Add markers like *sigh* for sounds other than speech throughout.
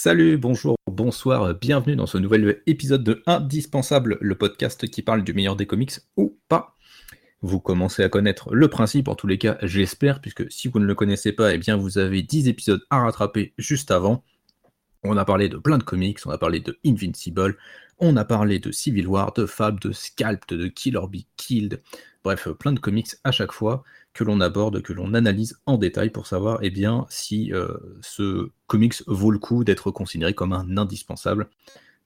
Salut, bonjour, bonsoir, bienvenue dans ce nouvel épisode de Indispensable, le podcast qui parle du meilleur des comics ou pas. Vous commencez à connaître le principe, en tous les cas, j'espère, puisque si vous ne le connaissez pas, eh bien vous avez 10 épisodes à rattraper juste avant. On a parlé de plein de comics, on a parlé de Invincible, on a parlé de Civil War, de Fab, de Scalp, de Kill or Be Killed, bref, plein de comics à chaque fois que l'on aborde, que l'on analyse en détail pour savoir eh si euh, ce comics vaut le coup d'être considéré comme un indispensable,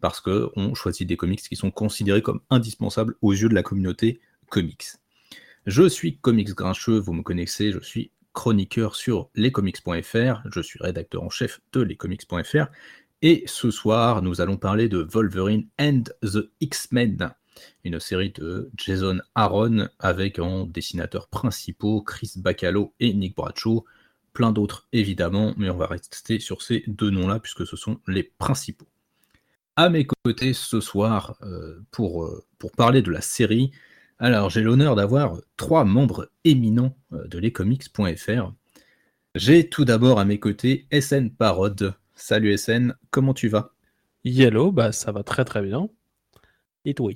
parce qu'on choisit des comics qui sont considérés comme indispensables aux yeux de la communauté comics. Je suis Comics Grincheux, vous me connaissez, je suis chroniqueur sur lescomics.fr, je suis rédacteur en chef de lescomics.fr, et ce soir nous allons parler de Wolverine and the X-Men, une série de Jason Aaron avec en dessinateurs principaux Chris Bacalo et Nick Bradshaw, plein d'autres évidemment, mais on va rester sur ces deux noms-là puisque ce sont les principaux. À mes côtés ce soir euh, pour, euh, pour parler de la série, alors j'ai l'honneur d'avoir trois membres éminents euh, de lescomics.fr. J'ai tout d'abord à mes côtés SN Parod. Salut SN, comment tu vas? Yellow, bah ça va très très bien. Et toi?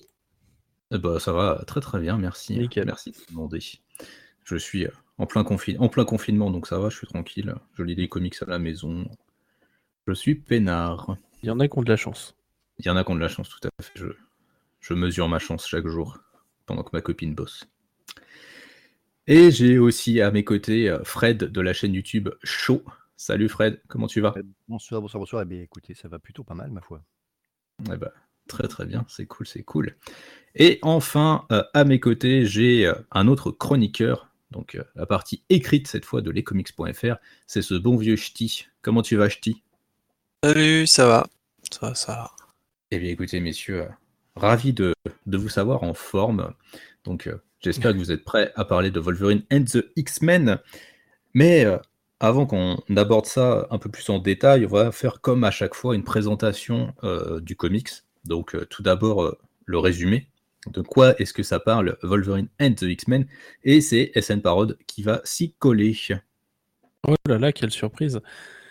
Bah, ça va très très bien, merci. Merci de demander. Je suis euh, en plein, en plein confinement, donc ça va, je suis tranquille. Je lis des comics à la maison. Je suis peinard. Il y en a qui ont de la chance. Il y en a qui ont de la chance, tout à fait. Je, je mesure ma chance chaque jour, pendant que ma copine bosse. Et j'ai aussi à mes côtés euh, Fred de la chaîne YouTube Show. Salut Fred, comment tu vas? Bonsoir, bonsoir, bonsoir. Eh bien, écoutez, ça va plutôt pas mal, ma foi. Eh ben, Très très bien, c'est cool, c'est cool. Et enfin, euh, à mes côtés, j'ai euh, un autre chroniqueur, donc euh, la partie écrite cette fois de lescomics.fr, c'est ce bon vieux Ch'ti. Comment tu vas Ch'ti? Salut, ça va, ça va, ça va. Eh bien écoutez messieurs, ravi de, de, vous savoir en forme. Donc j'espère que vous êtes prêts à parler de Wolverine and the X-Men. Mais avant qu'on aborde ça un peu plus en détail, on va faire comme à chaque fois une présentation du comics donc euh, tout d'abord euh, le résumé. De quoi est-ce que ça parle Wolverine and the X-Men? Et c'est SN Parod qui va s'y coller. Oh là là, quelle surprise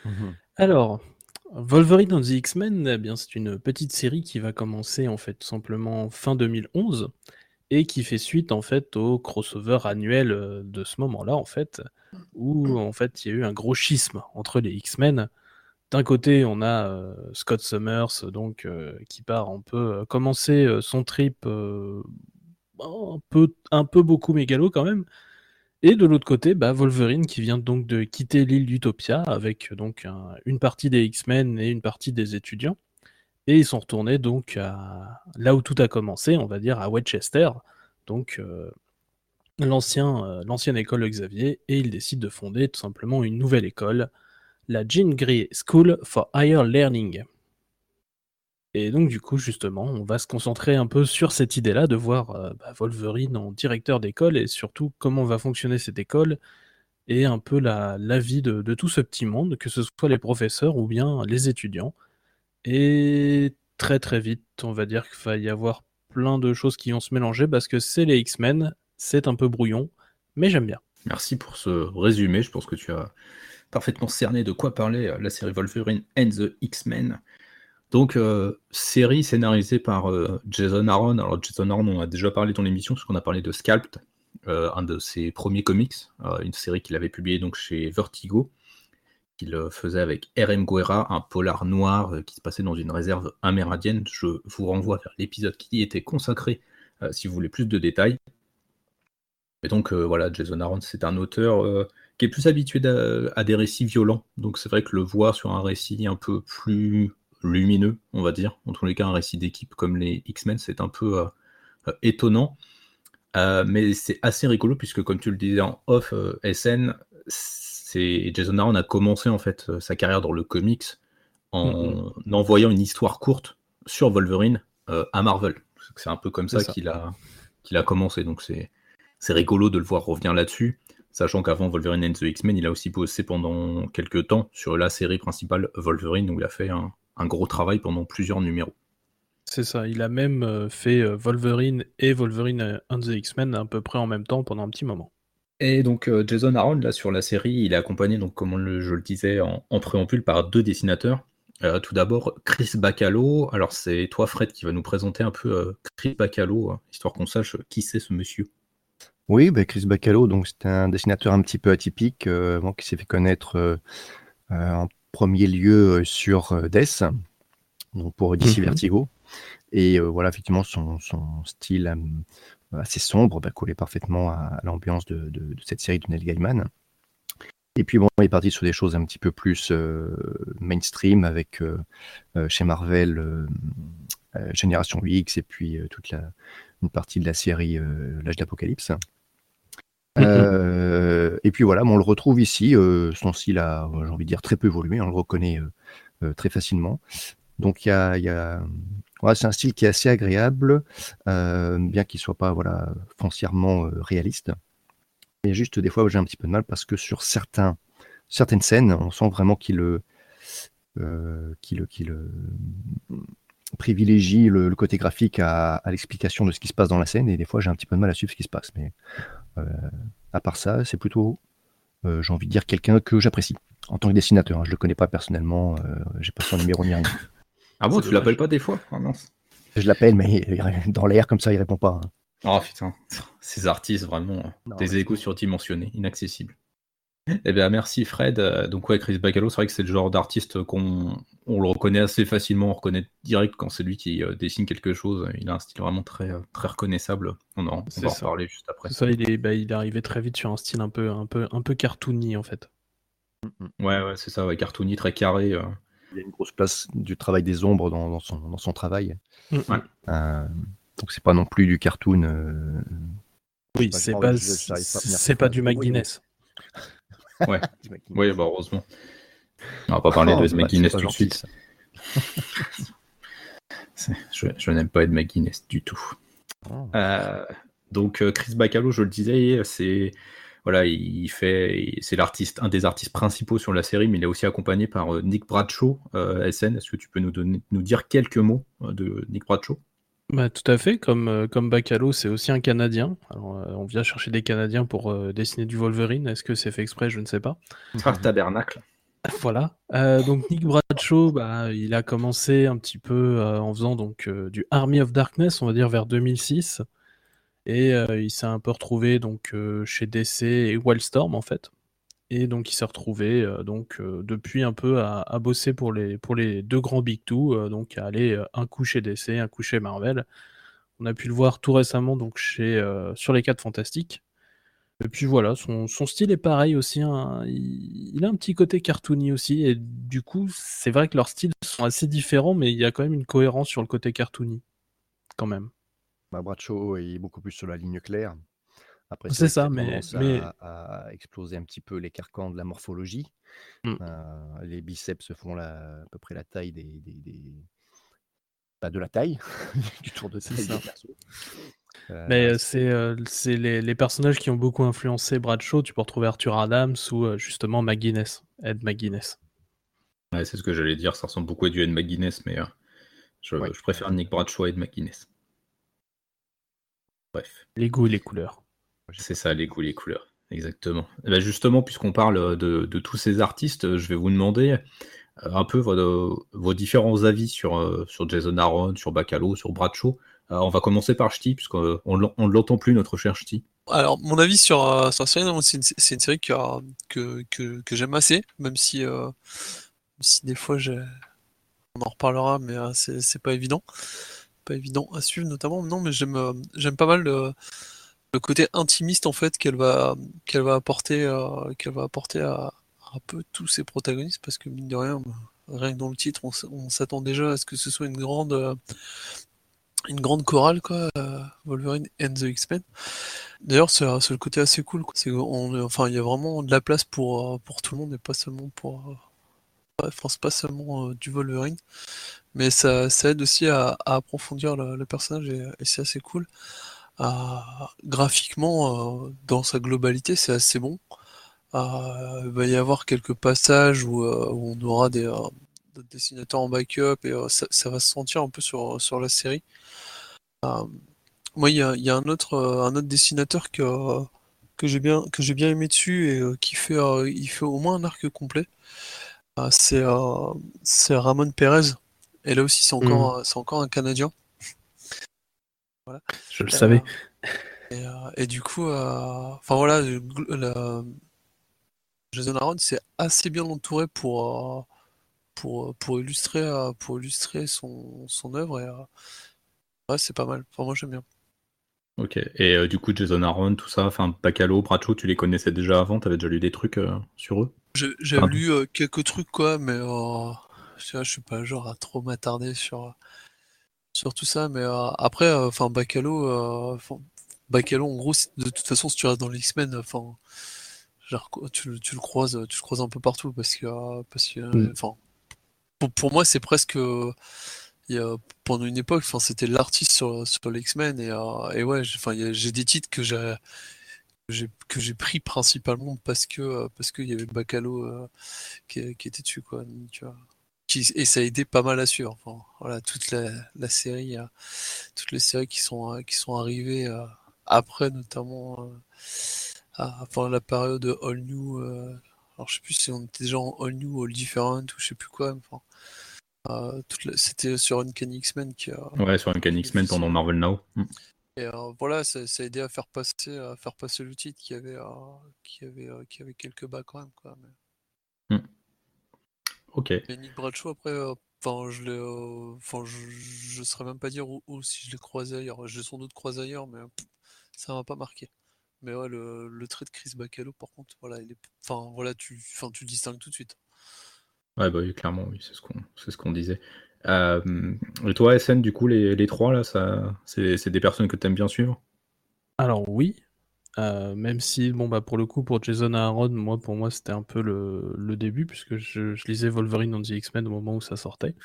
mhm. Alors, Wolverine and the X-Men, eh bien, c'est une petite série qui va commencer en fait tout simplement fin 2011 et qui fait suite en fait au crossover annuel euh, de ce moment-là en fait, où en fait il y a eu un gros schisme entre les X-Men d'un côté, on a euh, Scott Summers, donc euh, qui part un peu euh, commencer son trip un peu, un peu beaucoup mégalo quand même. Et de l'autre côté, bah, Wolverine qui vient donc de quitter l'île d'Utopia avec donc une partie des X-Men et une partie des étudiants. Et ils sont retournés donc là où tout a commencé, on va dire à Westchester, donc l'ancien, l'ancienne école Xavier, et ils décident de fonder tout simplement une nouvelle école la Jean Grey School for Higher Learning. Et donc du coup justement, on va se concentrer un peu sur cette idée-là de voir euh, bah, Wolverine en directeur d'école et surtout comment va fonctionner cette école et un peu la, vie de, tout ce petit monde, que ce soit les professeurs ou bien les étudiants. Et très très vite, on va dire qu'il va y avoir plein de choses qui vont se mélanger parce que c'est les X-Men, c'est un peu brouillon, mais j'aime bien. Merci pour ce résumé, je pense que tu as parfaitement cerné de quoi parler euh, la série Wolverine and the X-Men. Donc, euh, série scénarisée par euh, Jason Aaron. Alors, Jason Aaron, on a déjà parlé dans l'émission, parce qu'on a parlé de Scalped, un de ses premiers comics, une série qu'il avait publiée donc chez Vertigo, qu'il faisait avec R.M. Guerra, un polar noir qui se passait dans une réserve amérindienne. Je vous renvoie vers l'épisode qui y était consacré, si vous voulez plus de détails. Et donc, voilà, Jason Aaron, c'est un auteur qui est plus habitué à, des récits violents. Donc c'est vrai que le voir sur un récit un peu plus lumineux, on va dire, en tous les cas un récit d'équipe comme les X-Men, c'est un peu euh, euh, étonnant. Euh, mais c'est assez rigolo puisque comme tu le disais en off, SN, c'est Jason Aaron a commencé en fait sa carrière dans le comics en envoyant une histoire courte sur Wolverine à Marvel. C'est un peu comme ça, qu'il a, qu'il a commencé. Donc c'est rigolo de le voir revenir là-dessus. Sachant qu'avant Wolverine and the X-Men, il a aussi bossé pendant quelques temps sur la série principale Wolverine, où il a fait un, gros travail pendant plusieurs numéros. C'est ça, il a même euh, fait euh, Wolverine et Wolverine and the X-Men à peu près en même temps pendant un petit moment. Et donc euh, Jason Aaron, là sur la série, il est accompagné, donc comme je le disais en, préambule, par deux dessinateurs. Euh, tout d'abord, Chris Bacalo. Alors, c'est toi, Fred, qui va nous présenter un peu euh, Chris Bacalo, hein, histoire qu'on sache qui c'est ce monsieur. Oui, bah, Chris Bacalo, donc c'est un dessinateur un petit peu atypique, qui s'est fait connaître en premier lieu sur Death, donc pour DC mhm. Vertigo. Et voilà, effectivement, son, style assez sombre bah, collait parfaitement à, l'ambiance de, cette série de Neil Gaiman. Et puis bon, il est parti sur des choses un petit peu plus euh, mainstream avec euh, euh, chez Marvel Génération X et puis toute la, une partie de la série L'âge d'Apocalypse. Mm-hmm. et puis voilà, on le retrouve ici. son style a, j'ai envie de dire, très peu évolué. On le reconnaît très facilement. Donc il y a, y c'est un style qui est assez agréable, bien qu'il soit pas voilà foncièrement réaliste. Et juste des fois, j'ai un petit peu de mal parce que sur certains, certaines scènes, on sent vraiment qu'il euh, qu'il privilégie le, côté graphique à, l'explication de ce qui se passe dans la scène. Et des fois, j'ai un petit peu de mal à suivre ce qui se passe. Mais euh, à part ça, c'est plutôt, euh, j'ai envie de dire, quelqu'un que j'apprécie en tant que dessinateur. Hein. Je le connais pas personnellement, j'ai pas son numéro ni rien. *laughs* Ah bon, tu l'appelles pas des fois? Ah, Je l'appelle, mais dans l'air comme ça, il répond pas. Hein. Oh putain, ces artistes vraiment des égos surdimensionnés, inaccessibles. Eh bien, merci Fred. Euh, donc ouais, Chris Bacalo, c'est vrai que c'est le genre d'artiste qu'on on le reconnaît assez facilement, on reconnaît direct quand c'est lui qui euh, dessine quelque chose. Il a un style vraiment très, euh, très reconnaissable. On, en, va en parler juste après. Ça, il est, bah, il est arrivé très vite sur un style un peu, un peu, un peu cartoony en fait. Ouais, ouais, c'est ça, ouais, cartoony, très carré. Il y a une grosse place du travail des ombres dans, son, dans son, travail. Ouais. Donc c'est pas non plus du cartoon. Euh, oui, c'est pas, c'est pas du McGuinness. Ouais. *laughs* oui, bah heureusement. On va pas parler de bah, McGuinness tout de suite. *laughs* je, je n'aime pas Ed McGuinness du tout. Oh. Euh, donc euh, Chris Bacalo, je le disais, c'est voilà, il fait, c'est l'artiste, un des artistes principaux sur la série, mais il est aussi accompagné par Nick Bradshaw, SN. Est-ce que tu peux nous donner, nous dire quelques mots de Nick Bradshaw? Bah, tout à fait, comme, euh, comme Bacalo, c'est aussi un Canadien. Alors, euh, on vient chercher des Canadiens pour euh, dessiner du Wolverine. Est-ce que c'est fait exprès? Je ne sais pas. *laughs* Ah, tabernacle. *laughs* Voilà. donc Nick Bradshaw, bah, il a commencé un petit peu en faisant donc du Army of Darkness, on va dire vers 2006. Et il s'est un peu retrouvé donc chez DC et Wildstorm en fait. Et donc il s'est retrouvé euh, donc euh, depuis un peu à, bosser pour les, pour les deux grands Big Two, euh, donc à aller un coup chez DC, un coup chez Marvel. On a pu le voir tout récemment donc chez sur les 4 Fantastiques. Et puis voilà, son, style est pareil aussi. Hein. Il, a un petit côté cartoony aussi. Et du coup, c'est vrai que leurs styles sont assez différents, mais il y a quand même une cohérence sur le côté cartoony. Quand même. Bah, Bradshaw est beaucoup plus sur la ligne claire. Après, c'est ça, mais, mais... À, exploser un petit peu les carcans de la morphologie. Mmh. Euh, les biceps font la, à peu près la taille des, des, Pas de la taille *laughs* du tour de taille euh, mais euh, c'est les, les, personnages qui ont beaucoup influencé Bradshaw. Tu peux retrouver Arthur Adams ou justement McGuinness, Ed McGuinness. Ouais, c'est ce que j'allais dire. Ça ressemble beaucoup à du Ed McGuinness, mais je, je, préfère Nick Bradshaw et Ed McGuinness. Bref. Les goûts et les couleurs. C'est ça, les goûts, les couleurs. Exactement. Et eh ben, justement, puisqu'on parle de, tous ces artistes, je vais vous demander euh, un peu vos, différents avis sur, euh, sur Jason Aaron, sur Bacalo, sur Bradshaw. Euh, on va commencer par Ch'ti, puisqu'on ne l'entend plus, notre cher Ch'ti. Alors, mon avis sur, sur la série, c'est une, série que, que, j'aime assez, même si, si des fois, on en reparlera, mais c'est pas évident. Pas évident à suivre, notamment. Non, mais j'aime j'aime pas mal le côté intimiste en fait qu'elle va qu'elle va apporter euh, qu'elle va apporter à, un peu tous ses protagonistes parce que mine de rien rien que dans le titre on, s'attend déjà à ce que ce soit une grande euh, une grande chorale quoi euh, Wolverine and the X-Men. D'ailleurs c'est le côté assez cool c'est enfin il y a vraiment de la place pour pour tout le monde et pas seulement pour enfin c'est pas seulement du Wolverine. Mais ça, ça aide aussi à, approfondir le, personnage et c'est assez cool graphiquement, euh, dans sa globalité, c'est assez bon. Euh, il va y avoir quelques passages où, euh, on aura des, dessinateurs en backup et ça, va se sentir un peu sur, sur la série. moi, il y a, un, autre, un autre dessinateur que, que j'ai bien, que j'ai bien aimé dessus et qui fait, il fait au moins un arc complet. Ah, c'est Ramon Perez. Et là aussi, c'est encore, hmm. encore un Canadien. Voilà. Je le savais. Et, du coup, enfin voilà, Jason Aaron c'est assez bien entouré pour, pour, pour illustrer, pour illustrer son, son œuvre. Et, ouais, c'est pas mal. Enfin, moi, j'aime bien. Ok, et euh, du coup, Jason Aaron, tout ça, enfin, Bacalo, Bracho, tu les connaissais déjà avant? T'avais déjà lu des trucs euh, sur eux? J'ai lu euh, quelques trucs, quoi, mais je, suis pas genre à trop m'attarder sur, sur tout ça. Mais après, enfin, Bacalo, Bacalo, en gros, de toute façon, si tu restes dans les X-Men, enfin, tu, tu, le croises, tu le croises un peu partout parce que, parce que, mm. enfin, pour, pour, moi, c'est presque pendant une époque, enfin, c'était l'artiste sur, sur l'X-Men et, euh, et, ouais, j'ai des titres que j'ai que j'ai pris principalement parce que euh, parce qu'il y avait Bacalo euh, qui, était dessus quoi, et ça a aidé pas mal à suivre. Enfin, voilà, toute la, la série, toutes les séries qui sont qui sont arrivées après, notamment à, enfin, la période de All New. alors je sais plus si on était déjà en All New, All Different ou je sais plus quoi. Enfin, euh, c'était sur Uncanny X-Men qui a. Ouais, sur Uncanny X-Men pendant Marvel Now. Mm. Et euh, voilà, ça, a aidé à faire passer, à faire passer le titre qui avait, euh, qui avait, qui avait quelques bas quand même. Quoi, mm. Ok. Et Nick Bradshaw, après, enfin, je l'ai, enfin, je, je saurais même pas dire où, si je l'ai croisé ailleurs. Je l'ai sans doute croisé ailleurs, mais ça m'a pas marqué. Mais ouais, le, le, trait de Chris Bacalo, par contre, voilà, il est, enfin, voilà, tu, enfin, tu distingues tout de suite. Ouais, bah oui, clairement, oui, c'est ce qu'on ce qu'on disait. Euh, et toi, SN, du coup, les, les trois, là, ça, c'est des personnes que tu aimes bien suivre? Alors oui, euh, même si, bon, bah, pour le coup, pour Jason Aaron, moi, pour moi, c'était un peu le, début, puisque je, lisais Wolverine dans The X-Men au moment où ça sortait.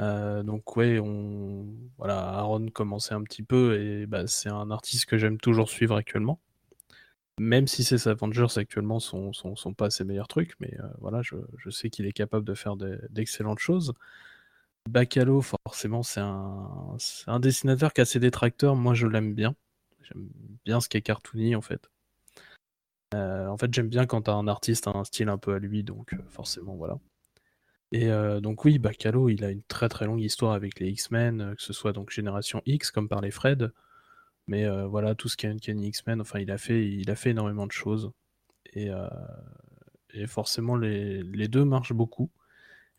Euh, donc ouais, on... voilà, Aaron commençait un petit peu, et bah, c'est un artiste que j'aime toujours suivre actuellement. Même si ces Avengers actuellement sont, sont, sont, pas ses meilleurs trucs, mais euh, voilà, je, je sais qu'il est capable de faire d'excellentes choses. Bacalo, forcément, c'est un, un, dessinateur qui a ses détracteurs. Moi, je l'aime bien. J'aime bien ce qui est cartoony, en fait. Euh, en fait, j'aime bien quand un artiste a un style un peu à lui, donc euh, forcément, voilà. Et donc oui, Bacalo, il a une très très longue histoire avec les X-Men, que ce soit donc Génération X, comme par les Fred, mais euh, voilà, tout ce qui est Uncanny X-Men, enfin, il a, fait, il a fait énormément de choses. Et, euh, forcément, les, les, deux marchent beaucoup.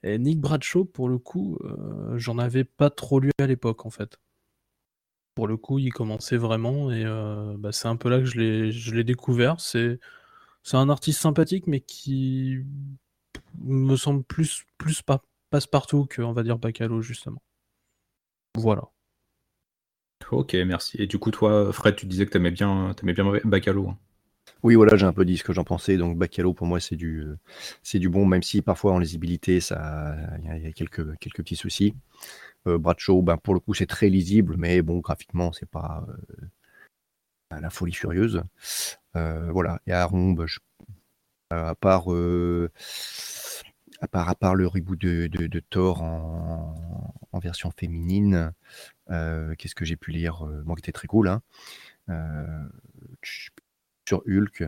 Et Nick Bradshaw, pour le coup, euh, j'en avais pas trop lu à l'époque, en fait. Pour le coup, il commençait vraiment, et bah, c'est un peu là que je l'ai découvert. C'est un artiste sympathique, mais qui me semble plus, plus passe-partout que, on va dire, Bacalo, justement. Voilà. Ok, merci. Et du coup, toi, Fred, tu disais que tu aimais bien, aimais bien Bacalo. Hein. Oui, voilà, j'ai un peu dit ce que j'en pensais. Donc, Bacalo, pour moi, c'est du, euh, c'est du bon, même si parfois en lisibilité, ça, il y, a quelques, quelques petits soucis. Euh, Bradshaw, ben, pour le coup, c'est très lisible, mais bon, graphiquement, c'est pas euh, la folie furieuse. Euh, voilà. Et Aaron, ben, à part à part, à part le reboot de, de, Thor en, en, version féminine, euh, qu'est-ce que j'ai pu lire Moi, qui était très cool. Hein. Euh, sur Hulk.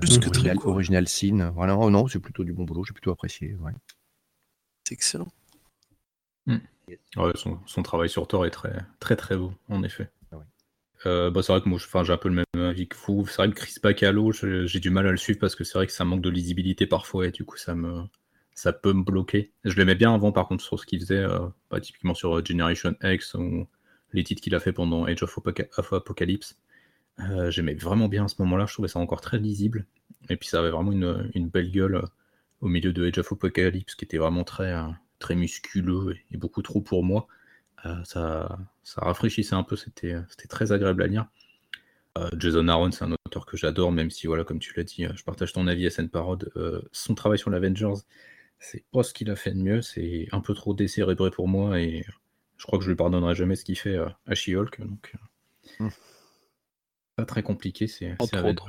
Plus que original, Original Sin. Voilà. Oh non, c'est plutôt du bon boulot. J'ai plutôt apprécié. Ouais. C'est excellent. Ouais, son, son, travail sur Thor est très très très beau, en effet. Ah bah, c'est vrai que moi, j'ai un peu le même avis que vous. C'est vrai que Chris Bacalo, j'ai du mal à le suivre parce que c'est vrai que ça manque de lisibilité parfois et du coup, ça me, ça peut me bloquer. Je l'aimais bien avant, par contre, sur ce qu'il faisait, euh, bah, typiquement sur euh, Generation X ou les titres qu'il a fait pendant Age of, Apocalypse. Euh, j'aimais vraiment bien à ce moment-là, je trouvais ça encore très lisible. Et puis ça avait vraiment une, belle gueule au milieu de Age of Apocalypse qui était vraiment très, très musculeux et, beaucoup trop pour moi. ça, ça rafraîchissait un peu, c'était très agréable à lire. Jason Aaron, c'est un auteur que j'adore, même si, voilà, comme tu l'as dit, je partage ton avis à scène parode. son travail sur l'Avengers, c'est pas ce qu'il a fait de mieux, c'est un peu trop décérébré pour moi et je crois que je lui pardonnerai jamais ce qu'il fait à She-Hulk. Donc, euh, hmm. pas très compliqué. C'est, entre autres.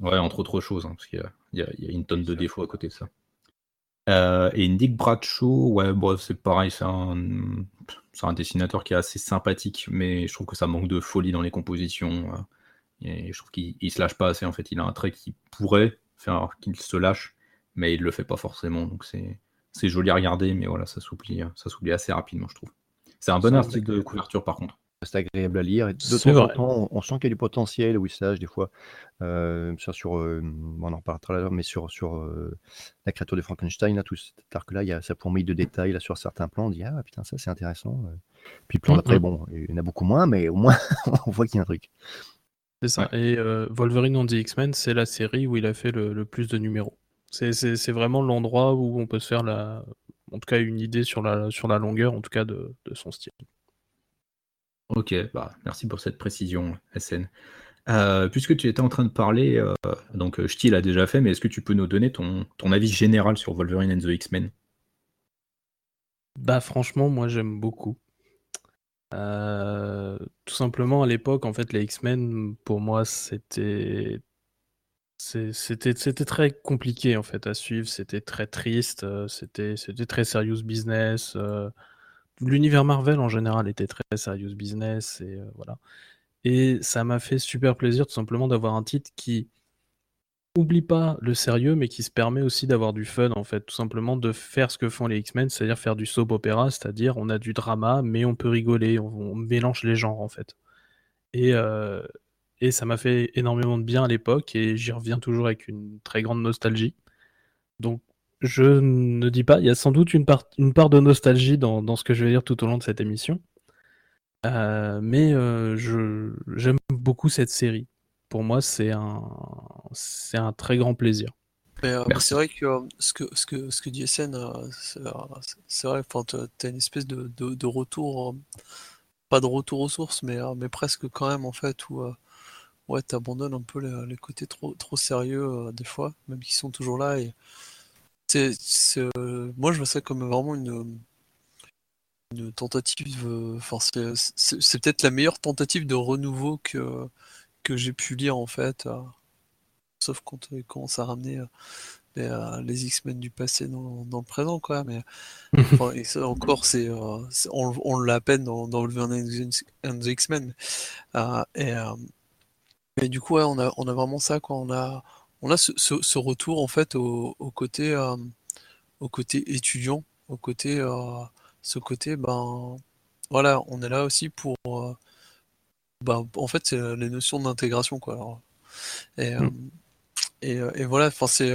Ouais, entre autres choses, hein, parce qu'il y a, une tonne de défauts à côté de ça. Euh, et Nick Bradshaw, ouais, bon, c'est pareil, c'est un, un, dessinateur qui est assez sympathique, mais je trouve que ça manque de folie dans les compositions. Euh, et je trouve qu'il se lâche pas assez. En fait, il a un trait qui pourrait faire qu'il se lâche, mais il le fait pas forcément. Donc c'est joli à regarder, mais voilà, ça s'oublie ça s'oublie assez rapidement, je trouve. C'est un bon article de couverture par contre. C'est agréable à lire. Et de temps en temps, on sent qu'il y a du potentiel, oui, sage, des fois. Euh, sur, euh, on en reparlera l'heure, mais sur, sur euh, la créature de Frankenstein, là, tout cet arc-là, il y a sa fourmille de détails là, sur certains plans. On dit, ah putain, ça c'est intéressant. Puis le plan d'après, bon, il y en a beaucoup moins, mais au moins, *laughs* on voit qu'il y a un truc. C'est ça. Et Wolverine on the X-Men, c'est la série où il a fait le, plus de numéros. C'est vraiment l'endroit où on peut se faire la, en tout cas une idée sur la, sur la longueur, en tout cas de, de son style. Ok, bah, merci pour cette précision, SN. Euh, puisque tu étais en train de parler, euh, donc euh, Ch'ti l'a déjà fait, mais est-ce que tu peux nous donner ton, ton avis général sur Wolverine and the X-Men? Bah franchement, moi j'aime beaucoup. tout simplement à l'époque, en fait, les X-Men, pour moi, c'était c'était c'était très compliqué en fait à suivre. C'était très triste. C'était c'était très serious business l'univers Marvel en général était très serious business et euh, voilà. Et ça m'a fait super plaisir tout simplement d'avoir un titre qui oublie pas le sérieux, mais qui se permet aussi d'avoir du fun en fait, tout simplement de faire ce que font les X-Men, c'est-à-dire faire du soap opéra, c'est-à-dire on a du drama, mais on peut rigoler, on, mélange les genres en fait. Et, euh, et ça m'a fait énormément de bien à l'époque et j'y reviens toujours avec une très grande nostalgie. Donc je ne dis pas, il y a sans doute une part, une part de nostalgie dans, ce que je vais dire tout au long de cette émission. Euh, mais euh, j'aime beaucoup cette série. Pour moi, c'est un, c'est un très grand plaisir. Euh, c'est vrai que ce que, ce que, ce que dit SN, c'est vrai, tu as une espèce de, de, retour, pas de retour aux sources, mais, mais presque quand même, en fait, où ouais, tu abandonnes un peu les, les, côtés trop, trop sérieux des fois, même qu'ils sont toujours là. Et, euh, moi, je vois ça comme vraiment une, une tentative. Euh, enfin, c'est peut-être la meilleure tentative de renouveau que, que j'ai pu lire en fait. Euh, sauf quand on commence à ramener les, X-Men du passé dans, le présent, quoi. Mais *laughs* et ça encore, c'est on, l'a à peine dans, dans Wolverine and the X-Men. et, mais du coup, on a on a vraiment ça, quoi. On a on a ce, retour en fait au, côté euh, au côté étudiant, au côté euh, ce côté ben voilà, on est là aussi pour euh, ben, en fait c'est les notions d'intégration quoi. et, mm. et, voilà, enfin c'est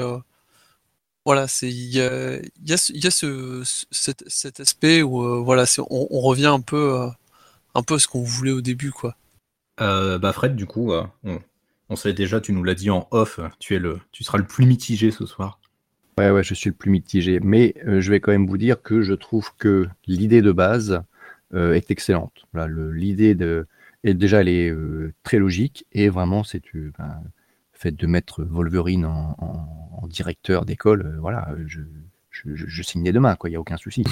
voilà, c'est il y a, y a, ce, cet, aspect où voilà, on, on, revient un peu un peu à ce qu'on voulait au début quoi. bah Fred, du coup, on, on sait déjà, tu nous l'as dit en off, tu, es le, tu seras le plus mitigé ce soir. Ouais, ouais, je suis le plus mitigé. Mais euh, je vais quand même vous dire que je trouve que l'idée de base euh, est excellente. l'idée de. Et déjà, elle est euh, très logique. Et vraiment, c'est ben, le fait de mettre Wolverine en, directeur d'école. voilà, je, je, signe demain, quoi. Il n'y a aucun souci.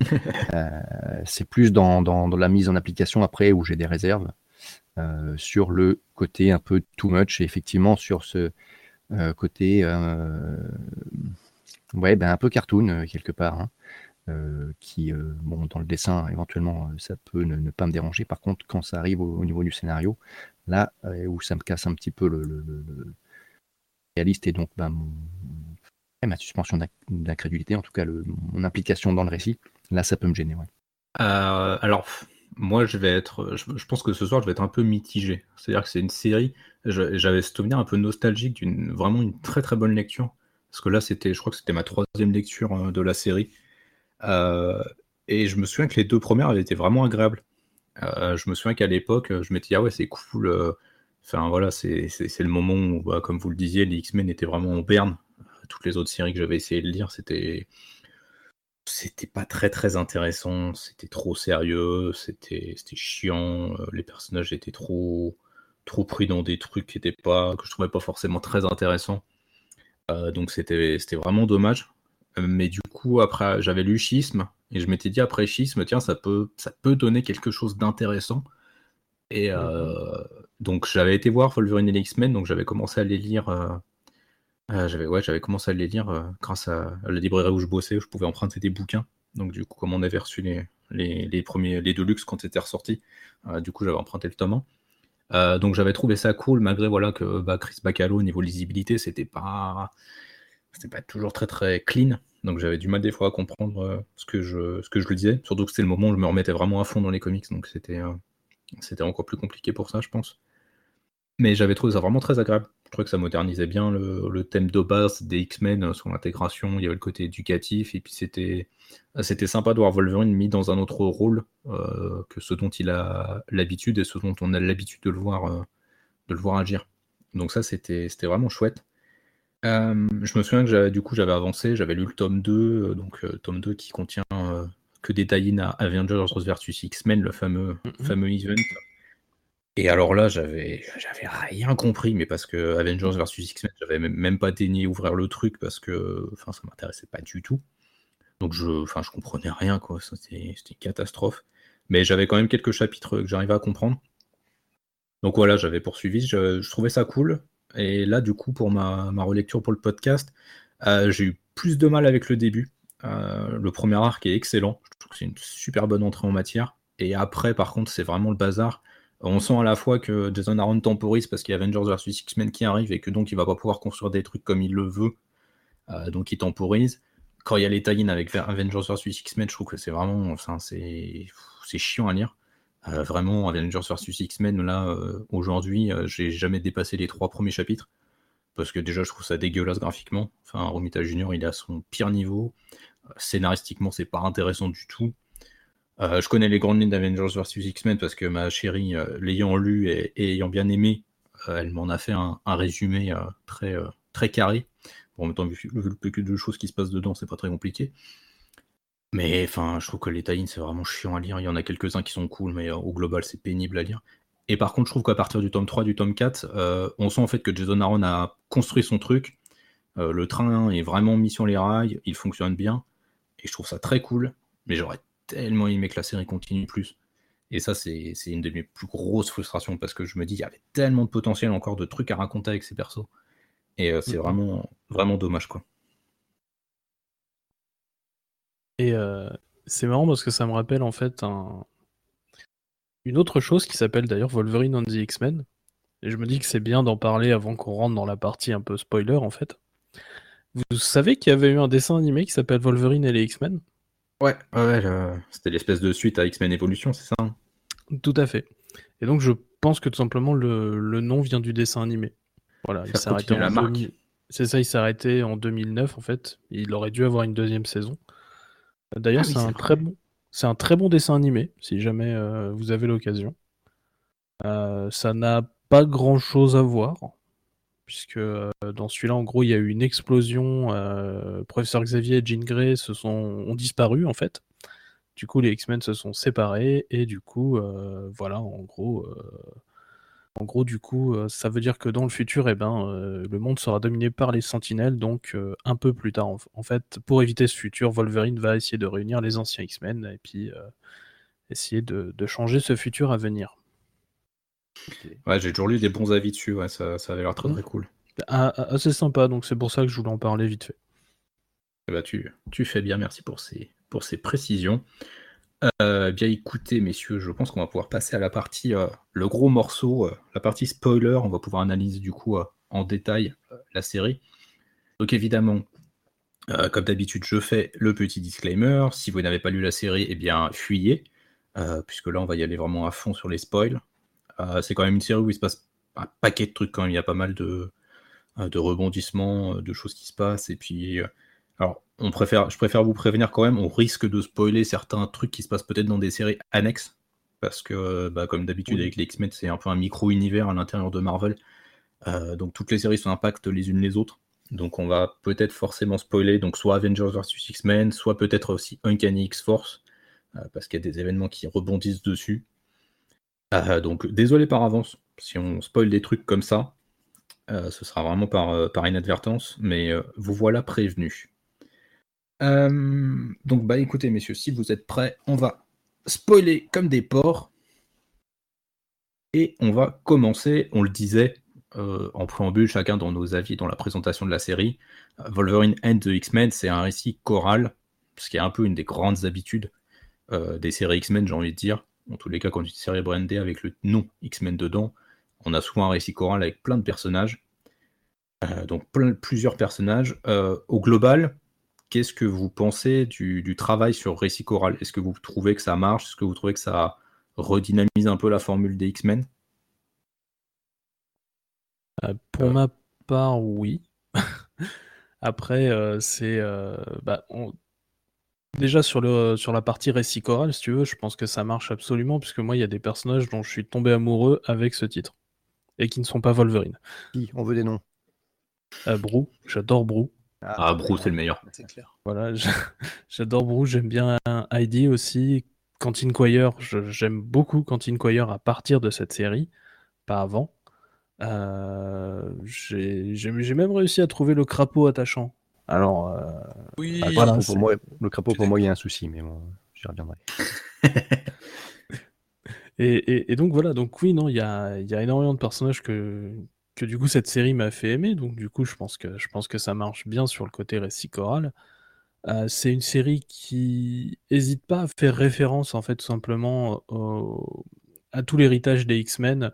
*laughs* c'est plus dans, dans, la mise en application après où j'ai des réserves. Euh, sur le côté un peu too much et effectivement sur ce euh, côté euh, ouais, ben un peu cartoon quelque part. Hein. qui, bon, dans le dessin, éventuellement, ça peut ne, pas me déranger. Par contre, quand ça arrive au, niveau du scénario, là où ça me casse un petit peu le, réaliste et donc ben, ma suspension d'incrédulité, en tout cas mon implication dans le récit, là, ça peut me gêner. Alors, moi, je vais être. Je, pense que ce soir, je vais être un peu mitigé. C'est-à-dire que c'est une série. J'avais ce souvenir un peu nostalgique d'une vraiment une très très bonne lecture. Parce que là, c'était, je crois que c'était ma troisième lecture euh, de la série. Euh, et je me souviens que les deux premières, elles étaient vraiment agréables. Euh, je me souviens qu'à l'époque, je m'étais dit, ah ouais, c'est cool. Enfin voilà, c'est le moment où, bah, comme vous le disiez, les X-Men étaient vraiment en berne. Toutes les autres séries que j'avais essayé de lire, c'était c'était pas très très intéressant, c'était trop sérieux, c'était chiant, euh, les personnages étaient trop trop pris dans des trucs qui étaient pas que je trouvais pas forcément très intéressants. Euh, donc c'était c'était vraiment dommage. Euh, mais du coup après j'avais lu Schisme et je m'étais dit après Schisme tiens ça peut ça peut donner quelque chose d'intéressant. Et donc j'avais été voir Wolverine et les X-Men donc j'avais commencé à les lire euh, j'avais ouais, j'avais commencé à les lire euh, grâce à, la librairie où je bossais, où je pouvais emprunter des bouquins. Donc du coup, comme on avait reçu les, les, premiers, les Deluxe quand c'était ressorti, euh, du coup j'avais emprunté le tome 1. donc j'avais trouvé ça cool, malgré voilà que bah, Chris Bacalo, au niveau lisibilité, c'était pas c'était pas toujours très très clean. Donc j'avais du mal des fois à comprendre ce, que je, ce que je lui disais. Surtout que c'était le moment où je me remettais vraiment à fond dans les comics. Donc c'était c'était encore plus compliqué pour ça, je pense. Mais j'avais trouvé ça vraiment très agréable. Je trouvais que ça modernisait bien le, thème de base des X-Men euh, sur l'intégration. Il y avait le côté éducatif. Et puis c'était, c'était sympa de voir Wolverine mis dans un autre rôle euh, que ce dont il a l'habitude et ce dont on a l'habitude de le voir, euh, de le voir agir. Donc ça, c'était, c'était vraiment chouette. je me souviens que du coup j'avais avancé, j'avais lu le tome 2, donc tome 2 qui contient que des tie à Avengers vs X-Men, le fameux, fameux event et alors là, j'avais, j'avais rien compris, mais parce que Avengers vs X-Men, j'avais même pas daigné ouvrir le truc parce que, enfin, ça m'intéressait pas du tout. Donc je, enfin, je comprenais rien, quoi. C'était, une catastrophe. Mais j'avais quand même quelques chapitres que j'arrivais à comprendre. Donc voilà, j'avais poursuivi. Je, trouvais ça cool. Et là, du coup, pour ma, relecture pour le podcast, euh, j'ai eu plus de mal avec le début. Euh, le premier arc est excellent. Je trouve que c'est une super bonne entrée en matière. Et après, par contre, c'est vraiment le bazar. On sent à la fois que Jason Aaron temporise parce qu'il y a Avengers vs X-Men qui arrive et que donc il va pas pouvoir construire des trucs comme il le veut. Euh, donc il temporise. Quand il y a les tie avec Avengers vs X-Men, je trouve que c'est vraiment. Enfin, c'est, chiant à lire. Euh, vraiment, Avengers vs X-Men, là, euh, aujourd'hui, j'ai jamais dépassé les trois premiers chapitres. Parce que déjà, je trouve ça dégueulasse graphiquement. Enfin, Romita Junior, il est à son pire niveau. scénaristiquement, c'est pas intéressant du tout. Euh, je connais les grandes lignes d'Avengers vs X-Men parce que ma chérie, euh, l'ayant lu et, ayant bien aimé, euh, elle m'en a fait un, résumé très, très carré. Bon, en même temps, vu, le peu de choses qui se passent dedans, c'est pas très compliqué. Mais enfin, je trouve que les tie c'est vraiment chiant à lire. Il y en a quelques-uns qui sont cool, mais au global, c'est pénible à lire. Et par contre, je trouve qu'à partir du tome 3, du tome 4, on sent en fait que Jason Aaron a construit son truc. le train est vraiment mis sur les rails, il fonctionne bien. Et je trouve ça très cool. Mais j'aurais tellement aimé que la série continue plus. Et ça, c'est une de mes plus grosses frustrations parce que je me dis, il y avait tellement de potentiel encore de trucs à raconter avec ces persos. Et euh, c'est mhm. vraiment, vraiment dommage, quoi. Et euh, c'est marrant parce que ça me rappelle en fait un... une autre chose qui s'appelle d'ailleurs Wolverine on the X-Men. Et je me dis que c'est bien d'en parler avant qu'on rentre dans la partie un peu spoiler en fait. Vous savez qu'il y avait eu un dessin animé qui s'appelle Wolverine et les X-Men? Ouais, ouais, c'était l'espèce de suite à X-Men Evolution, c'est ça hein Tout à fait. Et donc je pense que tout simplement le, nom vient du dessin animé. Voilà, il s'est arrêté marque. C'est ça, il s'est arrêté en 2009 en fait. Il aurait dû avoir une deuxième saison. D'ailleurs, ah c'est un très bon, c'est un très bon dessin animé si jamais euh, vous avez l'occasion. Euh, ça n'a pas grand chose à voir puisque euh, dans celui-là, en gros, il y a eu une explosion. Euh, Professeur Xavier et Jean Grey se sont, ont disparu, en fait. Du coup, les X-Men se sont séparés, et du coup, euh, voilà, en gros, en gros, du coup, ça veut dire que dans le futur, eh ben, le monde sera dominé par les Sentinelles, donc un peu plus tard. En, fait, pour éviter ce futur, Wolverine va essayer de réunir les anciens X-Men, et puis essayer de, de changer ce futur à venir. Ouais, j'ai toujours lu des bons avis dessus, ouais, ça, ça avait l'air très très cool. Ah, ah, assez sympa, donc c'est pour ça que je voulais en parler vite fait. Bah, tu, tu fais bien, merci pour ces, pour ces précisions. Euh, bien écoutez, messieurs, je pense qu'on va pouvoir passer à la partie, euh, le gros morceau, euh, la partie spoiler. On va pouvoir analyser du coup en détail la série. Donc évidemment, comme d'habitude, je fais le petit disclaimer. Si vous n'avez pas lu la série, eh bien, fuyez, puisque là, on va y aller vraiment à fond sur les spoils. Euh, c'est quand même une série où il se passe un paquet de trucs quand même. Il y a pas mal de, euh, de rebondissements, euh, de choses qui se passent. Et puis, alors, on préfère, je préfère vous prévenir quand même, on risque de spoiler certains trucs qui se passent peut-être dans des séries annexes. Parce que, bah, comme d'habitude avec les X-Men, c'est un peu un micro-univers à l'intérieur de Marvel. donc toutes les séries sont impactent les unes les autres. Donc on va peut-être forcément spoiler, donc soit Avengers vs X-Men, soit peut-être aussi Uncanny X-Force, parce qu'il y a des événements qui rebondissent dessus. Euh, donc désolé par avance si on spoil des trucs comme ça. Euh, ce sera vraiment par, euh, inadvertance, mais vous voilà prévenus. donc bah écoutez messieurs, si vous êtes prêts, on va spoiler comme des porcs. Et on va commencer, on le disait en préambule, chacun dans nos avis dans la présentation de la série. Wolverine and the X-Men, c'est un récit choral, ce qui est un peu une des grandes habitudes des séries X-Men, j'ai envie de dire. En tous les cas, quand une série brandée avec le nom X-Men dedans, on a souvent un récit choral avec plein de personnages. donc plusieurs personnages. au global, qu'est-ce que vous pensez du, travail sur récit choral? Est-ce que vous trouvez que ça marche? Est-ce que vous trouvez que ça redynamise un peu la formule des X-Men? Pour ma part, oui. *laughs* Après, c'est. Bah, déjà sur, le, sur la partie récit choral, si tu veux, je pense que ça marche absolument, puisque moi, il y a des personnages dont je suis tombé amoureux avec ce titre, et qui ne sont pas Wolverine. Qui? On veut des noms. Euh, Brou, j'adore Brou. Ah, ah Brou, c'est le meilleur. C'est clair. Voilà, *laughs* j'adore Brou, j'aime bien Heidi aussi. Quentin Quire, j'aime beaucoup Quentin Quire à partir de cette série, pas avant. Euh, j'ai même réussi à trouver le crapaud attachant. Alors, euh, oui, bah, pour moi, le crapaud, pour moi, il y a un souci, mais bon, j'y reviendrai. *laughs* et, donc voilà, donc oui, non, il y a, y a, énormément de personnages que, que du coup cette série m'a fait aimer, donc du coup je pense que, je pense que ça marche bien sur le côté récit choral. Euh, c'est une série qui hésite pas à faire référence en fait tout simplement à tout l'héritage des X-Men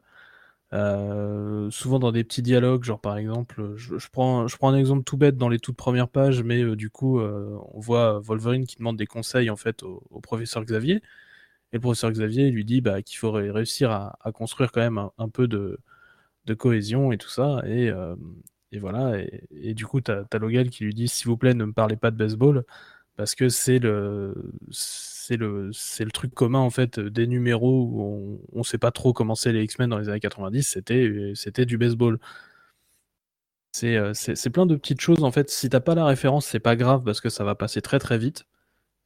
euh, souvent dans des petits dialogues, genre par exemple, je, prends, je prends un exemple tout bête dans les toutes premières pages, mais euh, du coup, euh, on voit Wolverine qui demande des conseils en fait au, professeur Xavier, et le professeur Xavier lui dit bah, qu'il faudrait réussir à, construire quand même un, peu de, cohésion et tout ça, et, voilà, et, du coup, t'as as Logal qui lui dit s'il vous plaît, ne me parlez pas de baseball, parce que c'est le c'est le, c'est le truc commun en fait des numéros où on, ne sait pas trop comment c'est les X-Men dans les années 90, c'était, c'était du baseball. Euh, c'est, c'est, plein de petites choses en fait. Si t'as pas la référence, c'est pas grave parce que ça va passer très très vite.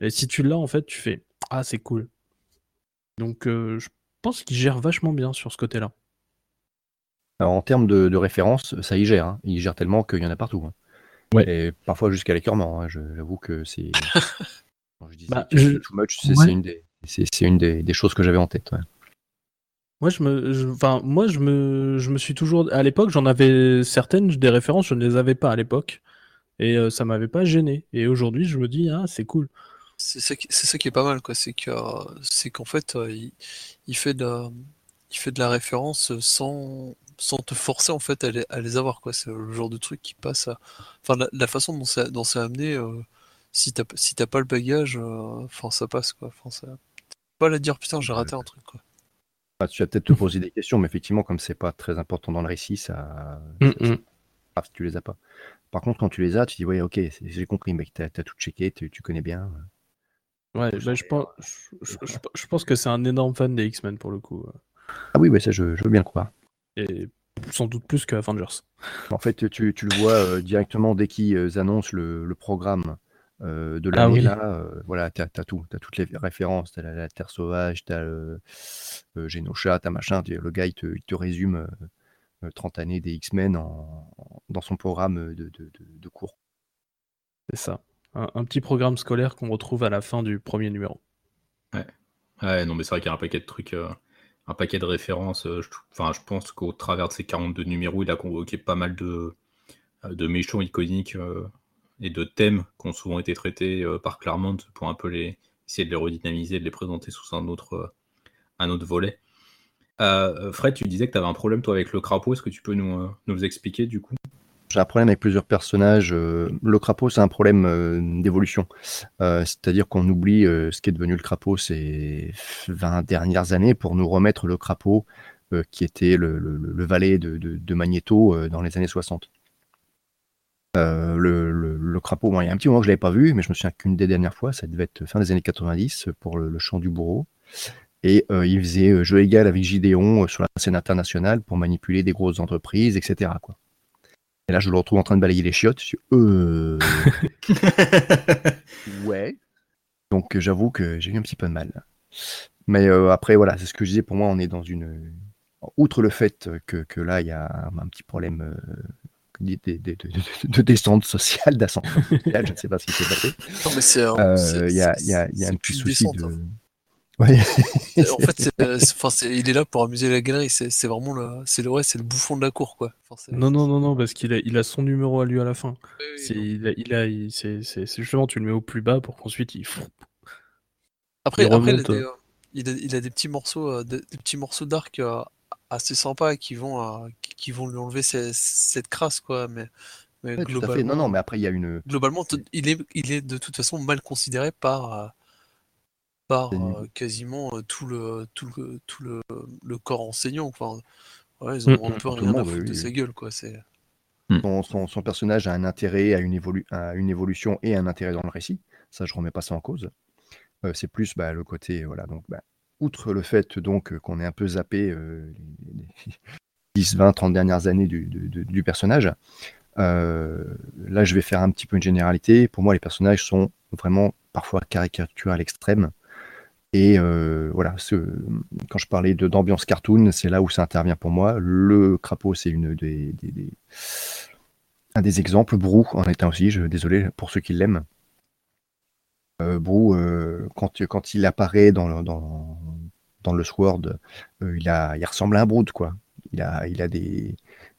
Et si tu l'as en fait, tu fais Ah, c'est cool. Donc euh, je pense qu'il gère vachement bien sur ce côté-là. Alors, en termes de, référence, ça y gère. Hein. Il gère tellement qu'il y en a partout. Hein. Ouais. Et parfois jusqu'à l'écœurement. Hein. J'avoue que c'est. *laughs* Bah, c'est une, des, une des, choses que j'avais en tête. Moi, je me, enfin, moi, je me, je me suis toujours, à l'époque, j'en avais certaines des références, je ne les avais pas à l'époque, et euh, ça m'avait pas gêné. Et aujourd'hui, je me dis, ah, c'est cool. C'est ça, qui, ça qui est pas mal, quoi. C'est que, c'est qu'en fait, euh, il, fait de, la, il fait de la référence sans, sans te forcer en fait à les, avoir, quoi. C'est le genre de truc qui passe. À... Enfin, la, façon dont c'est, dont c'est amené. Euh, si t'as si pas le bagage, euh, enfin ça passe quoi. Enfin, ça... Pas la dire putain j'ai raté un truc quoi. Bah, tu vas peut-être te poser des questions, mais effectivement comme c'est pas très important dans le récit, ça, mm, mm. si tu les as pas. Par contre quand tu les as, tu dis ouais ok j'ai compris mec, t'as as tout checké, tu, connais bien. Ouais, bah, je, pense, je, pense que c'est un énorme fan des X-Men pour le coup. Ah oui, ça je, veux bien le croire. Et sans doute plus que Avengers. En fait, tu, le vois euh, directement dès qu'ils annoncent le programme euh, de ah l'année là, euh, voilà, tu as, tout, tu as toutes les références, tu as la, Terre sauvage, tu as euh, Genosha, tu as machin, le gars il te, résume 30 années des X-Men dans son programme de, cours. C'est ça, un, petit programme scolaire qu'on retrouve à la fin du premier numéro. Ouais, ouais non mais c'est vrai qu'il y a un paquet de trucs, un paquet de références, je, enfin, je pense qu'au travers de ces 42 numéros, il a convoqué pas mal de, de méchants iconiques et de thèmes qui ont souvent été traités euh, par Claremont pour un peu les, essayer de les redynamiser, de les présenter sous un autre, euh, un autre volet. Euh, Fred, tu disais que tu avais un problème toi avec le crapaud, est-ce que tu peux nous, nous expliquer du coup? J'ai un problème avec plusieurs personnages. Le crapaud, c'est un problème d'évolution. C'est-à-dire qu'on oublie ce qui est devenu le crapaud ces 20 dernières années pour nous remettre le crapaud qui était le, valet de, de Magneto dans les années 60. Euh, le, crapaud, il y a un petit moment que je l'avais pas vu, mais je me souviens qu'une des dernières fois, ça devait être fin des années 90 pour le, chant du bourreau. Et euh, il faisait euh, jeu égal avec Gideon sur la scène internationale pour manipuler des grosses entreprises, etc. Quoi. Et là, je le retrouve en train de balayer les chiottes. Je euh... *laughs* ouais. Donc, j'avoue que j'ai eu un petit peu de mal. Mais après, voilà, c'est ce que je disais. Pour moi, on est dans une. Outre le fait que, que là, il y a un, petit problème de, descente sociale, d'ascension *laughs* sociale, je ne sais pas ce qui s'est passé. Non, mais c'est. Euh, il y a, y a, y a un petit souci de. Hein. *laughs* Ouais. en fait, euh, il est là pour amuser la galerie. C'est vraiment le, c'est le, ouais, c'est le bouffon de la cour, quoi. non, non, non, non, parce qu'il a, il a son numéro à lui à la fin. c'est, il a, il c'est, justement, tu le mets au plus bas pour qu'ensuite il. Après, il, après il, a des, euh, il, a, il, a des, petits morceaux, des, petits morceaux d'arc assez sympas qui vont, qui vont lui enlever cette crasse, quoi. Mais, globalement, non, non, mais après, il y a une. Globalement, il est, il est de toute façon mal considéré par, par quasiment tout le, tout le, tout le, le corps enseignant. Enfin, ils ont mmh, un peu rien à foutre de sa gueule, quoi. C'est. Mmh. Son, personnage a un intérêt, a une, une évolution et un intérêt dans le récit. Ça, je remets pas ça en cause. Euh, c'est plus bah, le côté, voilà, donc, bah, outre le fait donc qu'on est un peu zappé euh, les 10, 20, 30 dernières années du, personnage, euh, là, je vais faire un petit peu une généralité. Pour moi, les personnages sont vraiment parfois caricaturés à l'extrême. Et voilà, quand je parlais d'ambiance cartoon, c'est là où ça intervient pour moi. Le crapaud, c'est une des, un des exemples. Brou en est aussi. Je, désolé pour ceux qui l'aiment. Euh, Brou, euh, quand, il apparaît dans, dans le Sword, euh, il, a, il ressemble à un Brood, quoi. Il a, il a des,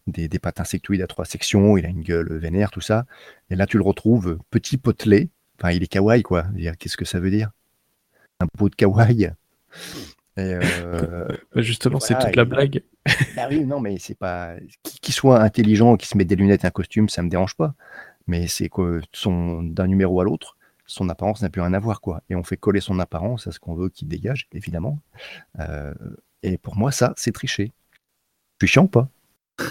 des, des, pattes insectoïdes à trois sections, il a une gueule vénère, tout ça. Et là, tu le retrouves petit potelé. Enfin, il est kawaii, quoi. Qu'est-ce que ça veut dire? Un Brood kawaii. *laughs* Bah, justement, c'est toute la blague. *laughs* Bah oui, non, mais c'est pas. Qu'il soit intelligent, qu'il se mette des lunettes et un costume, ça me dérange pas. Mais c'est que son d'un numéro à l'autre, son apparence n'a plus rien à voir, quoi. Et on fait coller son apparence à ce qu'on veut qu'il dégage, évidemment. Euh, et pour moi, ça, c'est tricher. Tu chiant ou pas? *laughs*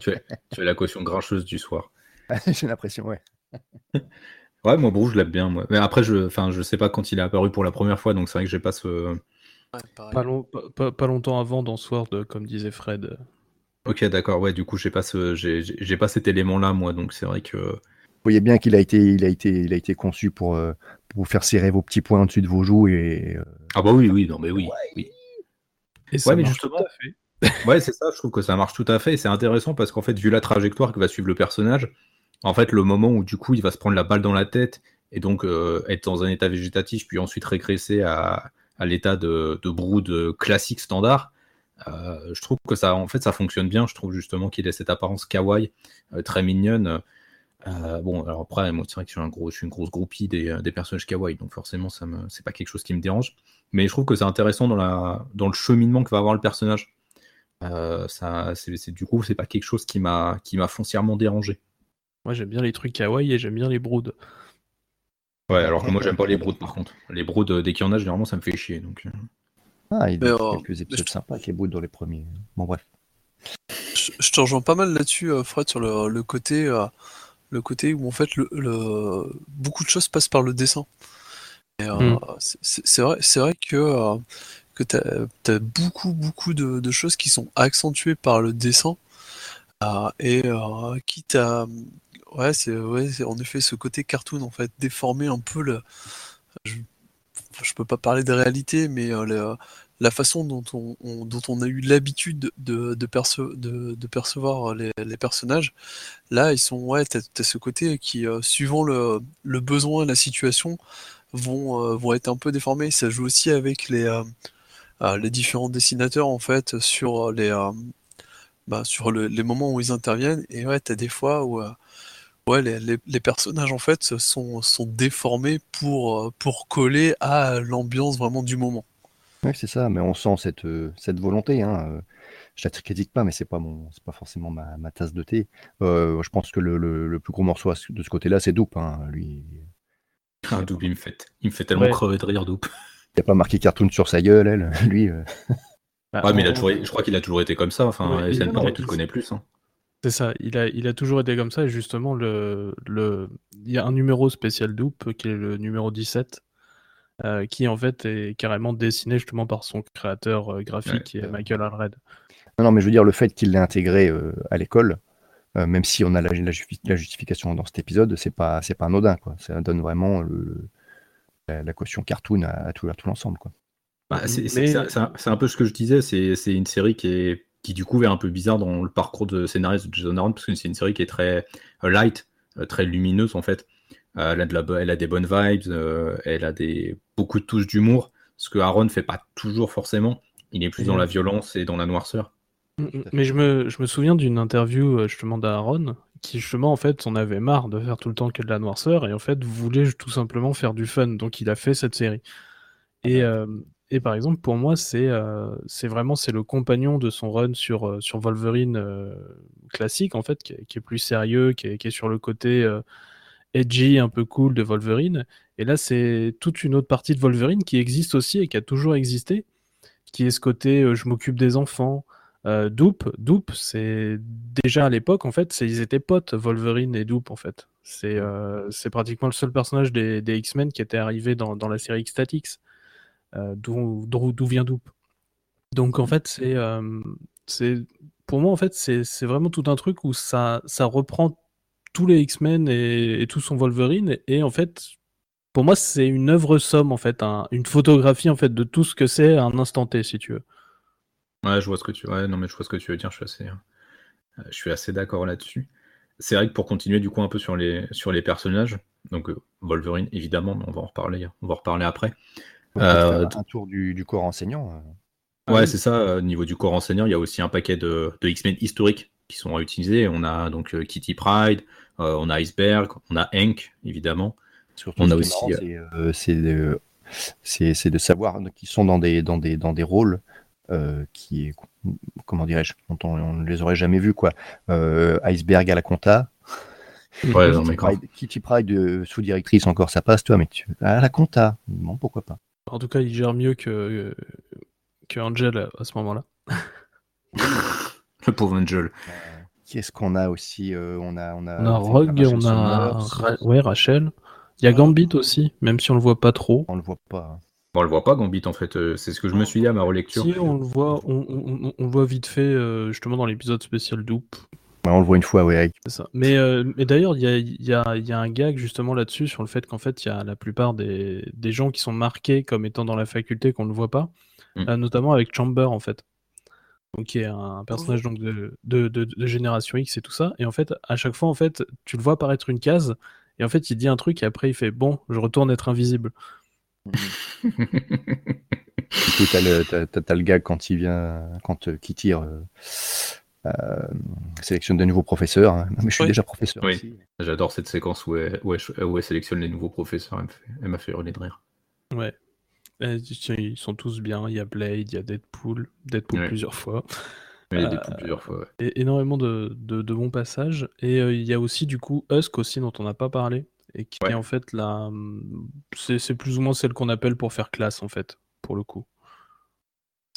Tu, es, la caution grincheuse du soir. *laughs* J'ai l'impression, ouais. *laughs* ouais, moi, Brou, je l'aime bien, moi. Mais après, je, enfin, je sais pas quand il est apparu pour la première fois, donc c'est vrai que j'ai pas ce. pas, longtemps avant dans Sword, comme disait Fred. Ok, d'accord, ouais, du coup, j'ai pas, ce, j'ai, pas cet élément-là, moi, donc c'est vrai que vous voyez bien qu'il a été, il a été, il a été conçu pour, euh, pour vous faire serrer vos petits points au-dessus de vos joues et. Euh, ah bah oui, oui, non mais oui. oui. Et ça mais justement, tout à fait. *laughs* ouais, c'est ça. Je trouve que ça marche tout à fait. Et c'est intéressant parce qu'en fait, vu la trajectoire que va suivre le personnage, en fait, le moment où du coup, il va se prendre la balle dans la tête et donc euh, être dans un état végétatif, puis ensuite régresser à, à l'état de, de brood classique standard. je trouve que ça, en fait, ça fonctionne bien. Je trouve justement qu'il a cette apparence kawaii, très mignonne. Euh, bon, alors après, moi, c'est vrai que je suis, un gros, je suis une grosse groupie des, euh, des personnages kawaii, donc forcément, ça me, c'est pas quelque chose qui me dérange. Mais je trouve que c'est intéressant dans, la, dans le cheminement que va avoir le personnage. Euh, ça, c'est, du coup, c'est pas quelque chose qui m'a, qui m'a foncièrement dérangé. Moi, j'aime bien les trucs kawaii et j'aime bien les broods. Ouais, alors que moi, j'aime pas les broods par contre. Les broods, dès qu'il y en a, généralement, ça me fait chier. Donc... Ah, il y a quelques épisodes sympas avec les broods dans les premiers. Bon, bref. Je, te rejoins pas mal là-dessus, Fred, sur le, le côté le côté où en fait le, beaucoup de choses passent par le dessin. Euh, hmm. C'est vrai, c'est vrai que, euh, que tu as, beaucoup, beaucoup de, choses qui sont accentuées par le dessin euh, et qui t'a. Ouais, c'est ouais, en effet ce côté cartoon en fait, déformer un peu le. Je, je peux pas parler de réalité, mais le, la façon dont on, dont on a eu l'habitude de, percevoir les, personnages, là, ils sont, ouais, t'as, ce côté qui, euh, suivant le, le, besoin, la situation, vont, euh, vont être un peu déformés. Ça joue aussi avec les, euh, différents dessinateurs, en fait, sur les, bah, sur les moments où ils interviennent. Et ouais, t'as des fois où ouais, les, personnages en fait sont, sont déformés pour, pour coller à l'ambiance vraiment du moment. Oui, c'est ça, mais on sent cette, euh, cette volonté. Hein. Euh, je la critique pas, mais c'est pas mon, c'est pas forcément ma, ma tasse de thé. Euh, je pense que le, le, plus gros morceau de ce côté-là, c'est Doupe. Hein, lui, Ah, Doupe, il me fait, il me fait tellement crever de rire, Doupe. il a pas marqué cartoon sur sa gueule, elle. *laughs* Lui, bah, Ouais, mais il a toujours, je crois qu'il a toujours été comme ça. Enfin, Ouais, SN tu le connais plus. Hein. C'est ça, il a, il a toujours été comme ça, et justement, le, le... il y a un numéro spécial Doupe, qui est le numéro 17, euh, qui en fait est carrément dessiné justement par son créateur euh, graphique, est Michael Alred. Non, non, mais je veux dire, le fait qu'il l'ait intégré euh, à l'école, même si on a la, la, justification dans cet épisode, c'est pas, c'est pas anodin, quoi. Ça donne vraiment le, la, caution cartoon à, tout, à tout l'ensemble, quoi. Bah, c'est, un, peu ce que je disais, c'est, une série qui est qui du coup est un peu bizarre dans le parcours de scénariste de Jason Aaron parce que c'est une série qui est très light, très lumineuse en fait. Euh, elle, a de la, elle a des bonnes vibes, euh, elle a des, beaucoup de touches d'humour, ce que Aaron ne fait pas toujours forcément. Il est plus dans la violence et dans la noirceur. Mm, mm. Mais je me, je me souviens d'une interview euh, justement d'Aaron qui justement en fait on avait marre de faire tout le temps que de la noirceur et en fait voulait tout simplement faire du fun donc il a fait cette série et, et, par exemple, pour moi, c'est c'est vraiment c'est le compagnon de son run sur, sur Wolverine classique, en fait, qui est, plus sérieux, qui est, qui est, sur le côté edgy, un peu cool de Wolverine. Et là, c'est toute une autre partie de Wolverine qui existe aussi et qui a toujours existé, qui est ce côté je m'occupe des enfants. Doop, Doop, c'est déjà à l'époque, en fait, ils étaient potes, Wolverine et Doop, en fait. C'est c'est pratiquement le seul personnage des, des X-Men qui était arrivé dans, dans la série X-Statix, d'où vient Doop. Donc, en fait, c'est c'est pour moi, en fait, c'est vraiment tout un truc où ça, ça reprend tous les X-Men et, tout son Wolverine. Et, en fait, pour moi, c'est une œuvre somme, en fait, une photographie en fait de tout ce que c'est à un instant T, si tu veux. Ouais, je vois ce que tu, ouais, non mais je vois ce que tu veux dire. Je suis assez, euh, je suis assez d'accord là-dessus. C'est vrai que pour continuer du coup un peu sur les sur les personnages, donc euh, Wolverine évidemment, mais on va en reparler, on va en reparler après. Euh, un tour du, corps enseignant. Ouais, c'est ça. Au niveau du corps enseignant, il y a aussi un paquet de, de X-Men historiques qui sont à utiliser. On a donc Kitty Pride, on a Iceberg, on a Hank évidemment. Surtout, on a aussi. C'est de, c'est de savoir qu'ils sont dans des dans des dans des rôles euh, qui est, comment dirais-je, on, ne les aurait jamais vus, quoi. Euh, Iceberg à la compta. Ouais, Kitty, Pride, euh, sous-directrice encore, ça passe, toi, mais tu... à la compta, bon, pourquoi pas. En tout cas, il gère mieux que, que Angel à ce moment-là. *laughs* Le pauvre Angel. Qu'est-ce qu'on a aussi on a, on a, on a Rogue, on a ouais, Rachel. Il y a Gambit aussi, même si on le voit pas trop. On le voit pas. Bon, on le voit pas, Gambit, en fait. Euh, c'est ce que je me suis dit à ma relecture. Si, on le voit, on, on, voit vite fait, euh, justement, dans l'épisode spécial Doop. on le voit une fois, oui. C'est ça. Mais, euh, mais d'ailleurs, il y a, y, a, y a, un gag, justement, là-dessus, sur le fait qu'en fait, il y a la plupart des, des, gens qui sont marqués comme étant dans la faculté qu'on ne voit pas, mm. notamment avec Chamber, en fait. Donc, qui est un personnage donc, de, de, de, de, Génération X et tout ça. Et en fait, à chaque fois, en fait, tu le vois apparaître une case, et en fait, il dit un truc, et après, il fait Bon, je retourne être invisible. *laughs* du coup, t'as le, le gag quand il vient, quand euh, qui tire, euh, euh, sélectionne de nouveaux professeurs. Hein. mais je suis déjà professeur. Oui. J'adore cette séquence où elle, où, elle, sélectionne les nouveaux professeurs. Elle m'a fait, hurler de rire. Ouais. Ils sont tous bien. Il y a Blade, il y a Deadpool. Deadpool plusieurs fois. Il y a Deadpool plusieurs fois. Et énormément de, de, bons passages. Et il y a aussi, du coup, Husk aussi, dont on n'a pas parlé et qui est en fait la. C'est plus ou moins celle qu'on appelle pour faire classe, en fait, pour le coup.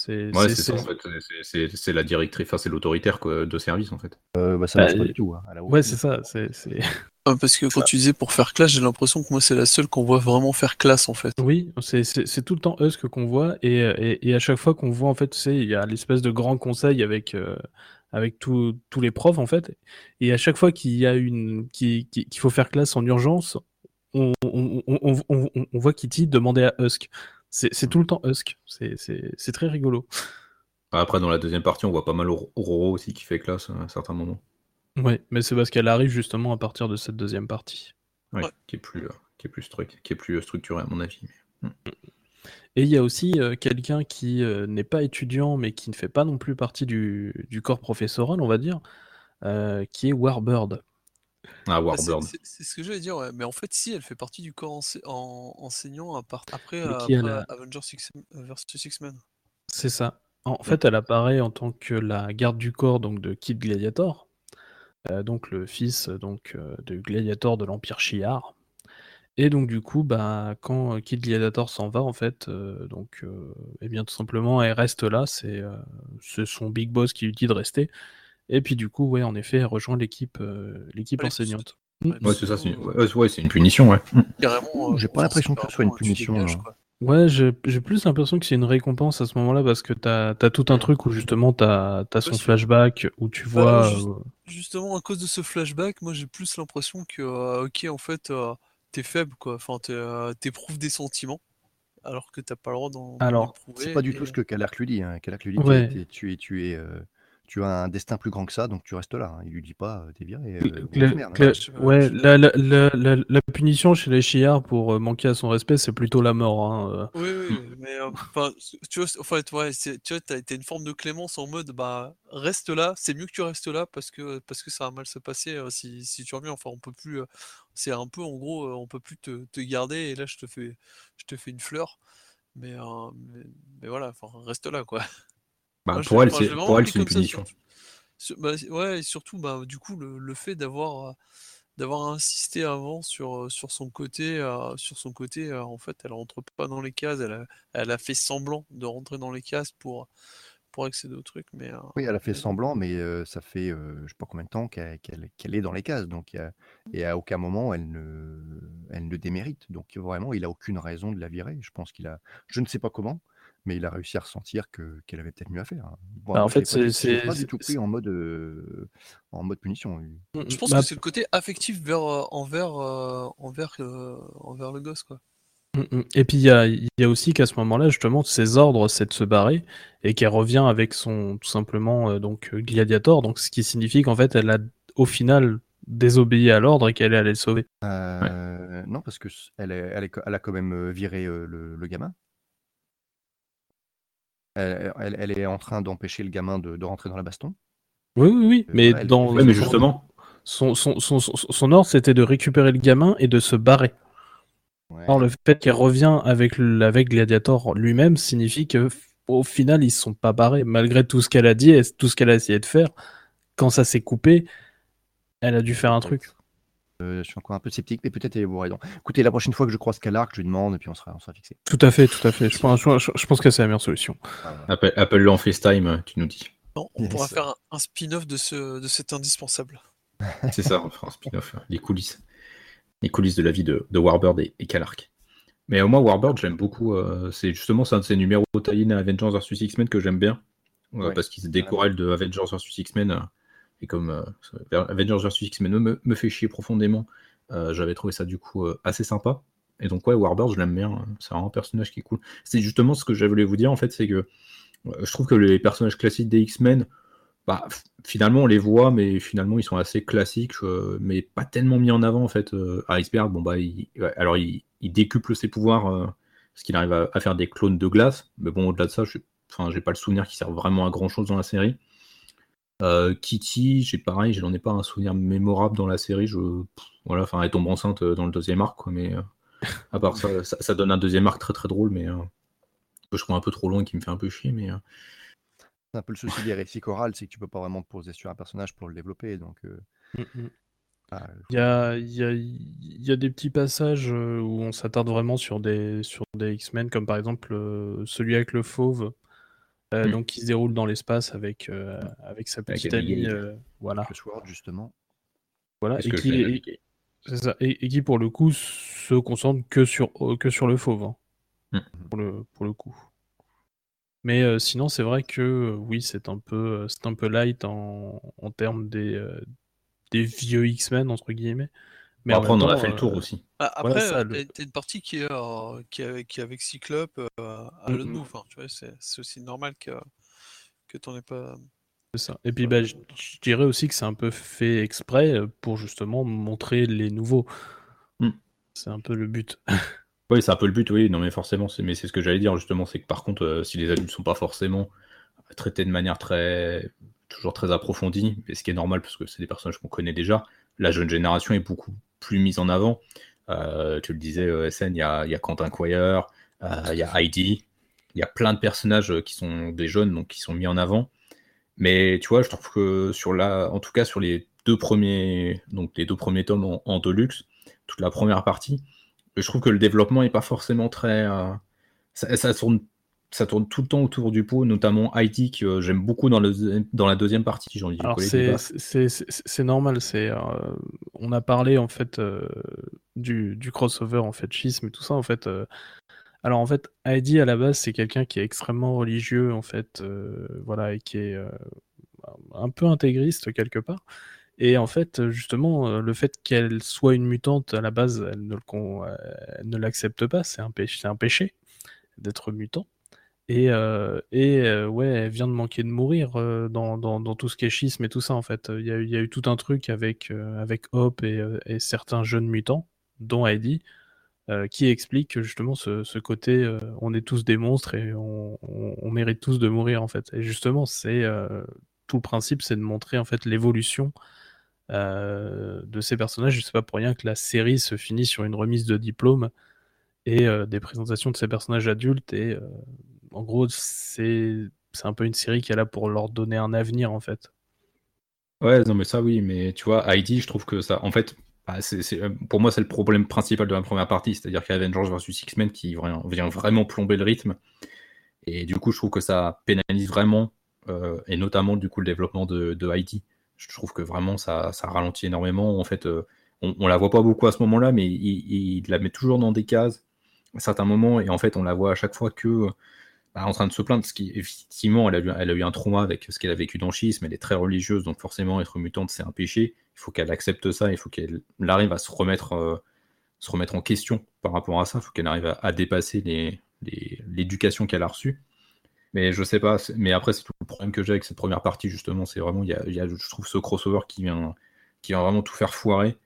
C'est ouais, c'est en fait. C'est la directrice, enfin, c'est l'autoritaire de service, en fait. Euh, bah, ça marche bah, pas du tout. Hein, ouais, c'est ça. c'est *laughs* parce que quand tu disais pour faire classe, j'ai l'impression que moi, c'est la seule qu'on voit vraiment faire classe, en fait. Oui, c'est tout le temps Husk qu'on voit, et, et, et, à chaque fois qu'on voit, en fait, tu sais, il y a l'espèce de grand conseil avec. Euh, avec tous les profs en fait. Et à chaque fois qu'il y a une qu'il faut faire classe en urgence, on, voit Kitty demander à Husk. C'est tout le temps Husk. C'est très rigolo. Après, dans la deuxième partie, on voit pas mal Aurora aussi qui fait classe à un certain moment. Oui, mais c'est parce qu'elle arrive justement à partir de cette deuxième partie. Oui, qui est plus, qui est plus, qui est plus structuré à mon avis. Hmm. Et il y a aussi quelqu'un qui n'est pas étudiant, mais qui ne fait pas non plus partie du, corps professoral, on va dire, qui est Warbird. Ah, bah, c'est ce que j'allais dire, ouais. mais en fait, si, elle fait partie du corps enseignant à après, Avengers vs X-Men. C'est ça. En fait, elle apparaît en tant que la garde du corps donc, de Kid Gladiator, donc le fils donc, de Gladiator de l'Empire Shi'ar. Et donc du coup, bah, quand Kid Gladiator s'en va, en fait, donc, euh, eh bien tout simplement, elle reste là. C'est son big boss qui lui dit de rester. Et puis du coup, ouais, en effet, elle rejoint l'équipe l'équipe enseignante. Ouais, c'est ça, c'est une... Ouais, une punition, ouais. J'ai pas l'impression que ce soit une punition. Ouais, j'ai plus l'impression que c'est une récompense à ce moment-là parce que t'as as tout un truc où justement t'as as son flashback où tu bah, vois. Justement, à cause de ce flashback, moi j'ai plus l'impression que, ok, en fait, t'es faible, quoi. Enfin, euh, t'éprouves des sentiments, alors que t'as pas le droit d'en Alors, c'est pas du tout ce que Kalark lui dit. Hein. lui dit, tu es, tu es, euh, tu as un destin plus grand que ça, donc tu restes là. Hein. Il lui dit pas, t'es viré. ouais, la, la, la, la, punition chez les chiards pour euh, manquer à son respect, c'est plutôt la mort. Hein, oui, oui, mais enfin, tu vois, en fait, ouais, tu vois, t'as une forme de clémence en mode, bah, reste là, c'est mieux que tu restes là parce que, parce que ça va mal se passer si, si tu reviens. Enfin, on peut plus, c'est un peu, en gros, on peut plus te, te, garder et là, je te fais, je te fais une fleur. Mais, mais, voilà, reste là, quoi. Bah, pour, elle, c'est, pour elle, c'est une punition. Bah, ouais, et surtout, bah, du coup, le, fait d'avoir d'avoir insisté avant sur, sur son côté, sur son côté, en fait, elle rentre pas dans les cases, elle a, elle a fait semblant de rentrer dans les cases pour, pour accéder au truc. Mais, oui, elle a fait semblant, mais ça fait je sais pas combien de temps qu'elle est dans les cases. Donc, et à aucun moment elle ne, elle ne démérite. Donc vraiment, il a aucune raison de la virer. Je pense qu'il a, je ne sais pas comment, mais il a réussi à ressentir que qu'elle avait peut-être mieux à faire. Hein. Bah, en fait, c'est pas du tout pris en mode en mode punition. Mmh, je pense bah que c'est le côté affectif vers envers envers envers le gosse quoi. Mmh, mmh. Et puis il y a, y a, aussi qu'à ce moment-là, justement, ses ordres, c'est de se barrer et qu'elle revient avec son tout simplement donc gladiator, donc ce qui signifie qu'en fait, elle a au final désobéi à l'ordre et qu'elle est allée le sauver. Euh, non, parce que elle, elle, elle, a quand même viré le, le gamin. Elle, est en train d'empêcher le gamin de, rentrer dans la baston. Oui, oui, oui. Mais, dans, mais justement. Son, son, son, son ordre, c'était de récupérer le gamin et de se barrer. Alors, le fait qu'elle revient avec, avec Gladiator lui-même signifie que au final, ils se sont pas barrés. Malgré tout ce qu'elle a dit et tout ce qu'elle a essayé de faire, quand ça s'est coupé, elle a dû faire un truc. Euh, je suis encore un peu sceptique, mais peut-être elle est raison. Écoutez, la prochaine fois que je croise Calarc, je lui demande et puis on sera, on sera fixé. Tout à fait, tout à fait. Je pense, je, pense que c'est la meilleure solution. Appelle-le en FaceTime, tu nous dis. on pourra faire un, spin-off de, ce, de cet indispensable. *laughs* c'est ça, on fera un spin-off, les coulisses. Les coulisses de la vie de, de Warbird et, et Calarc. Mais au moins, Warbird, j'aime beaucoup. Euh, c'est justement un de ces numéros tie à Avengers vs X-Men que j'aime bien. Euh, parce qu'ils se de Avengers vs X-Men et comme euh, Avengers vs X-Men me, me, fait chier profondément, euh, j'avais trouvé ça du coup euh, assez sympa. Et donc, ouais, Warbird, je l'aime bien. C'est un personnage qui est cool. C'est justement ce que j'avais voulu vous dire, en fait, c'est que je trouve que les personnages classiques des X-Men, bah, finalement, on les voit, mais finalement, ils sont assez classiques, mais pas tellement mis en avant, en fait. Iceberg, bon, bah, alors, il, décuple ses pouvoirs, parce qu'il arrive à, faire des clones de glace, mais bon, au-delà de ça, je j'ai pas le souvenir qu'il serve vraiment à grand chose dans la série. Euh, Kitty, j'ai pareil, j'en ai pas un souvenir mémorable dans la série. Je, voilà, enfin, elle tombe enceinte euh, dans le deuxième arc, quoi, mais euh, à part ça, *laughs* ça, donne un deuxième arc très très drôle, mais que je trouve un peu trop long et qui me fait un peu chier. Mais c'est un peu le souci des récits chorales, c'est que tu peux pas vraiment te poser sur un personnage pour le développer, donc. Mm, mm. Ah, il, y a, il, y a, il y, a, des petits passages où on s'attarde vraiment sur des, sur des X-Men, comme par exemple celui avec le fauve, euh, mm. donc qui se déroule dans l'espace avec, euh, avec sa petite amie. Euh, voilà. justement. Voilà, et qui, et, ça, et, qui, pour le coup se concentre que sur, que sur le fauve. Hein, mm. pour, le, pour le coup. Mais sinon, c'est vrai que oui, c'est un peu, c'est un peu light en, en termes des, des vieux X-Men entre guillemets. Mais après, on en a fait le tour aussi. Bah, après, t'as une partie qui est, qui est, qui est avec Cyclope à mm, mm. Enfin, tu vois, c'est aussi normal que, que t'en aies pas. C'est ça. Et puis, bah, je, dirais aussi que c'est un peu fait exprès pour justement montrer les nouveaux. Mm. C'est un peu le but. *laughs* oui, c'est un peu le but, oui. Non, mais forcément, mais c'est ce que j'allais dire justement, c'est que par contre, si les adultes sont pas forcément traités de manière très toujours très approfondie, ce qui est normal parce que c'est des personnages qu'on connaît déjà, la jeune génération est beaucoup plus en avant. Euh, tu le disais, euh, SN, il y a, Quentin euh, il y a Heidi, il y a plein de personnages qui sont des jeunes, donc qui sont mis en avant. Mais tu vois, je trouve que sur la, en tout cas sur les deux premiers, donc les deux premiers tomes en, Deluxe, toute la première partie, je trouve que le développement n'est pas forcément très, ça, ça, tourne ça tourne tout le temps autour du pot, notamment Heidi que euh, j'aime beaucoup dans, le, dans la deuxième partie. J'ai envie c'est normal. C'est euh, on a parlé en fait euh, du, du, crossover en fait schisme et tout ça en fait. alors en fait Heidi à la base c'est quelqu'un qui est extrêmement religieux en fait, voilà et qui est un peu intégriste quelque part. Et en fait, justement, le fait qu'elle soit une mutante à la base, elle ne l'accepte pas, c'est un, péché, un péché d'être mutant. Et, euh, et euh, ouais, elle vient de manquer de mourir euh, dans, dans, dans, tout ce qui est schisme et tout ça en fait. Il y a, y a eu tout un truc avec, avec Hop et, et, certains jeunes mutants, dont Heidi, qui explique justement ce, ce côté on est tous des monstres et on, on, mérite tous de mourir en fait. Et justement, c'est tout le principe, c'est de montrer en fait l'évolution de ces personnages. Je sais pas pour rien que la série se finit sur une remise de diplôme et des présentations de ces personnages adultes. Et en gros, c'est un peu une série qui est là pour leur donner un avenir, en fait. Ouais, non, mais ça, oui, mais tu vois, Heidi, je trouve que ça, en fait, bah, pour moi, c'est le problème principal de la première partie, c'est-à-dire qu'Avengers vs X-Men qui vient vraiment plomber le rythme. Et du coup, je trouve que ça pénalise vraiment, et notamment du coup le développement de, de Heidi. Je trouve que vraiment ça, ça ralentit énormément. En fait, on, on, la voit pas beaucoup à ce moment-là, mais il, la met toujours dans des cases à certains moments, et en fait, on la voit à chaque fois que en train de se plaindre, parce qu'effectivement, elle, a eu, elle a eu un trauma avec ce qu'elle a vécu dans Schisme, elle est très religieuse, donc forcément, être mutante, c'est un péché. Il faut qu'elle accepte ça, il faut qu'elle arrive à se remettre, euh, se remettre en question par rapport à ça, il faut qu'elle arrive à, dépasser l'éducation les, qu'elle a reçue. Mais je sais pas, mais après, c'est tout le problème que j'ai avec cette première partie, justement, c'est vraiment, il y a, je trouve, ce crossover qui vient, qui vient vraiment tout faire foirer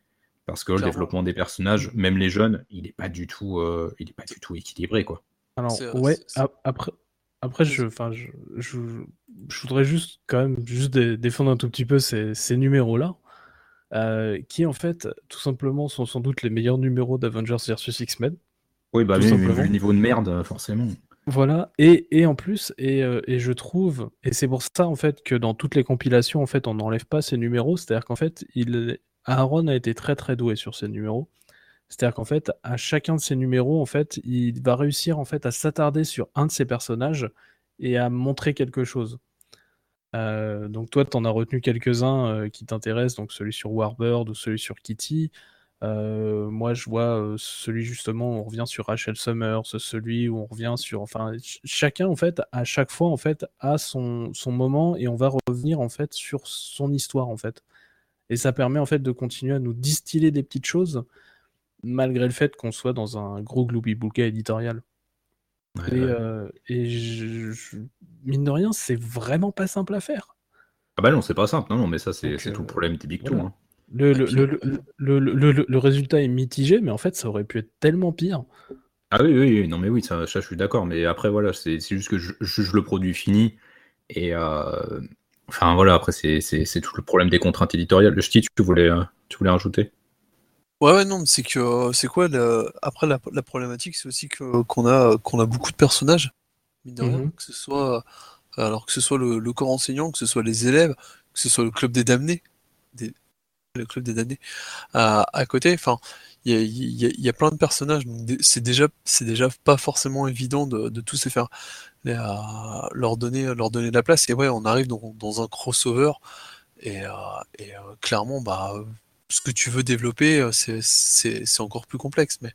parce que le développement des personnages, même les jeunes, il n'est pas du tout, euh, il est pas du tout équilibré, quoi. Alors ouais, après, après, je, enfin, je, je, voudrais juste quand même juste défendre un tout petit peu ces, ces numéros-là, euh, qui en fait, tout simplement, sont sans doute les meilleurs numéros d'Avengers vs X-Men. Oui, bah oui, vu le niveau de merde, forcément. Voilà, et, et en plus, et, euh, et, je trouve, et c'est pour ça en fait que dans toutes les compilations, en fait, on n'enlève pas ces numéros, c'est-à-dire qu'en fait, il, Aaron a été très très doué sur ces numéros. C'est-à-dire qu'en fait, à chacun de ces numéros, en fait, il va réussir en fait à s'attarder sur un de ses personnages et à montrer quelque chose. Euh, donc toi, tu en as retenu quelques-uns euh, qui t'intéressent, donc celui sur Warbird ou celui sur Kitty. Euh, moi, je vois celui justement où on revient sur Rachel Summers, celui où on revient sur, enfin, chacun en fait, à chaque fois en fait, a son, son moment et on va revenir en fait sur son histoire en fait. Et ça permet en fait de continuer à nous distiller des petites choses malgré le fait qu'on soit dans un gros gloobie bouquet éditorial. et, euh, mine de rien, c'est vraiment pas simple à faire. Ah bah non, c'est pas simple, non, non mais ça c'est tout le euh, problème des Big hein. Le, le, résultat est mitigé, mais en fait, ça aurait pu être tellement pire. Ah oui, oui, non, mais oui, ça, je suis d'accord. Mais après, voilà, c'est juste que je juge le produit fini. Et euh, enfin, voilà, après, c'est tout le problème des contraintes éditoriales. Le tu voulais, tu voulais rajouter? Ouais, ouais, non, c'est que c'est quoi après la, problématique, c'est aussi que qu'on a qu'on a beaucoup de personnages, mine de rien, mmh que ce soit alors que ce soit le, corps enseignant, que ce soit les élèves, que ce soit le club des damnés, le club des damnés à, à côté. Enfin, il y a, y, y a, plein de personnages, c'est déjà c'est déjà pas forcément évident de, de tous les faire leur donner leur donner de la place. Et ouais, on arrive dans, dans un crossover et, euh, et euh, clairement, bah ce que tu veux développer, euh, c'est encore plus complexe. Mais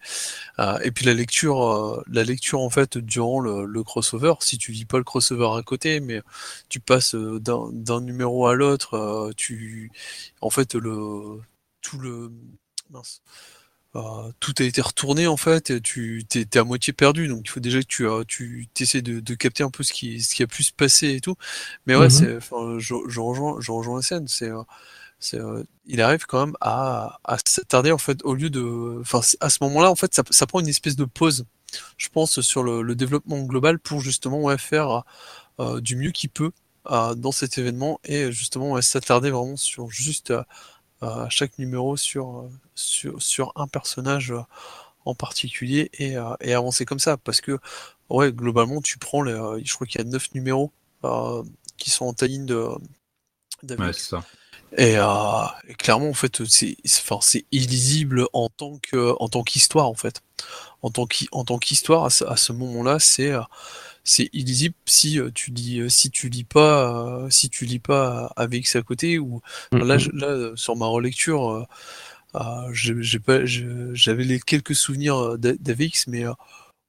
euh, et puis la lecture, euh, la lecture en fait durant le, crossover, si tu vis pas le crossover à côté, mais tu passes d'un numéro à l'autre, tu, en fait le tout le mince. tout a été retourné en fait, tu t'es à moitié perdu, donc il faut déjà que tu, tu essaies de, de, capter un peu ce qui, ce qui a pu se passer et tout. Mais ouais, mmh c'est, je, je, rejoins, je rejoins la scène, c'est euh, il arrive quand même à, s'attarder en fait au lieu de, enfin à ce moment-là en fait ça, prend une espèce de pause, je pense sur le, développement global pour justement faire euh, du mieux qu'il peut euh, dans cet événement et justement s'attarder vraiment sur juste à chaque numéro sur, sur, un personnage en particulier et, avancer comme ça. Parce que ouais globalement tu prends les, je crois qu'il y a 9 numéros qui sont en taille de, ouais, c'est ça euh, et, clairement, en fait, c'est, enfin, c'est illisible en tant que, en tant qu'histoire, en fait. En tant qu'histoire, à ce, moment-là, c'est, euh, c'est illisible si euh, tu lis, si tu lis pas, si tu lis pas AVX à côté ou là, mm-hmm. là, sur ma relecture, j'avais les quelques souvenirs d'AVX, mais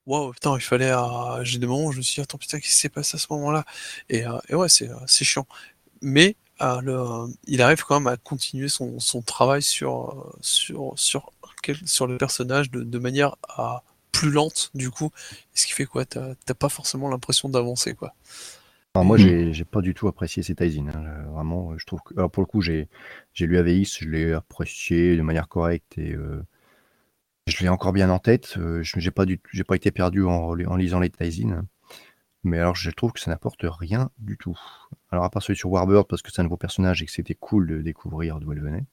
waouh, putain, il fallait, j'ai des moments où je me suis dit, attends, putain, qu'est-ce qui s'est passé à ce moment-là? Et, et ouais, c'est, c'est chiant. Mais il arrive quand même à continuer son, travail sur, sur, sur, sur le personnage de, manière à, plus lente, du coup. Ce qui fait quoi T'as pas forcément l'impression d'avancer, quoi. moi, mm. j'ai pas du tout apprécié ces Taizin. Hein. Vraiment, je trouve que. Alors, pour le coup, j'ai lu AVX, je l'ai apprécié de manière correcte et euh, je l'ai encore bien en tête. Euh, je j'ai pas, du... pas été perdu en, en lisant les Taizin. Mais alors, je trouve que ça n'apporte rien du tout. Alors, à part celui sur Warbird, parce que c'est un nouveau personnage et que c'était cool de découvrir d'où elle venait.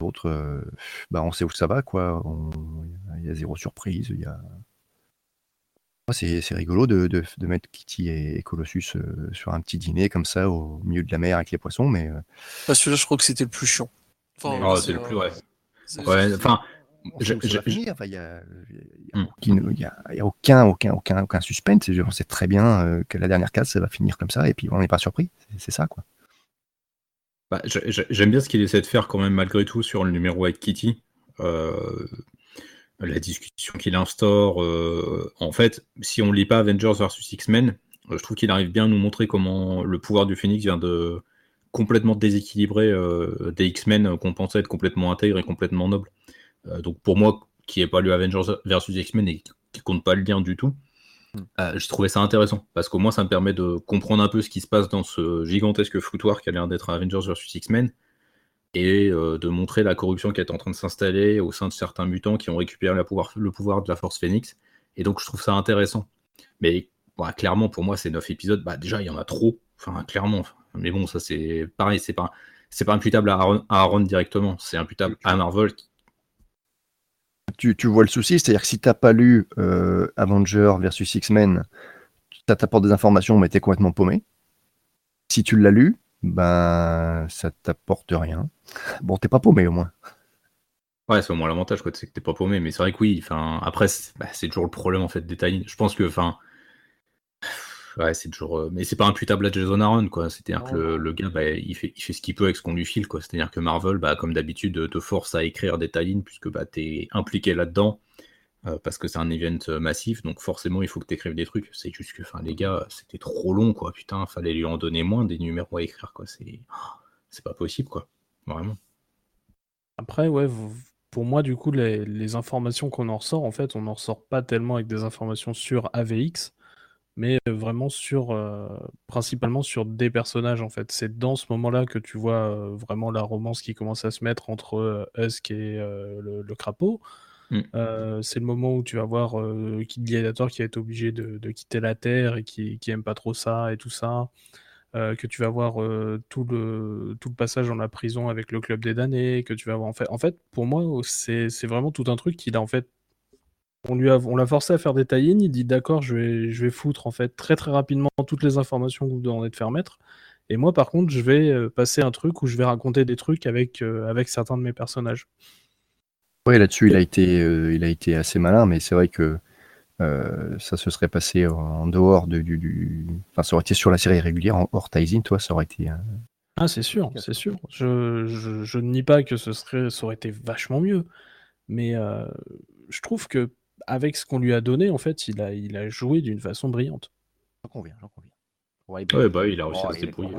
D'autres, bah, on sait où ça va, quoi. Il y a zéro surprise. Il y a... C'est rigolo de, de, de, mettre Kitty et, Colossus sur un petit dîner comme ça au milieu de la mer avec les poissons, mais. Bah, celui-là, je crois que c'était le plus chiant. Enfin, oh, c'est le plus, ouais. ouais enfin, je, je, il n'y a, a, aucun, aucun, aucun, aucun suspense. Je sais très bien que la dernière case, ça va finir comme ça, et puis on n'est pas surpris. C'est ça, quoi. Bah, J'aime bien ce qu'il essaie de faire quand même malgré tout sur le numéro avec Kitty. Euh, la discussion qu'il instaure. Euh, en fait, si on lit pas Avengers vs X-Men, euh, je trouve qu'il arrive bien à nous montrer comment le pouvoir du Phoenix vient de complètement déséquilibrer des X-Men qu'on pensait être complètement intègres et complètement nobles. Donc pour moi, qui n'ai pas lu Avengers vs X-Men et qui compte pas le lien du tout, Hmm. Euh, je trouvais ça intéressant parce qu'au moins ça me permet de comprendre un peu ce qui se passe dans ce gigantesque foutoir qui a l'air d'être Avengers vs X-Men et euh, de montrer la corruption qui est en train de s'installer au sein de certains mutants qui ont récupéré le pouvoir de la Force Phoenix. Et donc je trouve ça intéressant. Mais clairement pour moi ces 9 épisodes, bah, déjà il y en a trop. Enfin clairement. Mais bon ça c'est pareil, c'est pas c'est pas imputable à Aaron, à Aaron directement, c'est imputable à Marvel tu, vois le souci, c'est-à-dire que si tu n'as pas lu euh, Avenger versus X-Men, ça t'apporte des informations, mais tu es complètement paumé. Si tu l'as lu, ben ça t'apporte rien. Bon, t'es pas paumé au moins. Ouais, c'est au moins l'avantage, quoi, c'est que t'es pas paumé. Mais c'est vrai que oui, après, bah, c'est toujours le problème en fait des Je pense que, enfin, Ouais, c'est toujours. Euh, mais c'est pas imputable à Jason Aaron, quoi. C'est-à-dire que le, gars, bah, il, fait, il fait ce qu'il peut avec ce qu'on lui file, quoi. C'est-à-dire que Marvel, bah, comme d'habitude, te force à écrire des tie puisque bah, tu es impliqué là-dedans, euh, parce que c'est un event euh, massif, donc forcément, il faut que tu écrives des trucs. C'est juste que, enfin, les gars, c'était trop long, quoi. Putain, fallait lui en donner moins des numéros à écrire, quoi. C'est, c'est pas possible, quoi. Vraiment. Après, ouais, pour moi, du coup, les, les informations qu'on en ressort, en fait, on n'en ressort pas tellement avec des informations sur AVX mais vraiment sur, principalement sur des personnages en fait. C'est dans ce moment-là que tu vois vraiment la romance qui commence à se mettre entre Husk et le, crapaud. Mmh. c'est le moment où tu vas voir Kid Gladiator qui va être obligé de, quitter la Terre et qui, qui aime pas trop ça et tout ça. que tu vas voir tout, le, tout le passage dans la prison avec le club des damnés, que tu vas voir en fait. En fait, pour moi, c'est vraiment tout un truc qu'il a en fait on lui a, on l'a forcé à faire des tie il dit d'accord, je vais, je vais foutre en fait très très rapidement toutes les informations que vous demandez de faire mettre. Et moi par contre, je vais euh, passer un truc où je vais raconter des trucs avec, euh, avec certains de mes personnages. Oui, là-dessus, il, a été, euh, il a été assez malin, mais c'est vrai que ça se serait passé en dehors de, du, Enfin, ça aurait été sur la série régulière, en hors Tyson, toi, ça aurait été. Ah, c'est sûr, c'est sûr. Je, je, ne nie pas que ce serait, ça aurait été vachement mieux. Mais je trouve que avec ce qu'on lui a donné, en fait, il a, il a joué d'une façon brillante. J'en conviens, j'en conviens. Ouais, bah, il a réussi à se débrouiller.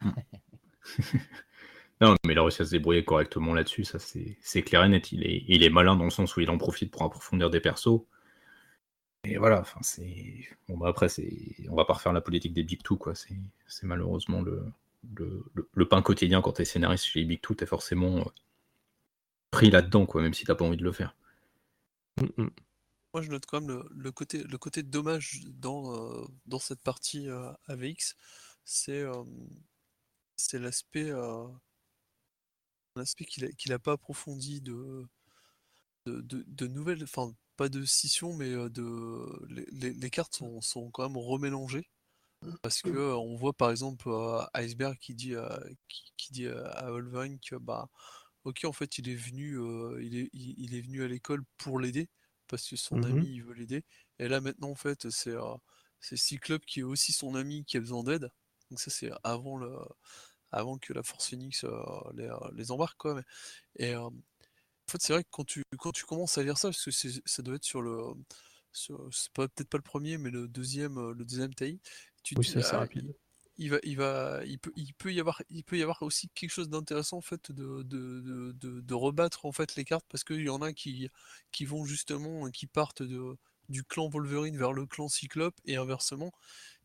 *laughs* non, mais il a réussi à se débrouiller correctement là-dessus, ça c'est clair et net. Il est, il est malin dans le sens où il en profite pour approfondir des persos. Et voilà, enfin c'est. Bon bah après c'est. On va pas refaire la politique des Big Two, quoi. C'est malheureusement le, le, le, pain quotidien quand t'es scénariste chez les Big Two, t'es forcément euh, pris là-dedans, quoi, même si t'as pas envie de le faire. Mm, mm. Moi, je note quand même le, côté, dommage dans, euh, cette partie euh, AVX, c'est euh, c'est l'aspect qu'il n'a pas approfondi de, nouvelles, enfin pas de scission, mais les, cartes sont, quand même remélangées. Parce que on voit par exemple Iceberg qui dit, qui, dit à Wolverine que bah ok en fait il est venu il est venu à l'école pour l'aider parce que son mmh ami il veut l'aider. Et là maintenant en fait c'est euh, Cyclope qui est aussi son ami qui a besoin d'aide. Donc ça c'est avant le avant que la Force Phoenix euh, les, euh, les, embarque quoi. Et en fait c'est vrai que quand tu quand tu commences à lire ça parce que ça doit être sur le c'est peut-être pas le premier mais le deuxième le deuxième taille tu oui, c'est ah, rapide il va, il va, il peut, il peut y avoir, il peut y avoir aussi quelque chose d'intéressant en fait de, rebattre en fait les cartes parce qu'il y en a qui, qui vont justement, qui partent de, du clan Wolverine vers le clan Cyclope et inversement.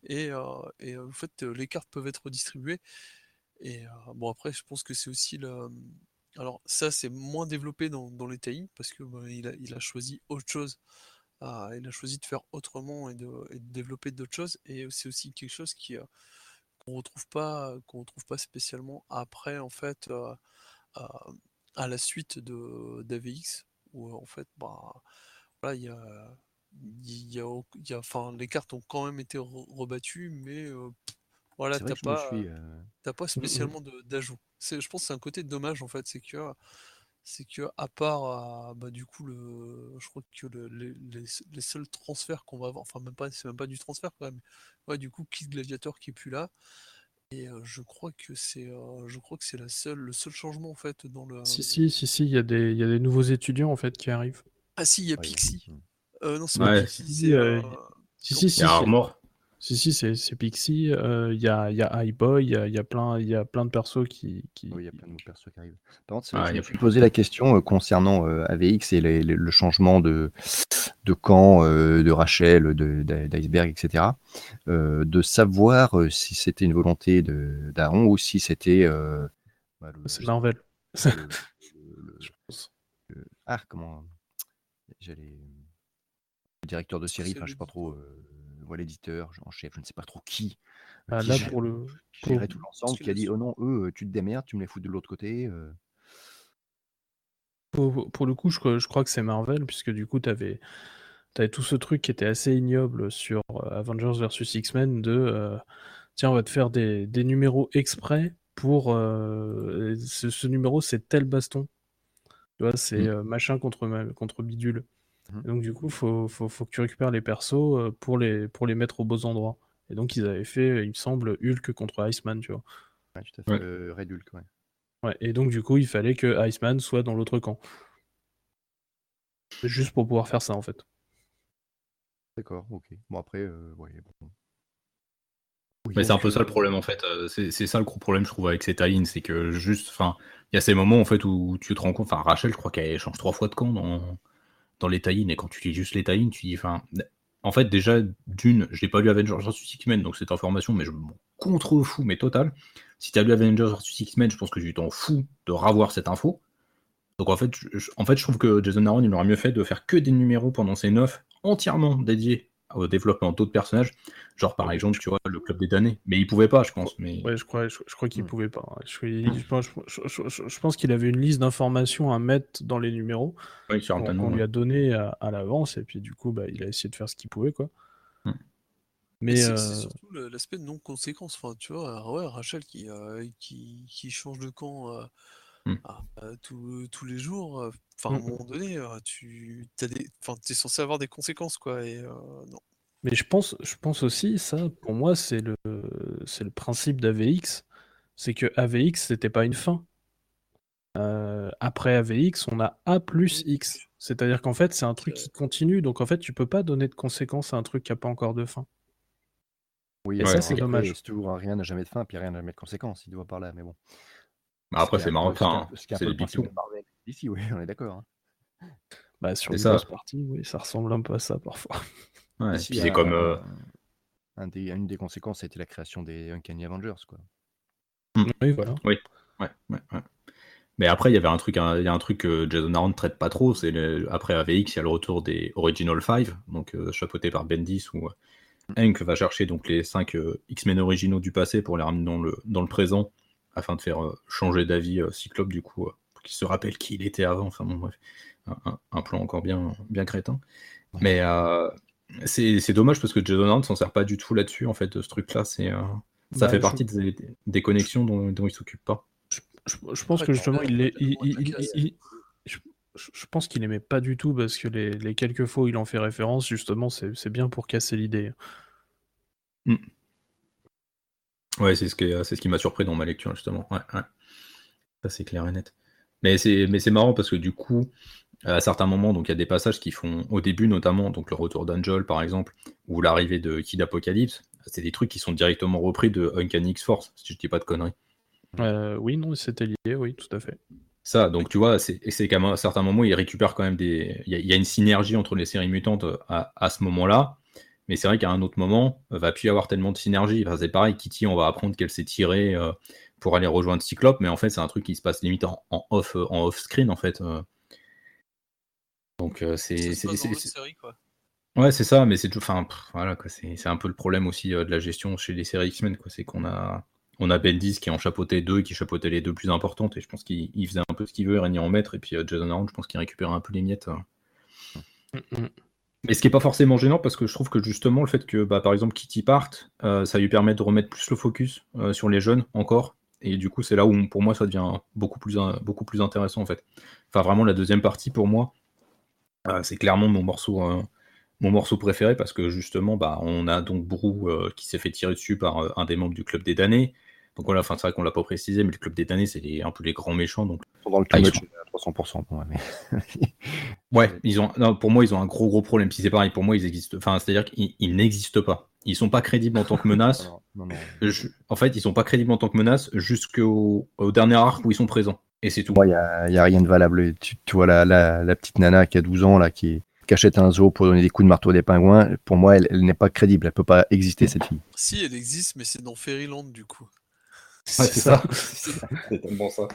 Et, euh, et en fait, les cartes peuvent être distribuées. Et euh, bon après, je pense que c'est aussi le, alors ça c'est moins développé dans, les TI parce que bah, il, a, choisi autre chose. Ah, il a choisi de faire autrement et de développer d'autres choses. Et c'est aussi quelque chose qui, qu'on retrouve pas qu'on retrouve pas spécialement après en fait à la suite de d'AVX, où en fait, bah, voilà, il y a, il y a, y a, enfin, les cartes ont quand même été rebattues, mais voilà, t'as pas, t'as pas mmh spécialement d'ajout. Je pense que c'est un côté dommage en fait, c'est que c'est que à part bah, du coup le je crois que les, les, seuls transferts qu'on va avoir enfin même pas c'est même pas du transfert quand même ouais du coup Kid Gladiator qui est plus là et je crois que c'est je crois que c'est la seule le seul changement en fait dans le si si si si il y a des il y a des nouveaux étudiants en fait qui arrivent. Ah si il y a Pixie. Euh, non c'est pas Pixie c'est si si si, si, si, c'est Pixie. Euh, il y a, y a iBoy, il y a, y, a plein, y a plein de persos qui. qui... Oui, il y a plein de persos qui arrivent. Par contre, je me suis posé la question euh, concernant euh, AVX et le changement de, de camp de Rachel, d'Iceberg, etc. de savoir si c'était une volonté d'Aaron ou si c'était. Bah, c'est Marvel. *laughs* je pense. ah, comment. J'allais. Le directeur de série, enfin, je sais pas trop voilà l'éditeur en chef, je ne sais pas trop qui. Euh, ah, là, pour le. Qui tout l'ensemble, qui a dit Oh non, eux, tu te démerdes, tu me les fous de l'autre côté. Euh. Pour, le coup, je, crois que c'est Marvel, puisque du coup, tu avais, avais, tout ce truc qui était assez ignoble sur euh, Avengers vs X-Men de tiens, on va te faire des, numéros exprès pour. Ce, numéro, c'est tel baston. Tu vois, c'est mmh. machin contre, contre bidule. Mmh. donc du coup, faut, faut, faut, que tu récupères les persos euh, pour les, pour les mettre aux beaux endroits. Et donc ils avaient fait, il me semble, Hulk contre Iceman, tu vois. Ouais, tout à fait. Euh, Red Hulk, ouais. Ouais, et donc du coup, il fallait que Iceman soit dans l'autre camp. Juste pour pouvoir faire ça, en fait. D'accord, ok. Bon, après, euh, ouais, bon. Mais c'est un peu ça le problème en fait. C'est ça le gros problème je trouve avec cette tie c'est que juste, enfin, il y a ces moments en fait où tu te rends compte, enfin Rachel, je crois qu'elle change trois fois de camp dans, dans les tie et quand tu lis juste les tie tu dis, en fait, déjà, d'une, je n'ai pas lu Avengers vs X-Men, donc cette information, mais je m'en contrefous, mais total. Si tu as lu Avengers vs X-Men, je pense que je t'en fous de ravoir cette info. Donc en fait, je, en fait, je trouve que Jason Aaron, il aurait mieux fait de faire que des numéros pendant ces neuf entièrement dédiés au développement d'autres personnages. Genre par exemple, tu vois, le club des damnés. Mais il pouvait pas, je pense. Mais... Ouais, je crois, je, crois qu'il pouvait pas. Je, pense, qu'il avait une liste d'informations à mettre dans les numéros oui, qu'on lui a donné à, l'avance. Et puis du coup, bah, il a essayé de faire ce qu'il pouvait. quoi. Hmm. Mais c'est euh, surtout l'aspect de non-conséquence. Enfin, tu vois, ouais, Rachel qui, euh, qui, qui, change de camp euh, hmm. tous les jours. Enfin, à un hmm. moment donné, tu es censé avoir des conséquences. quoi. Et non. Mais je pense, je pense aussi, ça, pour moi, c'est le, c'est le principe d'AVX. C'est que AVX, c'était pas une fin. Euh, après AVX, on a A plus X. C'est-à-dire qu'en fait, c'est un truc qui continue. Donc en fait, tu peux pas donner de conséquences à un truc qui a pas encore de fin. Oui, et ça, c'est dommage. Toujours rien n'a jamais de fin, puis rien n'a jamais de conséquences. Il doit par là, mais bon. Bah, après, c'est marrant. c'est le de Marvel. Ici, oui, on est d'accord. Hein. Bah, sur une grosse partie, oui, ça ressemble un peu à ça parfois. *laughs* Ouais, c'est comme. Euh, un des, une des conséquences, c'était la création des Uncanny Avengers, quoi. Hmm. Oui, voilà. Oui, ouais, ouais, Mais après, il y avait un truc, il y a un truc que Jason Aaron ne traite pas trop. C'est après AVX, il y a le retour des Original 5, donc euh, chapeauté par Bendis, où euh, Hank va chercher donc les 5 X-Men originaux du passé pour les ramener dans le, dans le présent, afin de faire changer d'avis Cyclope, du coup, pour qu'il se rappelle qui il était avant. Enfin bon, bref, un, un plan encore bien, bien crétin. Mais c'est dommage parce que Jason Hunt s'en sert pas du tout là-dessus, en fait, ce truc-là. c'est euh, ça bah, fait partie des, connexions dont, dont il s'occupe pas. Je, pense que justement, il, est, je, pense qu'il aimait pas du tout parce que les, quelques fois où il en fait référence, justement, c'est bien pour casser l'idée. Hmm. Ouais, c'est ce qui, ce qui m'a surpris dans ma lecture, justement. Ouais, Ça, c'est clair et net. Mais c'est marrant parce que du coup, à certains moments, donc il y a des passages qui font, au début notamment, donc le retour d'Angel par exemple, ou l'arrivée de Kid Apocalypse, c'est des trucs qui sont directement repris de Uncanny X-Force, si je dis pas de conneries. Euh, oui, non, c'était lié, oui, tout à fait. Ça, donc tu vois, c'est qu'à certains moments, ils récupèrent quand même des. Il y, a une synergie entre les séries mutantes à, à ce moment-là, mais c'est vrai qu'à un autre moment, va plus y avoir tellement de synergie. Enfin, c'est pareil, Kitty, on va apprendre qu'elle s'est tirée euh, pour aller rejoindre Cyclope, mais en fait, c'est un truc qui se passe limite en, off, en off screen en fait. Euh. Donc euh, c'est Ouais, c'est ça, mais c'est enfin voilà c'est un peu le problème aussi euh, de la gestion chez les séries X-Men quoi, c'est qu'on a on a Bendis qui en chapeautait deux, qui chapeautait les deux plus importantes, et je pense qu'il faisait un peu ce qu'il veut, et en maître, et puis Jason Aaron, je pense qu'il récupérait un peu les miettes. Mm, mm. Mais ce qui n'est pas forcément gênant, parce que je trouve que justement, le fait que, bah, par exemple, Kitty parte, ça lui permet de remettre plus le focus sur les jeunes encore, et du coup, c'est là où pour moi ça devient beaucoup plus, beaucoup plus intéressant en fait. Enfin, vraiment, la deuxième partie pour moi, euh, c'est clairement mon morceau, euh, préféré parce que justement, bah, on a donc Brou euh, qui s'est fait tirer dessus par un des membres du club des damnés. Donc voilà, enfin, c'est vrai qu'on l'a pas précisé, mais le club des damnés, c'est un peu les grands méchants. Donc, dans le ah, club, à 300% pour moi. *laughs* *laughs* ouais, ils ont, non, pour moi, ils ont un gros gros problème. Si c'est pareil, pour moi, ils existent. Enfin, c'est-à-dire qu'ils n'existent pas. Ils sont pas crédibles en tant que menace. *laughs* en fait, ils sont pas crédibles en tant que menace jusqu'au dernier arc où ils sont présents. Et c'est tout. Il n'y a, rien de valable. Tu, vois la, la, petite nana qui a 12 ans là, qui, cachette un zoo pour donner des coups de marteau à des pingouins. Pour moi, elle, n'est pas crédible. Elle peut pas exister cette fille. Si, elle existe, mais c'est dans Fairyland du coup. *laughs* c'est ça. c'est tellement ça.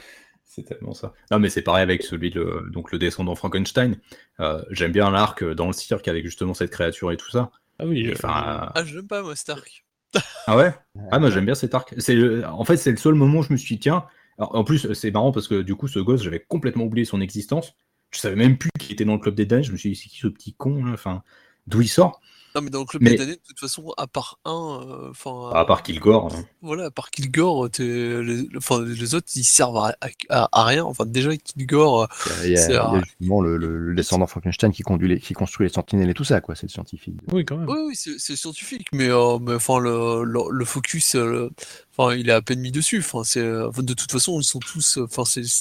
C'est tellement ça. Non, mais c'est pareil avec celui de donc le descendant Frankenstein. Euh, j'aime bien l'arc dans le cirque avec justement cette créature et tout ça. Ah oui. Euh, enfin. Ah, je n'aime pas moi Stark. *laughs* ah ouais? Ah moi j'aime bien cet arc. C'est en fait c'est le seul moment où je me suis dit tiens. en plus c'est marrant parce que du coup ce gosse j'avais complètement oublié son existence. Je savais même plus qu'il était dans le club des Danes. Je me suis dit c'est qui ce petit con Enfin d'où il sort? Non, mais dans le club des de toute façon, à part un. Euh, enfin. à part Kilgore. Hein. Voilà, à part Kilgore, les, les autres, ils servent à, rien. Enfin, déjà, Kilgore. Il y a, justement le, le, descendant Frankenstein qui, conduit qui construit les sentinelles et tout ça, quoi. C'est le scientifique. Oui, quand même. Oui, oui c'est scientifique, mais, euh, mais enfin, le, le, focus. Euh, enfin, il est à peine mis dessus. Enfin, c'est, de toute façon, ils sont tous. Enfin, c'est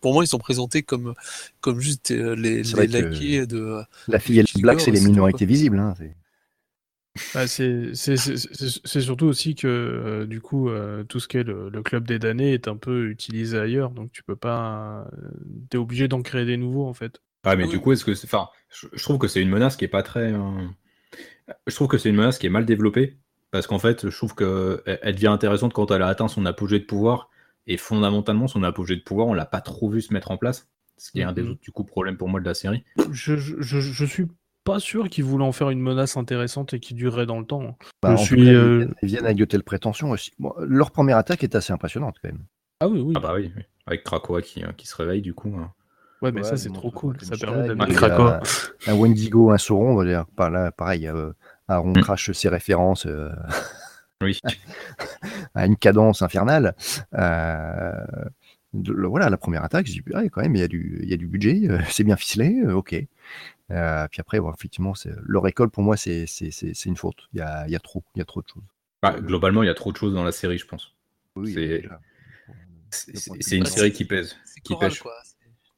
pour moi, ils sont présentés comme, comme juste euh, les, les laquais de. La fille et black, c'est les minorités visibles. Hein, bah, c'est surtout aussi que euh, du coup euh, tout ce qui est le, club des damnés est un peu utilisé ailleurs, donc tu peux pas, t'es obligé d'en créer des nouveaux en fait. Ah mais du coup est-ce que, enfin, je, trouve que c'est une menace qui est pas très, je trouve que c'est une menace qui est mal développée parce qu'en fait je trouve que elle devient intéressante quand elle a atteint son apogée de pouvoir et fondamentalement, son apogée de pouvoir, on l'a pas trop vu se mettre en place. Ce qui est un des mhm. autres du coup problèmes pour moi de la série. Je, je, suis pas sûr qu'ils voulaient en faire une menace intéressante et qui durerait dans le temps. Bah, je suis, euh, Ils viennent avec de telles prétentions aussi. leur première attaque est assez impressionnante quand même. Ah oui, oui. Ah bah oui, avec Krakoa qui, euh, qui, se réveille du coup. Hein. Ouais, mais ça c'est trop cool. Ça permet d'amener Krakoa. Un Wendigo, un Sauron, on va dire. Là, pareil, euh, Aaron mm. crache ses références. *laughs* Oui. à une cadence infernale. Euh, voilà, la première attaque, j'ai dit, ah, quand même, il y a du, il y a du budget, euh, *laughs* c'est bien ficelé, euh, ok. puis après, bon, effectivement, leur école, pour moi, c'est une faute. Il y a, il y a trop, il y a trop de choses. Bah, globalement, il y a trop de choses dans la série, je pense. c'est une série qui pèse, qui pêche.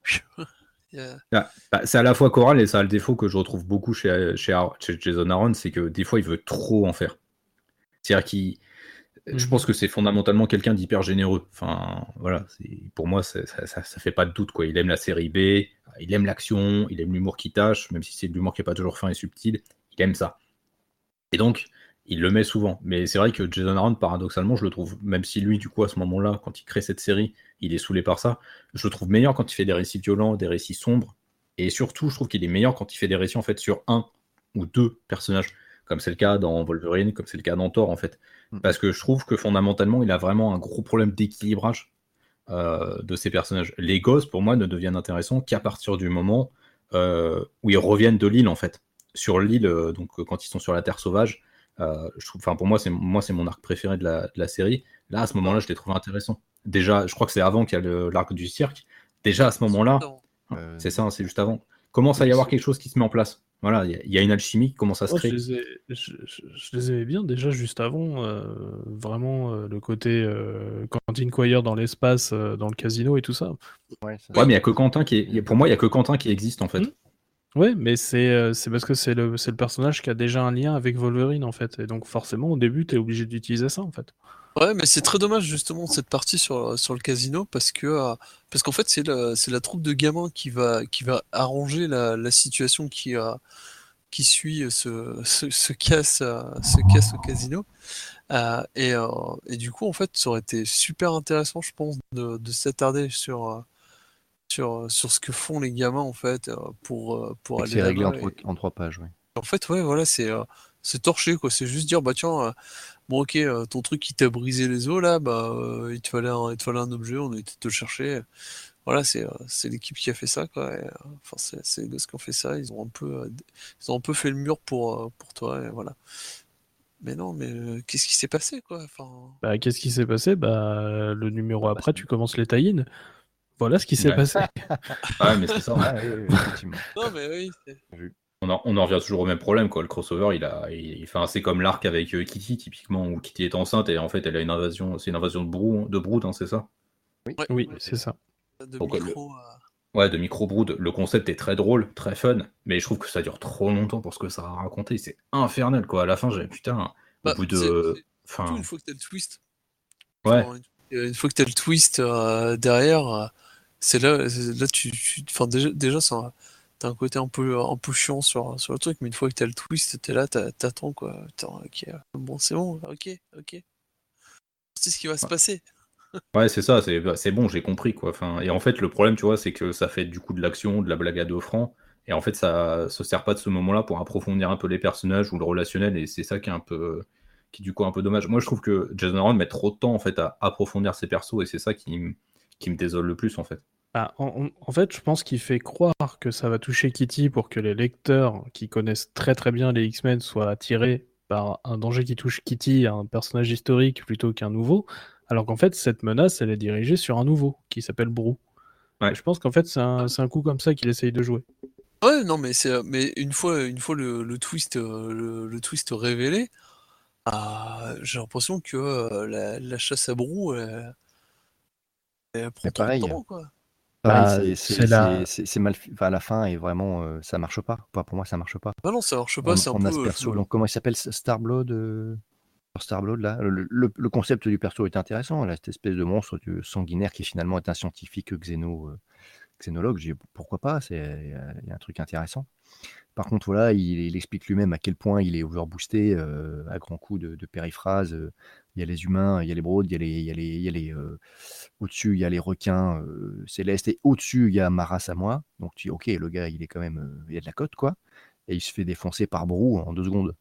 *laughs* Ah, bah, c'est à la fois choral et ça a le défaut que je retrouve beaucoup chez, chez, chez Jason Aaron, c'est que des fois il veut trop en faire. C'est-à-dire qu'il. Je mhm. pense que c'est fondamentalement quelqu'un d'hyper généreux. Enfin, voilà, pour moi, ça, ça, fait pas de doute. Quoi. Il aime la série B, il aime l'action, il aime l'humour qui tâche, même si c'est de l'humour qui n'est pas toujours fin et subtil, il aime ça. Et donc, il le met souvent. Mais c'est vrai que Jason Aaron, paradoxalement, je le trouve, même si lui, du coup, à ce moment-là, quand il crée cette série, il est saoulé par ça, je le trouve meilleur quand il fait des récits violents, des récits sombres. Et surtout, je trouve qu'il est meilleur quand il fait des récits en fait sur un ou deux personnages comme c'est le cas dans Wolverine, comme c'est le cas dans Thor en fait. Mm. Parce que je trouve que fondamentalement, il a vraiment un gros problème d'équilibrage euh, de ces personnages. Les gosses, pour moi, ne deviennent intéressants qu'à partir du moment euh, où ils reviennent de l'île en fait. Sur l'île, euh, donc quand ils sont sur la Terre sauvage, je trouve, enfin pour moi, c'est moi c'est mon arc préféré de la, de la, série. Là, à ce moment-là, je l'ai trouvé intéressant. Déjà, je crois que c'est avant qu'il y a l'arc du cirque. Déjà à ce moment-là, c'est ça, c'est juste avant. Commence à y avoir quelque chose qui se met en place. Voilà, il y, a une alchimie qui commence à se créer. Je, les aimais bien déjà juste avant, euh, vraiment euh, le côté euh, Quentin Quire dans l'espace, dans le casino et tout ça. Ouais, mais il y a que Quentin qui est, pour moi, il y a que Quentin qui existe en fait. Hmm. Oui, mais c'est parce que c'est le, le personnage qui a déjà un lien avec Wolverine en fait, et donc forcément au début tu es obligé d'utiliser ça en fait. Ouais, mais c'est très dommage justement cette partie sur, sur le casino parce que euh, parce qu'en fait c'est la, troupe de gamins qui va qui va arranger la, la situation qui euh, qui suit ce, ce, ce casse euh, ce casse au casino et, et du coup en fait ça aurait été super intéressant je pense de, de s'attarder sur sur sur ce que font les gamins en fait pour pour aller c'est réglé en, en, trois pages oui En fait, ouais, voilà, c'est c'est torché, quoi. C'est juste dire, bah tiens, bon, ok, ton truc qui t'a brisé les os, là, bah, il, te fallait un, il te fallait un objet, on a été te le chercher. Voilà, c'est l'équipe qui a fait ça, quoi. enfin, c'est les gosses qui ont fait ça. Ils ont un peu, ils ont un peu fait le mur pour, pour toi, et voilà. Mais non, mais qu'est-ce qui s'est passé, quoi enfin... Bah, qu'est-ce qui s'est passé? Bah, le numéro bah, après, tu commences les tie Voilà ce qui s'est passé. *laughs* ouais, mais c'est ça. non, mais oui. On en, on en, revient toujours au même problème, quoi. Le crossover, il a, il, enfin, c'est comme l'arc avec Kitty, typiquement, où Kitty est enceinte et en fait, elle a une invasion, c'est une invasion de Brou, de Brood, hein, c'est ça? Oui, oui c'est ça. De micro, Ouais, de micro brood. Le concept est très drôle, très fun, mais je trouve que ça dure trop longtemps pour ce que ça a raconté. C'est infernal, quoi. À la fin, j'ai putain, au bah, bout de. Enfin... Une fois que t'as le twist. Ouais. une, fois que t'as le twist euh, derrière, euh, c'est là, là tu, enfin déjà, déjà t'as un côté un peu, un peu chiant sur, sur le truc, mais une fois que t'as le twist, t'es là, t'attends quoi. ok, bon, c'est bon, ok, ok. C'est ce qui va se passer. Ouais, c'est ça, c'est bah, bon, j'ai compris quoi. Enfin, et en fait, le problème, tu vois, c'est que ça fait du coup de l'action, de la blague à deux francs, et en fait, ça se sert pas de ce moment-là pour approfondir un peu les personnages ou le relationnel, et c'est ça qui est un peu, qui est du coup un peu dommage. Moi, je trouve que Jason Aaron met trop de temps en fait à approfondir ses persos, et c'est ça qui, qui me désole le plus en fait. Bah, en, en, fait, je pense qu'il fait croire que ça va toucher Kitty pour que les lecteurs qui connaissent très très bien les X-Men soient attirés par un danger qui touche Kitty, un personnage historique plutôt qu'un nouveau. Alors qu'en fait, cette menace, elle est dirigée sur un nouveau qui s'appelle Brou. Je pense qu'en fait, c'est un, un, coup comme ça qu'il essaye de jouer. Ouais, non, mais c'est mais une fois, une fois le, twist, euh, le, twist révélé, ah, j'ai l'impression que euh, la, chasse à Brou, prend pareil. Temps, quoi. Bah, c'est mal, enfin, la fin est vraiment, euh, ça marche pas. Pour moi, ça marche pas. Ah non, ça marche pas. C'est un peu. Perso, donc, comment il s'appelle, Starblood Starblood là, le, concept du perso est intéressant, là, cette espèce de monstre sanguinaire qui finalement est un scientifique xéno, euh, xénologue, j'ai pourquoi pas, c'est il y a un truc intéressant. Par contre, voilà, il, explique lui-même à quel point il est overboosté euh, à grands coups de, périphrases. Euh, il y a les humains, il y a les broads, il y a les, il y a les, au-dessus, il y a les requins célestes et au-dessus, il y a Maras à moi. Donc tu dis, ok, le gars, il est quand même, il y a de la cote quoi. Et il se fait défoncer par Brou en deux secondes.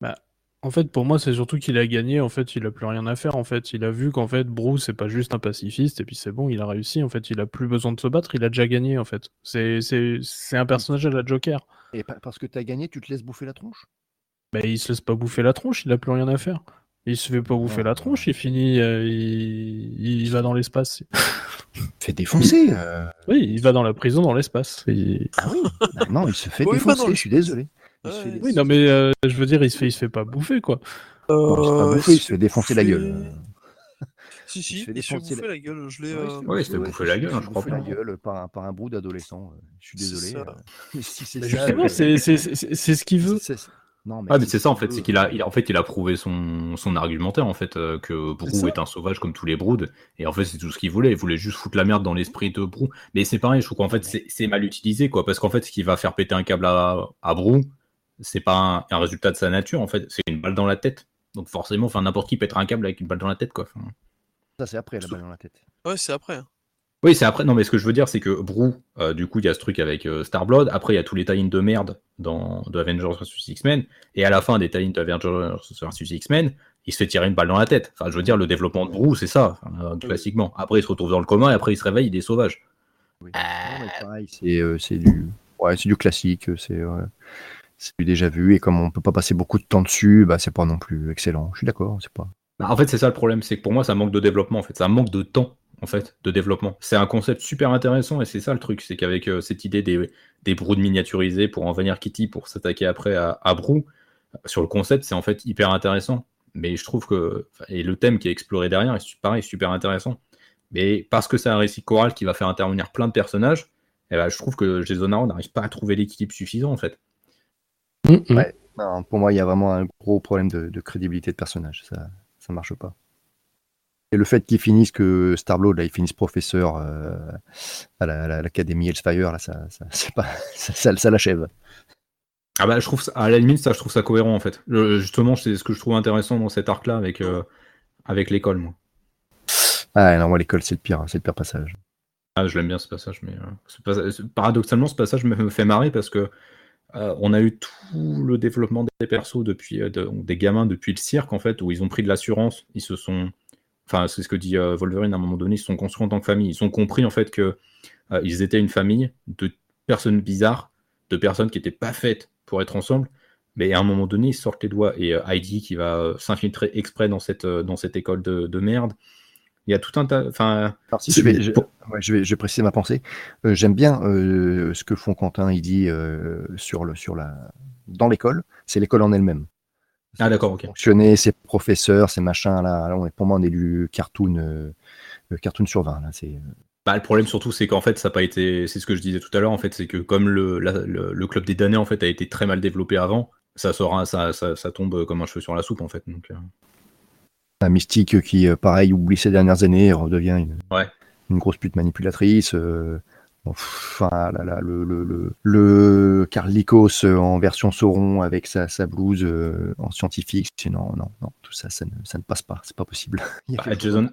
Bah, en fait, pour moi, c'est surtout qu'il a gagné. En fait, il a plus rien à faire. En fait, il a vu qu'en fait, Bruce c'est pas juste un pacifiste. Et puis c'est bon, il a réussi. En fait, il a plus besoin de se battre. Il a déjà gagné. En fait, c'est c'est un personnage à la Joker. Et parce que tu as gagné, tu te laisses bouffer la tronche? Bah, il se laisse pas bouffer la tronche. Il a plus rien à faire. Il se fait pas bouffer la tronche. Il finit. Euh, il... va dans l'espace. fait défoncer. Euh. Oui, il va dans la prison dans l'espace. Ah oui. Bah non, il se fait défoncer. Je suis désolé. Oui, non, mais euh, je veux dire, il se fait, il se fait pas bouffer, quoi. Euh, il se fait défoncer la gueule. Si, si, il se fait défoncer la... gueule. Je l'ai. Euh... Ouais, il se fait bouffer la gueule, je crois. la gueule par un, par un brou d'adolescent. Je suis désolé. c'est c'est ce qu'il veut. Non, mais ah, mais c'est ça en fait, c'est qu'il a, il, en fait, il a prouvé son, son argumentaire en fait euh, que Brou est, un sauvage comme tous les Broods et en fait c'est tout ce qu'il voulait. Il voulait juste foutre la merde dans l'esprit de Brou. Mais c'est pareil, je trouve qu'en fait c'est mal utilisé quoi, parce qu'en fait ce qui va faire péter un câble à, à Brou, c'est pas un, résultat de sa nature en fait, c'est une balle dans la tête. Donc forcément, enfin n'importe qui pètera un câble avec une balle dans la tête quoi. Ça c'est après la balle dans la tête. Ouais, c'est après. Hein. Oui, c'est après. Non, mais ce que je veux dire, c'est que Brou, euh, du coup, il y a ce truc avec euh, Starblood. Après, il y a tous les tie de merde dans de Avengers vs X-Men. Et à la fin des tie de Avengers vs X-Men, il se fait tirer une balle dans la tête. Enfin, je veux dire, le développement de Brou, c'est ça, euh, classiquement. Après, il se retrouve dans le commun et après, il se réveille, il est sauvage. Oui. pareil, c'est du, ouais, du classique. C'est c'est déjà vu et comme on peut pas passer beaucoup de temps dessus, bah c'est pas non plus excellent. Je suis d'accord, c'est pas. Bah, en fait, c'est ça le problème, c'est que pour moi, ça manque de développement. En fait, ça manque de temps en fait de développement. C'est un concept super intéressant et c'est ça le truc, c'est qu'avec euh, cette idée des, des broods miniaturisés pour en venir Kitty pour s'attaquer après à, à Brou, sur le concept, c'est en fait hyper intéressant. Mais je trouve que et le thème qui est exploré derrière est pareil super intéressant. Mais parce que c'est un récit choral qui va faire intervenir plein de personnages, et eh ben, je trouve que Jason Aaron n'arrive pas à trouver l'équilibre suffisant en fait. Mm, mm. pour moi, il y a vraiment un gros problème de, crédibilité de personnage. Ça, ça marche pas. Et le fait qu'il finisse que Starblood, là, il finisse professeur euh, à l'académie Hellfire, là, ça, ça, *laughs* pas, ça, l'achève. Ah bah, je trouve à la limite, ça, je trouve ça cohérent en fait. justement, c'est ce que je trouve intéressant dans cet arc-là avec, euh, avec l'école, moi. Ah non, moi, l'école, c'est le pire, c'est le pire passage. Ah, je l'aime bien ce passage, mais euh, paradoxalement, ce passage me fait marrer parce que on a eu tout le développement des persos depuis des gamins depuis le cirque en fait où ils ont pris de l'assurance, ils se sont enfin c'est ce que dit Wolverine à un moment donné, ils se sont construits en tant que famille, ils ont compris en fait que ils étaient une famille de personnes bizarres, de personnes qui n'étaient pas faites pour être ensemble, mais à un moment donné, ils sortent les doigts. Et Heidi qui va s'infiltrer exprès dans cette, dans cette école de merde, il y a tout un tas. Enfin, je, vais, je, vais, je, préciser ma pensée. Euh, j'aime bien euh, ce que font Quentin il dit euh, sur le, sur la, dans l'école. C'est l'école en elle-même. Ah d'accord, ok. Fonctionner, ses professeurs, ses machins là. on est, pour moi, on est du cartoon, cartoon sur 20 là. C'est. Bah, le problème surtout, c'est qu'en fait, ça n'a pas été. C'est ce que je disais tout à l'heure. En fait, c'est que comme le, le, club des damnés en fait a été très mal développé avant, ça sera, ça, ça, ça, tombe comme un cheveu sur la soupe en fait. Donc. Un mystique qui, euh, pareil, oublie ses dernières années, redevient une, une grosse pute manipulatrice. Euh, enfin, le, le, le, Carlicos euh, en version Sauron avec sa, sa blouse en scientifique, non, non, non, tout ça, ça ne, ça ne passe pas, c'est pas possible. *laughs* Bah, Jason,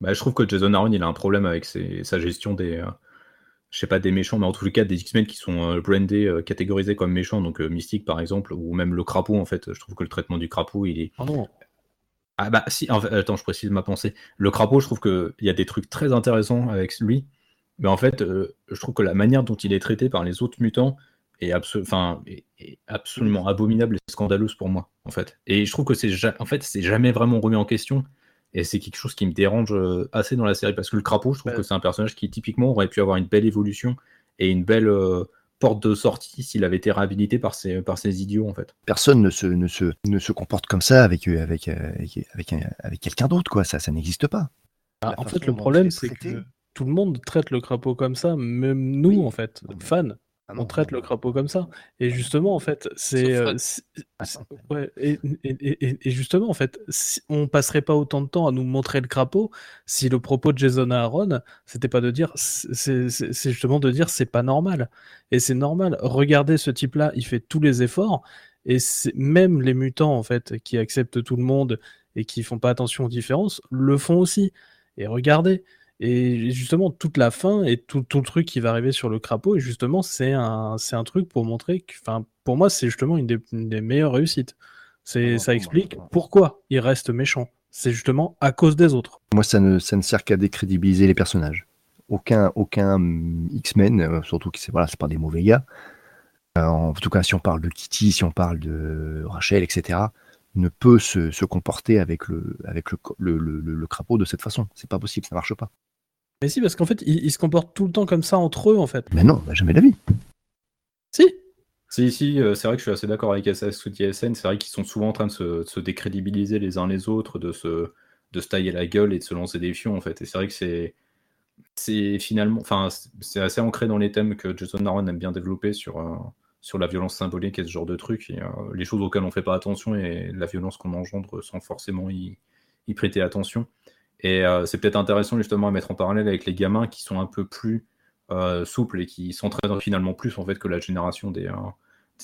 bah, je trouve que Jason Aaron, il a un problème avec sa gestion des, je sais pas, des méchants, mais en tout cas des X-Men qui sont brandés, catégorisés comme méchants, donc Mystique par exemple, ou même le crapaud en fait. Je trouve que le traitement du crapaud, il est, oh ah bah si, attends, je précise ma pensée. Le crapaud, je trouve qu'il y a des trucs très intéressants avec lui, mais en fait, euh, je trouve que la manière dont il est traité par les autres mutants est, enfin, est, absolument abominable et scandaleuse pour moi, en fait. Et je trouve que c'est en fait, c'est jamais vraiment remis en question, et c'est quelque chose qui me dérange euh, assez dans la série, parce que le crapaud, je trouve que c'est un personnage qui typiquement aurait pu avoir une belle évolution et une belle euh, porte de sortie s'il avait été réhabilité par ces, par ces idiots en fait. Personne ne se, ne se, ne se comporte comme ça avec, avec, euh, avec, avec, quelqu'un d'autre, quoi. Ça, ça n'existe pas. Ah, en fait, le problème, c'est que tout le monde traite le crapaud comme ça, même nous, en fait, fans. Ah on traite le crapaud comme ça. Et justement, en fait, c'est. Euh, ouais, et, et, justement, en fait, on passerait pas autant de temps à nous montrer le crapaud si le propos de Jason Aaron, c'était pas de dire. C'est justement de dire c'est pas normal. Et c'est normal. Regardez ce type-là, il fait tous les efforts. Et même les mutants, en fait, qui acceptent tout le monde et qui font pas attention aux différences, le font aussi. Et regardez. Et justement, toute la fin et tout, tout, le truc qui va arriver sur le crapaud, et justement, c'est un, c'est un truc pour montrer que, enfin, pour moi, c'est justement une des, meilleures réussites. C'est, ça explique pourquoi il reste méchant. C'est justement à cause des autres. Moi, ça ne, ça ne sert qu'à décrédibiliser les personnages. Aucun, aucun X-Men, euh, surtout que c'est voilà, c'est pas des mauvais gars. Euh, en tout cas, si on parle de Kitty, si on parle de Rachel, etc., ne peut se, se comporter avec le, avec le, le, le, le, crapaud de cette façon. C'est pas possible, ça marche pas. Mais si, parce qu'en fait, ils, se comportent tout le temps comme ça entre eux, en fait. Mais non, bah, jamais la vie. Si. Si, si, euh, c'est vrai que je suis assez d'accord avec SS ou TSN. C'est vrai qu'ils sont souvent en train de se, se, décrédibiliser les uns les autres, de se, de se tailler la gueule et de se lancer des fions, en fait. Et c'est vrai que c'est, c'est finalement, enfin, c'est assez ancré dans les thèmes que Jason Aaron aime bien développer sur, euh, sur la violence symbolique et ce genre de trucs, et, euh, les choses auxquelles on fait pas attention et la violence qu'on engendre sans forcément y, y prêter attention. Et euh, c'est peut-être intéressant justement à mettre en parallèle avec les gamins qui sont un peu plus euh, souples et qui s'entraînent finalement plus en fait que la génération des,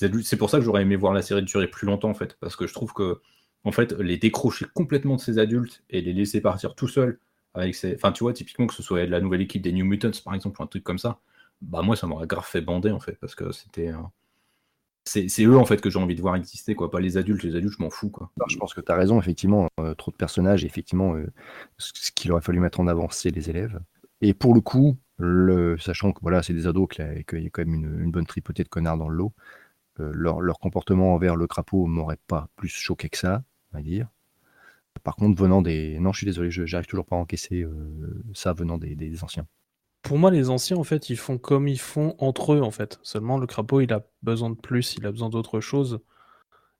adultes. C'est pour ça que j'aurais aimé voir la série durer plus longtemps en fait, parce que je trouve que en fait les décrocher complètement de ces adultes et les laisser partir tout seuls avec ces, enfin tu vois typiquement que ce soit la nouvelle équipe des New Mutants par exemple ou un truc comme ça, bah moi ça m'aurait grave fait bander en fait parce que c'était c'est eux en fait que j'ai envie de voir exister, quoi. Pas les adultes. Les adultes, je m'en fous, quoi. je pense que tu as raison, effectivement. Euh, trop de personnages, effectivement, euh, ce qu'il aurait fallu mettre en avant, c'est les élèves. Et pour le coup, sachant que voilà, c'est des ados, qu'il y a quand même une, bonne tripotée de connards dans le lot, euh, leur, comportement envers le crapaud m'aurait pas plus choqué que ça, on va dire. Par contre, venant des. Non, je suis désolé, j'arrive toujours pas à encaisser ça venant des anciens. Pour moi, les anciens, en fait, ils font comme ils font entre eux, en fait. Seulement, le crapaud, il a besoin de plus, il a besoin d'autre chose.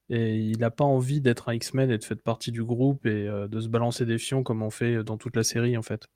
Et il n'a pas envie d'être un X-Men et de faire partie du groupe et euh, de se balancer des fions comme on fait dans toute la série, en fait.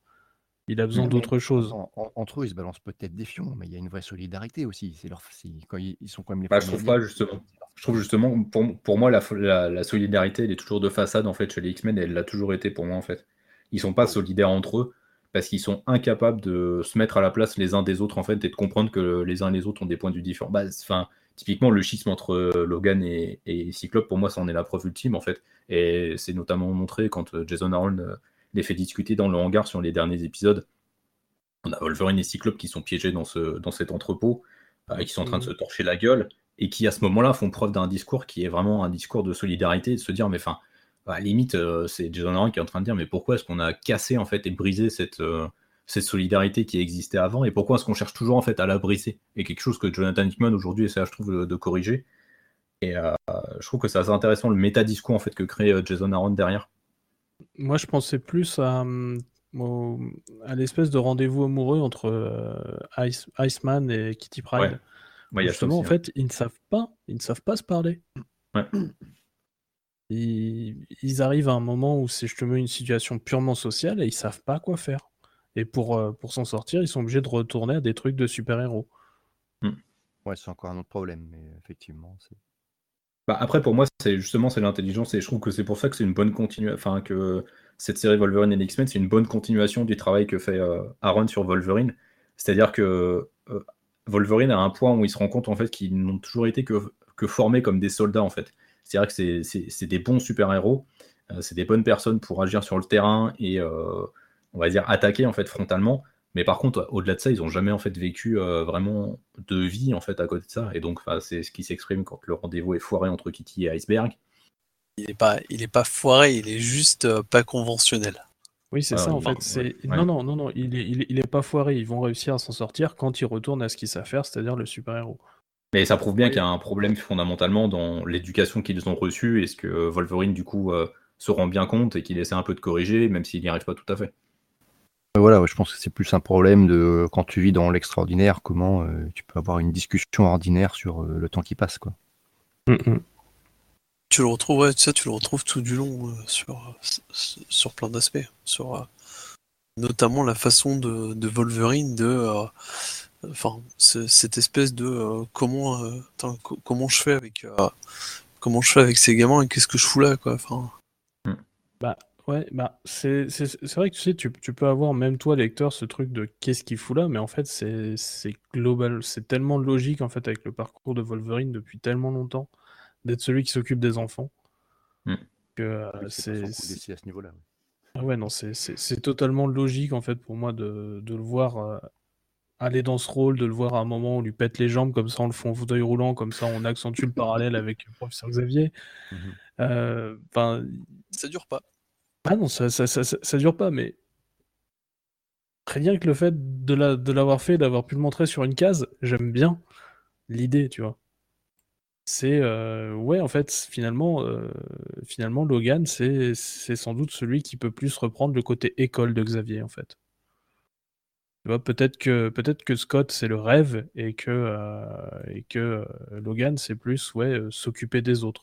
Il a besoin d'autre chose. entre eux, ils se balancent peut-être des fions, mais il y a une vraie solidarité aussi. C'est leur, quand ils, sont quand même les. Bah, je trouve pas justement. Je trouve justement, pour, pour moi, la, la, solidarité, elle est toujours de façade en fait chez les X-Men, et elle l'a toujours été pour moi en fait. Ils sont pas solidaires entre eux, parce qu'ils sont incapables de se mettre à la place les uns des autres en fait et de comprendre que les uns et les autres ont des points de vue différents. Bah, enfin, typiquement le schisme entre euh, Logan et, Cyclope pour moi ça en est la preuve ultime en fait et c'est notamment montré quand euh, Jason Aaron euh, les fait discuter dans le hangar sur les derniers épisodes. On a Wolverine et Cyclope qui sont piégés dans, ce, dans cet entrepôt. qui sont en train de se torcher la gueule, et qui à ce moment-là font preuve d'un discours qui est vraiment un discours de solidarité, de se dire, mais enfin, à la limite, c'est Jason Aaron qui est en train de dire, mais pourquoi est-ce qu'on a cassé en fait et brisé cette, cette solidarité qui existait avant, et pourquoi est-ce qu'on cherche toujours en fait à la briser? Et quelque chose que Jonathan Hickman aujourd'hui essaie, je trouve, de corriger. Et euh, je trouve que c'est assez intéressant le méta-discours en fait que crée euh, Jason Aaron derrière. Moi, je pensais plus à, à l'espèce de rendez-vous amoureux entre euh, Iceman et Kitty Pryde. Justement, en hein. fait, ils ne savent pas, ils ne savent pas se parler. *clears throat* Ils, ils, arrivent à un moment où c'est justement une situation purement sociale et ils savent pas quoi faire. Et pour, pour s'en sortir, ils sont obligés de retourner à des trucs de super-héros. Hmm. Ouais, c'est encore un autre problème, mais effectivement, c'est. Bah, après, pour moi, c'est justement c'est l'intelligence et je trouve que c'est pour ça que c'est une bonne continuation. Enfin, que cette série Wolverine et X-Men, c'est une bonne continuation du travail que fait euh, Aaron sur Wolverine. C'est-à-dire que euh, Wolverine a un point où il se rend compte en fait qu'ils n'ont toujours été que, que formés comme des soldats en fait. C'est-à-dire que c'est des bons super-héros, euh, c'est des bonnes personnes pour agir sur le terrain et on va dire attaquer en fait frontalement. Mais par contre, au-delà de ça, ils n'ont jamais en fait vécu euh, vraiment de vie en fait à côté de ça. Et donc, c'est ce qui s'exprime quand le rendez-vous est foiré entre Kitty et Iceberg. Il n'est pas, il est pas foiré, il est juste euh, pas conventionnel. Oui, c'est ça en fait. C'est... Non, non, non, non, il est, il, est, pas foiré. Ils vont réussir à s'en sortir quand ils retournent à ce qu'ils savent faire, c'est-à-dire le super-héros. Mais ça prouve bien qu'il y a un problème fondamentalement dans l'éducation qu'ils ont reçue. Est-ce que Wolverine, du coup, euh, se rend bien compte et qu'il essaie un peu de corriger, même s'il n'y arrive pas tout à fait voilà, je pense que c'est plus un problème de quand tu vis dans l'extraordinaire, comment euh, tu peux avoir une discussion ordinaire sur euh, le temps qui passe, quoi. Mm, mm. Tu le retrouves, ça, tu le retrouves tout du long euh, sur, sur plein d'aspects, sur notamment la façon de, Wolverine de, enfin, cette espèce de comment, comment je fais avec, comment je fais avec ces gamins et qu'est-ce que je fous là, quoi. Enfin. Bah, Ouais, bah, c'est vrai que tu sais, tu, peux avoir, même toi, lecteur, ce truc de qu'est-ce qu'il fout là, mais en fait, c'est global, c'est tellement logique en fait avec le parcours de Wolverine depuis tellement longtemps, d'être celui qui s'occupe des enfants, mmh. que euh, c'est à ce niveau-là. Ah ouais, non, c'est totalement logique en fait pour moi de, le voir euh, aller dans ce rôle, de le voir à un moment où on lui pète les jambes, comme ça on le fait en fauteuil roulant, comme ça on accentue le parallèle avec le professeur Xavier. Mmh euh, ça dure pas. Ah non, ça, ça, ça, ça dure pas, mais très bien que le fait de la, de l'avoir fait, d'avoir pu le montrer sur une case, j'aime bien l'idée, tu vois. C'est euh, ouais, en fait, finalement, euh, finalement, Logan, c'est, c'est sans doute celui qui peut plus reprendre le côté école de Xavier, en fait. Tu vois, peut-être que peut-être que Scott c'est le rêve et que euh, et que Logan c'est plus ouais s'occuper des autres.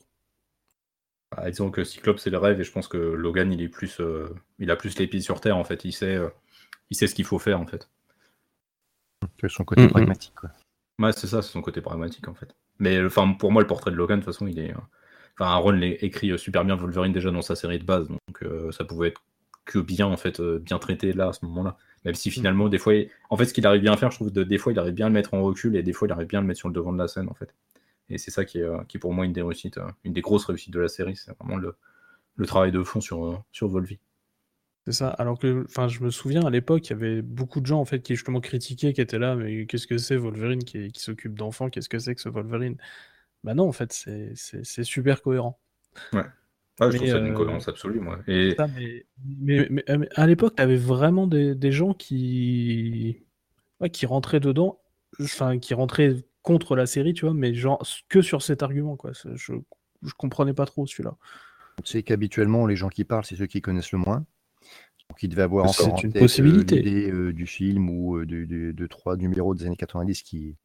Bah, disons que Cyclope c'est le rêve et je pense que Logan il est plus euh, il a plus les pieds sur terre en fait. Il sait euh, il sait ce qu'il faut faire en fait. C'est son côté pragmatique quoi. ouais c'est ça c'est son côté pragmatique en fait. Mais enfin pour moi le portrait de Logan de toute façon il est euh, enfin Aaron écrit super bien Wolverine déjà dans sa série de base. Donc ça pouvait être que bien en fait bien traité là à ce moment là même si finalement des fois en fait ce qu'il arrive bien à faire je trouve de... des fois il arrive bien à le mettre en recul et des fois il arrive bien à le mettre sur le devant de la scène en fait et c'est ça qui est, euh, qui pour moi une des réussites, euh, une des grosses réussites de la série, c'est vraiment le, le, travail de fond sur, euh, sur Volvi. C'est ça. Alors que, enfin, je me souviens à l'époque, il y avait beaucoup de gens en fait qui justement critiquaient, qui étaient là, mais qu'est-ce que c'est Wolverine qui, qui s'occupe d'enfants Qu'est-ce que c'est que ce Wolverine? Bah non, en fait, c'est super cohérent. Ouais. Ah, je trouve ça d'une cohérence absolue, moi. Et... mais, mais, à l'époque, tu avais vraiment des, des gens qui, qui rentraient dedans, enfin, qui rentraient contre la série, tu vois, mais genre que sur cet argument, quoi. Je, je comprenais pas trop celui-là. C'est qu'habituellement, les gens qui parlent, c'est ceux qui connaissent le moins. Donc, ils devaient avoir encore une possibilité. l'idée euh, du film ou euh, de, de, trois numéros des années 90 qui,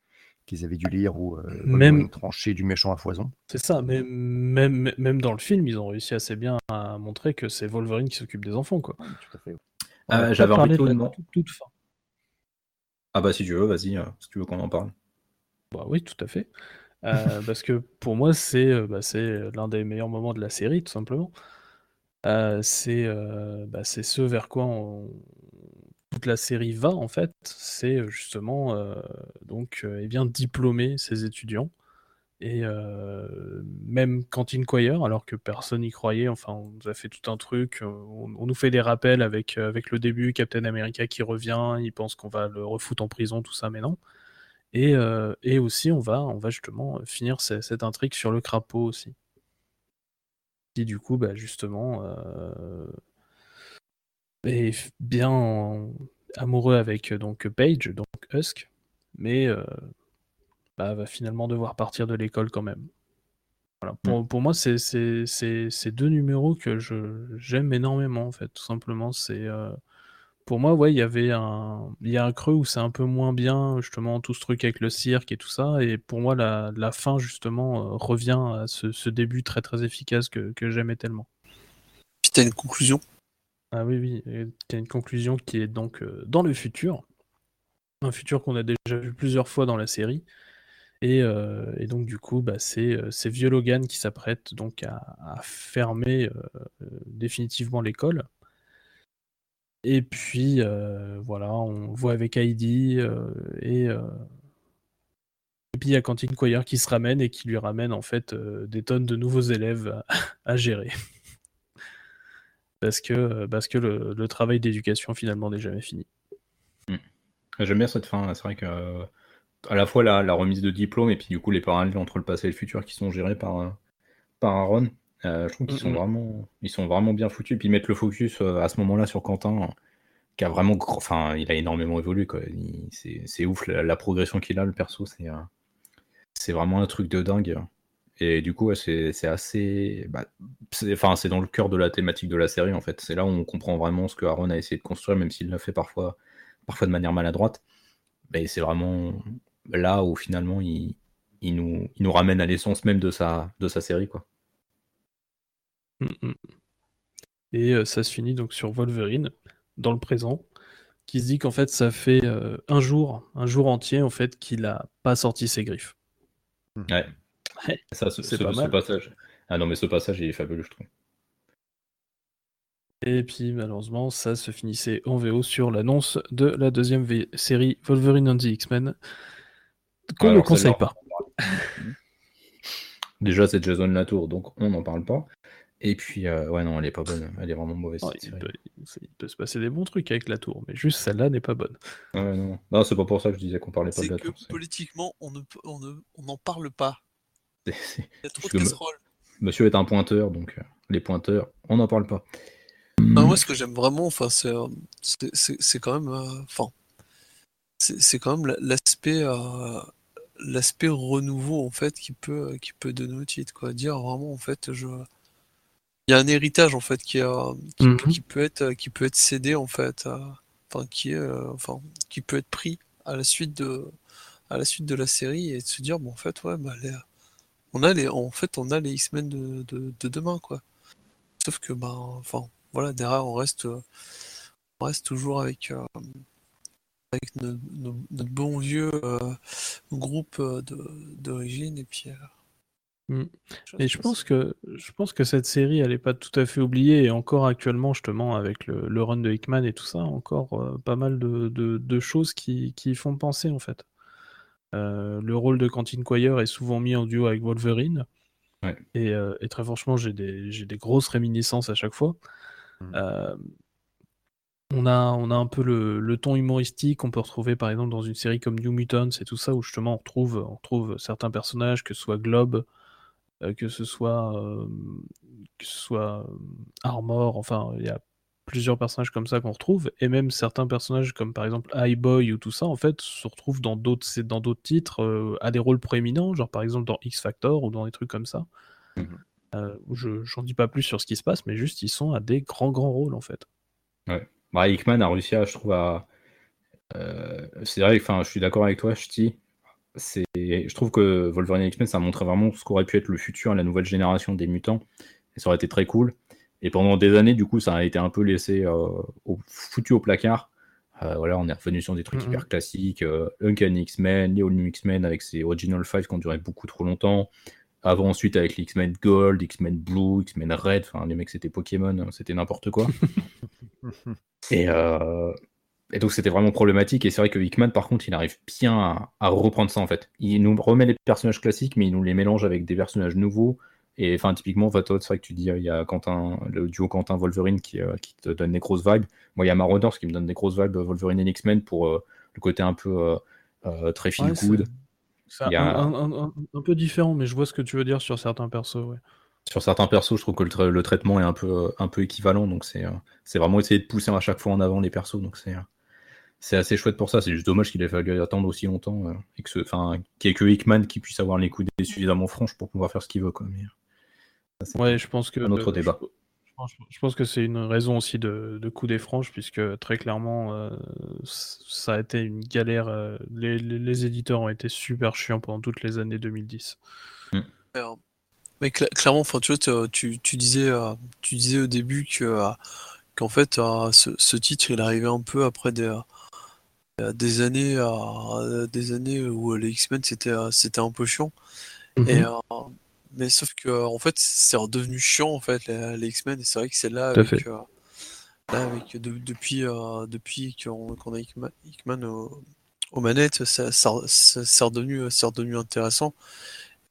qu'ils avaient dû lire ou euh, même tranché du méchant à foison. C'est ça, mais même, même dans le film, ils ont réussi assez bien à montrer que c'est Wolverine qui s'occupe des enfants, quoi. tout à fait. J'avais envie de toute fin. Ah bah si tu veux, vas-y, si tu veux qu'on en parle. Bah oui, tout à fait. Euh, *laughs* parce que pour moi, c'est euh, bah, l'un des meilleurs moments de la série, tout simplement. Euh, c'est bah, ce vers quoi toute la série va, en fait. C'est justement donc eh bien diplômer ses étudiants. Et même Quentin Quire, alors que personne n'y croyait, enfin, on nous a fait tout un truc. On, on nous fait des rappels avec, avec le début, Captain America qui revient, il pense qu'on va le refoutre en prison, tout ça, mais non. Et, et aussi, on va, on va justement finir cette intrigue sur le crapaud aussi. Qui, du coup, bah, justement, est bien amoureux avec donc Paige, donc Husk, mais bah, va finalement devoir partir de l'école quand même. Pour, mmh. pour, moi, c'est ces deux numéros que j'aime énormément, en fait, tout simplement. C'est pour moi, ouais, il y avait un, il y a un creux où c'est un peu moins bien, justement, tout ce truc avec le cirque et tout ça. Et pour moi, la, la fin, justement, revient à ce, ce, début très très efficace que, que j'aimais tellement. Puis t'as une conclusion? Ah oui, oui, t'as une conclusion qui est donc dans le futur. Un futur qu'on a déjà vu plusieurs fois dans la série. Et, et, donc du coup, bah, c'est Vieux Logan qui s'apprête donc à, fermer définitivement l'école. Et puis voilà, on voit avec Heidi et, et puis il y a Quentin Quire qui se ramène et qui lui ramène en fait des tonnes de nouveaux élèves à, gérer. Parce que, parce que le, le travail d'éducation finalement n'est jamais fini. Mmh. J'aime bien cette fin, c'est vrai que à la fois la, remise de diplôme et puis du coup les parallèles entre le passé et le futur qui sont gérés par, euh, par Aaron. Euh, je trouve qu'ils sont, vraiment, ils sont vraiment bien foutus. Et puis mettre le focus euh, à ce moment-là sur Quentin, qui a vraiment. Enfin, il a énormément évolué. C'est ouf la, progression qu'il a, le perso. C'est vraiment un truc de dingue. Et du coup, c'est assez. Bah, enfin, c'est dans le cœur de la thématique de la série, en fait. C'est là où on comprend vraiment ce que Aaron a essayé de construire, même s'il l'a fait parfois, parfois de manière maladroite. Mais c'est vraiment là où finalement il, nous, nous ramène à l'essence même de sa, de sa série. Quoi. Mm, mm. Et euh, ça se finit donc sur Wolverine, dans le présent, qui se dit qu'en fait ça fait euh, un jour, un jour entier en fait qu'il a pas sorti ses griffes. Ouais. Ça, c'est pas ce passage. Ah non mais ce passage il est fabuleux je trouve. Et puis malheureusement, ça se finissait en VO sur l'annonce de la deuxième série Wolverine and the X-Men, qu'on ne conseille pas. Déjà, c'est Jason Latour, donc on n'en parle pas. Et puis, euh, ouais, non, elle est pas bonne. Elle est vraiment mauvaise. il, peut, se passer des bons trucs avec la tour, mais juste celle-là n'est pas bonne. Ouais, non, non c'est pas pour ça que je disais qu'on parlait pas de la tour. Politiquement, on n'en on ne, parle pas. A trop de casseroles. Monsieur est un pointeur, donc euh, les pointeurs, on n'en parle pas. moi, ce que j'aime vraiment, enfin, c'est euh, quand même, enfin, c'est quand même l'aspect l'aspect renouveau en fait qui peut qui peut donner au titre quoi dire vraiment en fait je il y a un héritage en fait qui a qui, mhm. peut être qui peut être cédé en fait enfin qui est enfin qui peut être pris à la suite de à la suite de la série et de se dire bon en fait ouais bah on a les en fait on a les X-Men de, de, demain quoi sauf que bah enfin voilà derrière on reste on reste toujours avec avec notre, bon vieux euh, groupe euh, d'origine et puis euh, mm. Et je pense que je pense que cette série elle est pas tout à fait oubliée et encore actuellement justement avec le, run de Hickman et tout ça encore pas mal de, choses qui, qui, font penser en fait. Le rôle de Quentin Quire est souvent mis en duo avec Wolverine et, très franchement j'ai des, des, grosses réminiscences à chaque fois. Mm. On a, on a un peu le, ton humoristique qu'on peut retrouver par exemple dans une série comme New Mutants et tout ça, où justement on retrouve, on retrouve certains personnages, que ce soit Globe, euh, que ce soit, euh, que ce soit euh, Armor, enfin il y a plusieurs personnages comme ça qu'on retrouve, et même certains personnages comme par exemple Boy ou tout ça, en fait, se retrouvent dans d'autres, dans d'autres titres à des rôles proéminents, genre par exemple dans X Factor ou dans des trucs comme ça. Mmh je j'en dis pas plus sur ce qui se passe, mais juste ils sont à des grands grands rôles en fait. Ouais. Bah, Hickman a réussi à, je trouve, à. Euh, c'est vrai, enfin, je suis d'accord avec toi, Ch'ti. C'est, je trouve que Wolverine et X-Men, ça montré vraiment ce qu'aurait pu être le futur, la nouvelle génération des mutants. Et ça aurait été très cool. Et pendant des années, du coup, ça a été un peu laissé euh, au, foutu au placard. Euh, voilà, on est revenu sur des trucs mm-hmm. hyper classiques. Uncanny X-Men, les All New X-Men avec ses Original Five qui ont duré beaucoup trop longtemps. Avant, ensuite, avec les X-Men Gold, X-Men Blue, X-Men Red. Enfin, les mecs, c'était Pokémon, hein, c'était n'importe quoi. *laughs* Euh, et, donc c'était vraiment problématique. Et c'est vrai que Hickman, par contre, il arrive bien à, reprendre ça en fait. Il nous remet les personnages classiques, mais il nous les mélange avec des personnages nouveaux. Et enfin, typiquement, c'est vrai que tu dis, il y a Quentin, le duo Quentin-Wolverine qui, euh, qui, te donne des grosses vibes. Moi, il y a Marauders qui me donne des grosses vibes Wolverine et X-Men pour euh, le côté un peu très feel good. C'est un, peu différent, mais je vois ce que tu veux dire sur certains persos. Ouais. Sur certains persos, je trouve que le, traitement est un peu, un peu équivalent, donc c'est vraiment essayer de pousser à chaque fois en avant les persos, donc c'est c'est assez chouette pour ça. C'est juste dommage qu'il ait fallu attendre aussi longtemps et que enfin, qu'il n'y ait que Hickman qui puisse avoir les coups suffisamment franches pour pouvoir faire ce qu'il veut. Quoi. Ouais, je pense que un autre débat. Je pense que c'est une raison aussi de, coup des franges, puisque très clairement, euh, ça a été une galère. Euh, les, éditeurs ont été super chiants pendant toutes les années 2010. Mm. Mais clairement, tu, vois, tu, disais, euh, tu disais au début que qu'en fait, ce, titre, il arrivait un peu après des, des années, des années où les X-Men c'était, c'était un peu chiant. Et mm-hmm. Mais sauf que en fait, c'est redevenu chiant en fait les, X-Men et c'est vrai que c'est là avec, euh, là avec depuis euh, depuis qu'on a Hickman, aux, manettes, ça, ça, c'est redevenu c'est redevenu intéressant.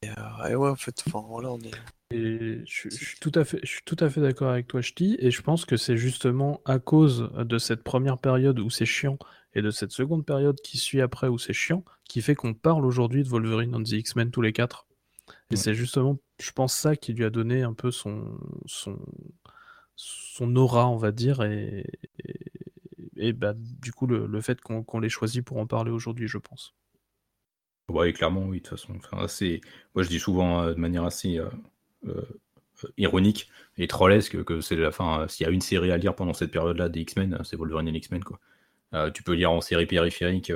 Et, euh, et, ouais en fait, enfin voilà on est. Et je, suis tout à fait, je suis tout à fait d'accord avec toi, Ch'ti, et je pense que c'est justement à cause de cette première période où c'est chiant et de cette seconde période qui suit après où c'est chiant, qui fait qu'on parle aujourd'hui de Wolverine and the X-Men tous les quatre. Et c'est justement, je pense, ça qui lui a donné un peu son, son, son aura, on va dire, et, et, bah, du coup, le, fait qu'on les choisit pour en parler aujourd'hui, je pense. Oui, clairement, oui, de toute façon. Enfin, moi, je dis souvent euh, de manière assez euh, euh, ironique et trollesque que c'est la fin. S'il y a une série à lire pendant cette période-là des X-Men, c'est Wolverine et X-Men. Quoi. tu peux lire en série périphérique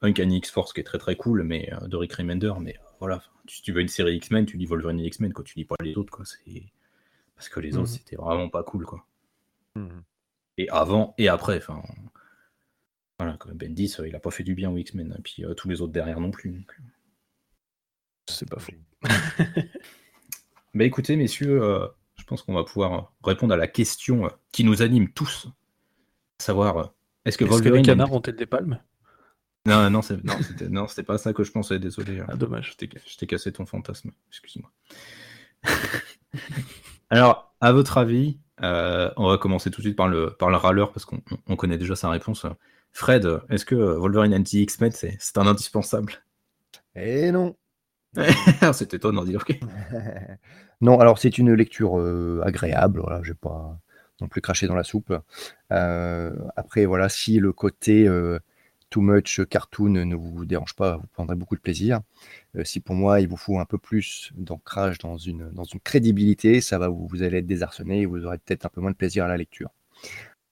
Uncanny X-Force qui est très très cool, mais de Rick Remender, mais voilà, si tu veux une série X-Men, tu lis Wolverine et X-Men, quand tu lis pas les autres, quoi. C'est parce que les autres, mhm. c'était vraiment pas cool, quoi. Mhm. Et avant et après, enfin. Voilà, Bendis, euh, il a pas fait du bien aux X-Men, et puis euh, tous les autres derrière non plus. Euh. C'est pas faux. *laughs* bah écoutez, messieurs, je pense qu'on va pouvoir répondre à la question qui nous anime tous. savoir, est-ce que Wolverine. Que les canards ont des palmes? Non, non, non, c'était pas ça que je pensais, désolé. Ah, dommage. Je t'ai cassé ton fantasme, excuse-moi. *laughs* Alors, à votre avis, euh, on va commencer tout de suite par le, par le râleur parce qu'on connaît déjà sa réponse. Fred, est-ce que Wolverine anti X-Men, c'est un indispensable? Eh non *laughs* C'est étonnant, dire ok. *laughs* non, alors c'est une lecture euh, agréable, voilà, je vais pas non plus cracher dans la soupe. Euh, après, voilà, si le côté too much cartoon ne vous dérange pas, vous prendrez beaucoup de plaisir. Euh, si pour moi il vous faut un peu plus d'ancrage dans une, crédibilité, ça va vous, allez être désarçonné et vous aurez peut-être un peu moins de plaisir à la lecture.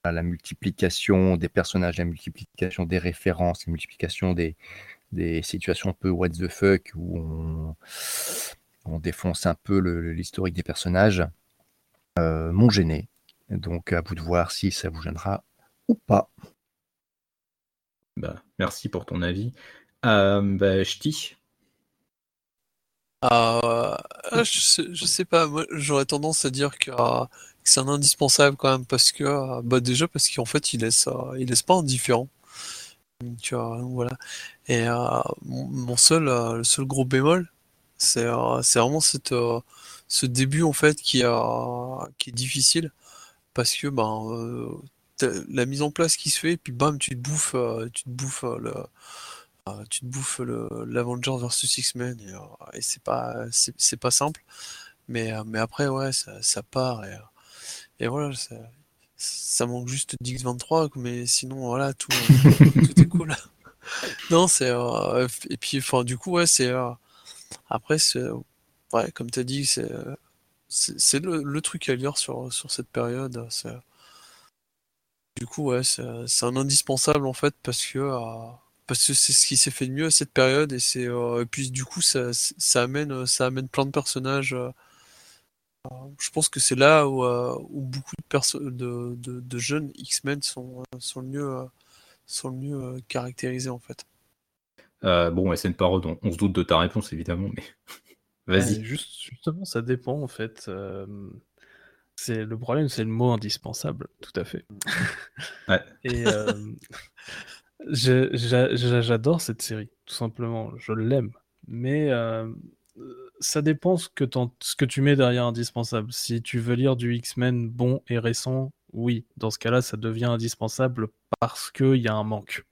La multiplication des personnages, la multiplication des références, la multiplication des, situations un peu what the fuck où on, on défonce un peu l'historique des personnages, euh, m'ont gêné. Donc à vous de voir si ça vous gênera ou pas. Bah, merci pour ton avis. Euh, bah, Ch'ti euh, je, sais, sais pas, moi j'aurais tendance à dire que, euh, c'est un indispensable quand même parce que euh, bah déjà parce qu'en fait il laisse il laisse pas indifférent. Vois, voilà. Et mon, seul le seul gros bémol, c'est c'est vraiment cette ce début en fait qui qui est difficile parce que ben la mise en place qui se fait, et puis bam, tu te bouffes, euh, tu te bouffes euh, le, euh, tu te bouffes l'Avengers versus X-Men et, c'est pas, c'est pas simple. Mais, mais après, ouais, ça, part et, et voilà, ça, ça, manque juste d'X23, mais sinon, voilà, tout, tout est cool. *laughs* non, c'est et puis, enfin, du coup, ouais, c'est après, c'est ouais, comme tu as dit, c'est c'est le, le, truc à lire sur, sur cette période. C'est du coup, ouais, c'est un indispensable en fait parce que euh, parce que c'est ce qui s'est fait de mieux à cette période et c'est euh, puis du coup ça, ça amène ça amène plein de personnages. Euh, je pense que c'est là où, où beaucoup de, de, de, de, jeunes X-Men sont, sont le mieux sont le mieux caractérisés en fait. bon, c'est une parole, on, on, se doute de ta réponse évidemment, mais *laughs* vas-y. juste, justement, ça dépend en fait. C'est le problème, c'est le mot indispensable, tout à fait. *laughs* Et euh, j'adore cette série, tout simplement. Je l'aime, mais euh, ça dépend ce que, ce que tu mets derrière indispensable. Si tu veux lire du X-Men bon et récent, oui, dans ce cas-là, ça devient indispensable parce qu'il y a un manque.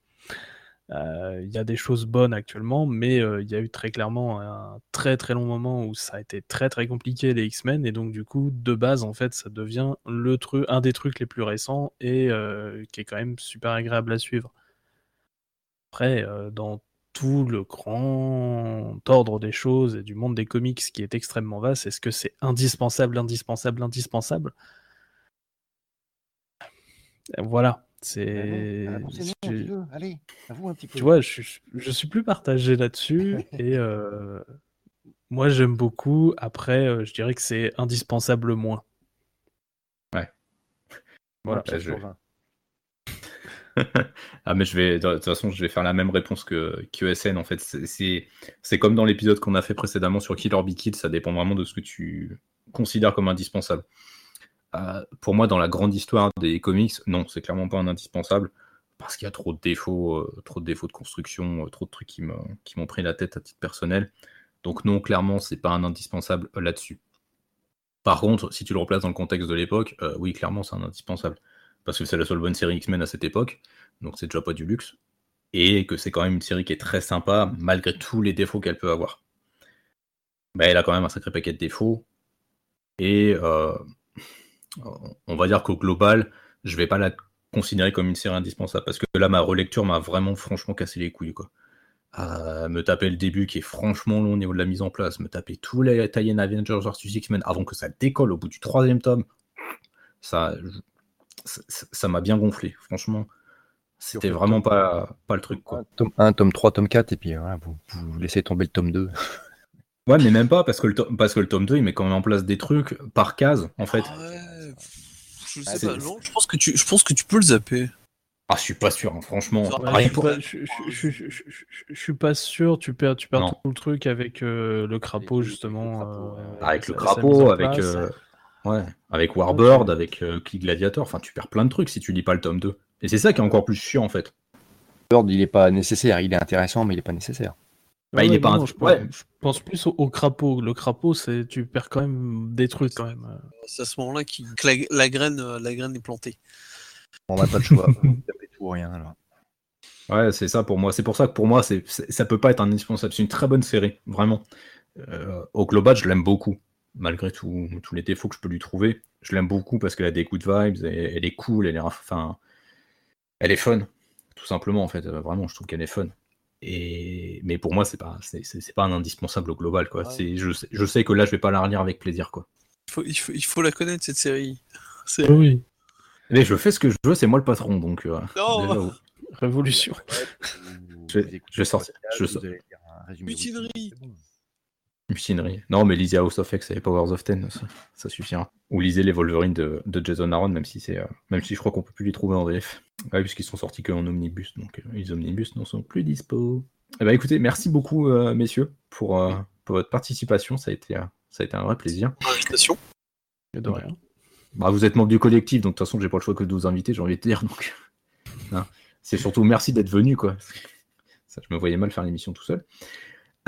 Il y a des choses bonnes actuellement, mais il y a eu très clairement un très très long moment où ça a été très très compliqué les X-Men, et donc du coup, de base, en fait, ça devient le truc, un des trucs les plus récents et qui est quand même super agréable à suivre. Après, dans tout le grand ordre des choses et du monde des comics qui est extrêmement vaste, est-ce que c'est indispensable, indispensable, indispensable? Voilà. C'est. Allez, avoue un petit peu. Tu vois, je, je suis plus partagé là-dessus *laughs* et euh, moi j'aime beaucoup. Après, euh, je dirais que c'est indispensable moins. Ouais. Voilà. je... *laughs* ah mais je vais de toute façon je vais faire la même réponse que QSN en fait c'est c'est comme dans l'épisode qu'on a fait précédemment sur Killer Be Kid ça dépend vraiment de ce que tu considères comme indispensable euh, pour moi dans la grande histoire des comics non c'est clairement pas un indispensable parce qu'il y a trop de défauts euh, trop de défauts de construction euh, trop de trucs qui m'ont pris la tête à titre personnel donc non clairement c'est pas un indispensable là-dessus par contre si tu le replaces dans le contexte de l'époque oui clairement c'est un indispensable parce que c'est la seule bonne série X-Men à cette époque, donc c'est déjà pas du luxe, et que c'est quand même une série qui est très sympa, malgré tous les défauts qu'elle peut avoir. Mais elle a quand même un sacré paquet de défauts, et on va dire qu'au global, je vais pas la considérer comme une série indispensable, parce que là, ma relecture m'a vraiment franchement cassé les couilles, quoi. me taper le début qui est franchement long au niveau de la mise en place, me taper tous les Italian Avengers vs X-Men avant que ça décolle au bout du troisième tome, ça, ça m'a bien gonflé, franchement. C'était vraiment pas, pas le truc. Quoi. Tome 1, tome 3, tome 4, et puis vous, vous, laissez tomber le tome 2. ouais, mais même pas, parce que, le parce que le tome 2, il met quand même en place des trucs par case, en fait. Je sais pas, non, je pense, que tu, je pense que tu peux le zapper. Ah, je suis pas sûr, hein, franchement. je, suis pas sûr, tu perds, tu perds tout le truc avec euh, le crapaud, justement. Euh, avec le crapaud, avec. Ouais, avec Warbird, avec euh, Gladiator, enfin tu perds plein de trucs si tu lis pas le tome 2. Et c'est ça qui est encore plus chiant en fait. Warbird, il est pas nécessaire, il est intéressant, mais il est pas nécessaire. Bah, il est pas je, pense, plus au, crapaud. Le crapaud, c'est tu perds quand même des trucs quand même. C'est à ce moment-là que la, graine, euh, la graine est plantée. On n'a pas de choix. *laughs* tout ou rien alors. Ouais, c'est ça pour moi. C'est pour ça que pour moi, c'est, ça peut pas être un indispensable. C'est une très bonne série, vraiment. Euh, au global, je l'aime beaucoup malgré tous les défauts que je peux lui trouver. Je l'aime beaucoup parce qu'elle a des good vibes, elle, est cool, elle est, enfin, elle est fun, tout simplement en fait. Vraiment, je trouve qu'elle est fun. Et mais pour moi, c'est pas, c'est, pas un indispensable au global quoi. Je, sais, je sais que là, je vais pas la relire avec plaisir quoi. Il faut, il faut, il faut la connaître cette série. *laughs* Oui. Mais je fais ce que je veux, c'est moi le patron donc. Euh, Révolution. je, vais, sortir. Je, Mutinerie. Mutinerie. Non, mais lisez House of X et Powers of Ten, ça, suffira. Ou lisez les Wolverines de, Jason Aaron, même si c'est, euh, même si je crois qu'on peut plus les trouver en VF. Ouais, puisqu'ils sont sortis qu'en omnibus, donc euh, les omnibus n'en sont plus dispo. Eh ben, écoutez, merci beaucoup, euh, messieurs, pour, pour, votre participation. Ça a été, ça a été un vrai plaisir. Invitation. De rien. Bah, vous êtes membre du collectif, donc de toute façon, j'ai pas le choix que de vous inviter, j'ai envie de dire. Donc, *laughs* hein. c'est surtout merci d'être venu, quoi. Ça, je me voyais mal faire l'émission tout seul.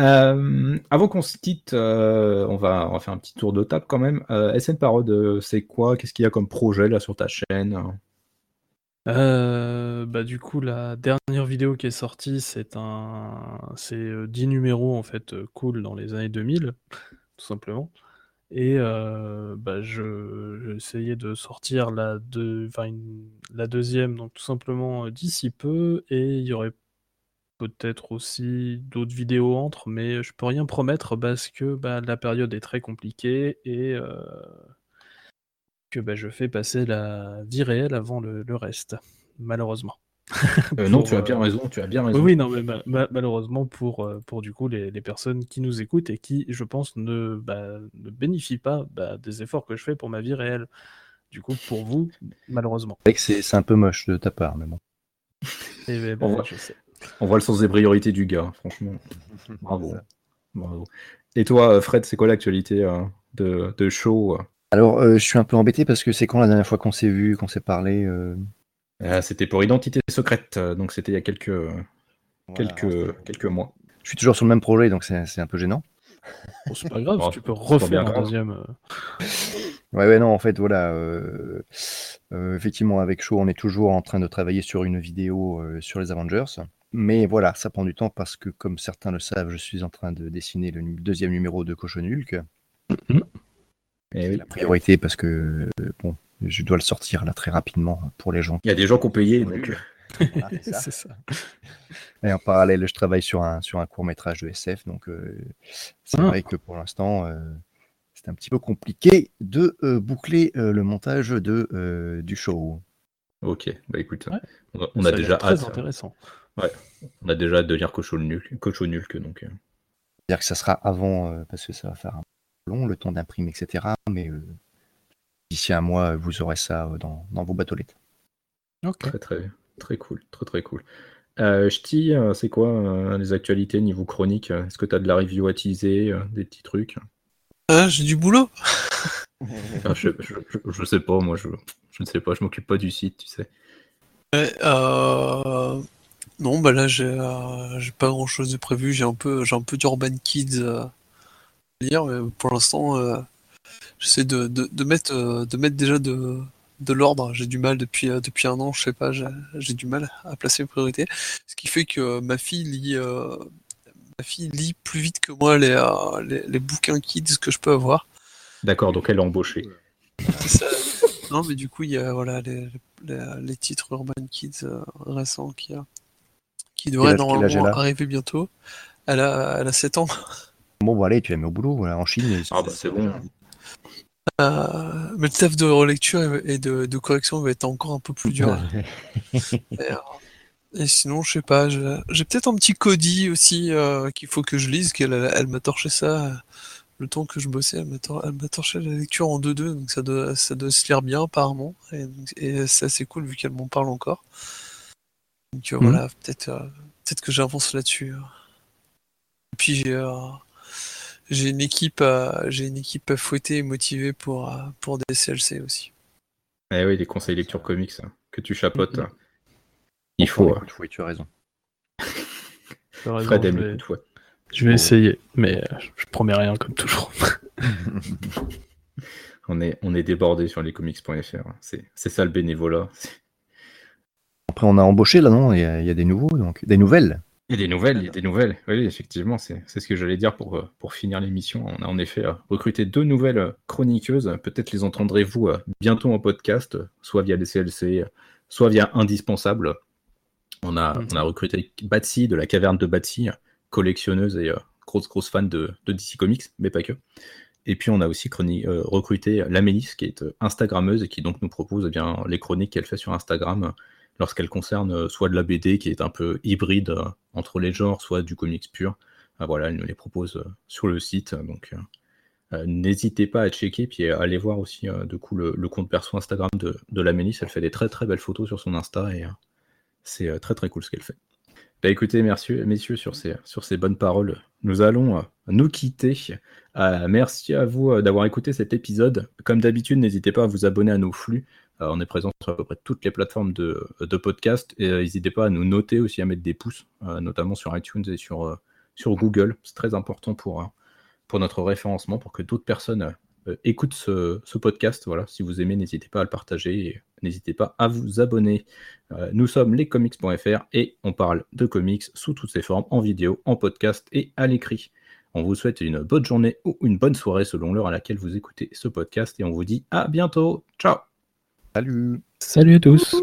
Euh, avant qu'on se quitte, euh, on, va, on, va, faire un petit tour de table quand même. Euh, SN Parode, c'est quoi? Qu'est-ce qu'il y a comme projet là sur ta chaîne? Bah, Du coup, la dernière vidéo qui est sortie, c'est un, c'est 10 numéros en fait cool dans les années 2000, tout simplement. Et bah, je, essayé de sortir la, la deuxième, donc tout simplement d'ici peu, et il y aurait peut-être aussi d'autres vidéos entre, mais je peux rien promettre parce que bah, la période est très compliquée et euh, que bah, je fais passer la vie réelle avant le, reste, malheureusement. Euh, *laughs* non, tu as bien euh, raison, tu as bien raison. Oui, non, mais malheureusement pour, pour du coup les, personnes qui nous écoutent et qui, je pense, ne, bah, ne bénéficient pas des efforts que je fais pour ma vie réelle. Du coup, pour vous, malheureusement. C'est un peu moche de ta part, mais bon. Et eh ben, je sais. On voit le sens des priorités du gars, franchement. *laughs* Bravo. Et toi, Fred, c'est quoi l'actualité euh, de, de, show euh Alors, euh, je suis un peu embêté parce que c'est quand la dernière fois qu'on s'est vu, qu'on s'est parlé C'était pour Identité secrète, donc c'était il y a quelques, quelques, quelques mois. Je suis toujours sur le même projet, donc c'est un peu gênant. c'est pas grave, tu peux refaire un deuxième. *laughs* Ouais, ouais, non, en fait, voilà. effectivement, avec Show, on est toujours en train de travailler sur une vidéo sur les Avengers. Mais voilà, ça prend du temps parce que, comme certains le savent, je suis en train de dessiner le deuxième numéro de Cochonulk. Et C'est oui. la priorité parce que, bon, je dois le sortir là très rapidement pour les gens. Il y a des gens qui ont payé, donc euh, Voilà, c'est *laughs* ça. Et en parallèle, je travaille sur un, sur un court métrage de SF, donc euh, c'est Ah. vrai que pour l'instant, euh, c'est un petit peu compliqué de euh, boucler euh, le montage de, euh, du show. ok. Bah écoute, Ouais. on a, on a déjà très hâte. intéressant. On a déjà hâte de lire Cochonulk, Cochonulk donc. euh, C'est-à-dire que ça sera avant, euh, parce que ça va faire un peu long, le temps d'imprimer, etc. Mais euh, d'ici un mois, vous aurez ça euh, dans, dans vos bateaux lettres. Ok. Très très très cool, très très cool. Euh, Ch'ti, euh, c'est quoi euh, les actualités niveau chronique Est-ce que tu as de la review à teaser, euh, des petits trucs? J'ai du boulot. *laughs* Ah, je, je, je- je sais pas, moi je, je ne sais pas, je m'occupe pas du site, tu sais. Ouais, euh, Non, bah là j'ai euh, j'ai pas grand chose de prévu. J'ai un peu j'ai un peu d'Urban Kids euh, à lire, mais pour l'instant euh, j'essaie de, de, de mettre euh, de mettre déjà de, de l'ordre. J'ai du mal depuis euh, depuis un an, je sais pas, j'ai j'ai du mal à placer mes priorités. Ce qui fait que ma fille lit euh, ma fille lit plus vite que moi les, euh, les, les bouquins kids que je peux avoir. D'accord, donc elle est embauchée. Ça. Non, mais du coup, il y a voilà, les, les, les titres Urban Kids euh, récents qui, a- qui âge normalement arriver bientôt. Elle a, elle a 7 ans. Bon, bon, allez, tu la mets au boulot, voilà, en Chine. Ah bah c'est bon. Euh, mais le taf de relecture et de, de correction va être encore un peu plus dur. *laughs* Et, euh, et sinon, je sais pas, j'ai peut-être un petit Cody aussi euh, qu'il faut que je lise, qu'elle elle m'a torché ça le temps que je bossais, elle m'a tor- torché la lecture en 2-2, donc ça doit, ça doit se lire bien apparemment, et, et c'est assez cool vu qu'elle m'en parle encore. Donc euh, Mhm. voilà, peut-être euh, peut-être que j'avance là-dessus. Et puis j'ai euh, j'ai une équipe à, j'ai une équipe à fouetter et motivée pour, euh, pour des CLC aussi. Eh oui, les conseils lecture comics hein, que tu chapeautes. Mhm. Il faut. Ouais, euh, écoute, oui, tu as raison. *laughs* Fred je aime vais- les. Je vais essayer, mais euh, je promets rien comme toujours. *laughs* On est, on est débordé sur lescomics.fr. C'est c'est ça le bénévolat. Après, on a embauché là, non Il y, a- il y a des nouveaux, donc des nouvelles. Il y a des nouvelles, il y a des nouvelles. Oui, effectivement, c'est c'est ce que j'allais dire pour, euh, pour finir l'émission. On a en effet euh, recruté deux nouvelles euh, chroniqueuses. Peut-être les entendrez-vous bientôt en podcast, soit via les CLC, soit via Indispensable. On a, Mhm. on a recruté Batsy de la caverne de Batsy, collectionneuse et grosse, grosse fan de, de DC Comics, mais pas que. Et puis on a aussi euh, recruté Lamélis, qui est Instagrammeuse et qui donc nous propose eh bien, les chroniques qu'elle fait sur Instagram euh, lorsqu'elle concerne euh, soit de la BD qui est un peu hybride euh, entre les genres, soit du comics pur. Ah, voilà, elle nous les propose euh, sur le site. Donc n'hésitez pas à checker, puis à aller voir aussi le, compte perso Instagram de, de Lamélis. Elle fait des très très belles photos sur son Insta et c'est très très cool ce qu'elle fait. Bah écoutez, merci, messieurs, sur ces, bonnes paroles, nous allons nous quitter. Merci à vous d'avoir écouté cet épisode. Comme d'habitude, n'hésitez pas à vous abonner à nos flux. Euh, on est présent sur à peu près toutes les plateformes de, podcast. Et euh, n'hésitez pas à nous noter aussi, à mettre des pouces, euh, notamment sur iTunes et sur, Google. C'est très important pour, notre référencement, pour que d'autres personnes écoutent ce, podcast. Voilà, si vous aimez, n'hésitez pas à le partager et n'hésitez pas à vous abonner. Nous sommes lescomics.fr et on parle de comics sous toutes ses formes, en vidéo, en podcast et à l'écrit. On vous souhaite une bonne journée ou une bonne soirée selon l'heure à laquelle vous écoutez ce podcast et on vous dit à bientôt. Ciao Salut. Salut à tous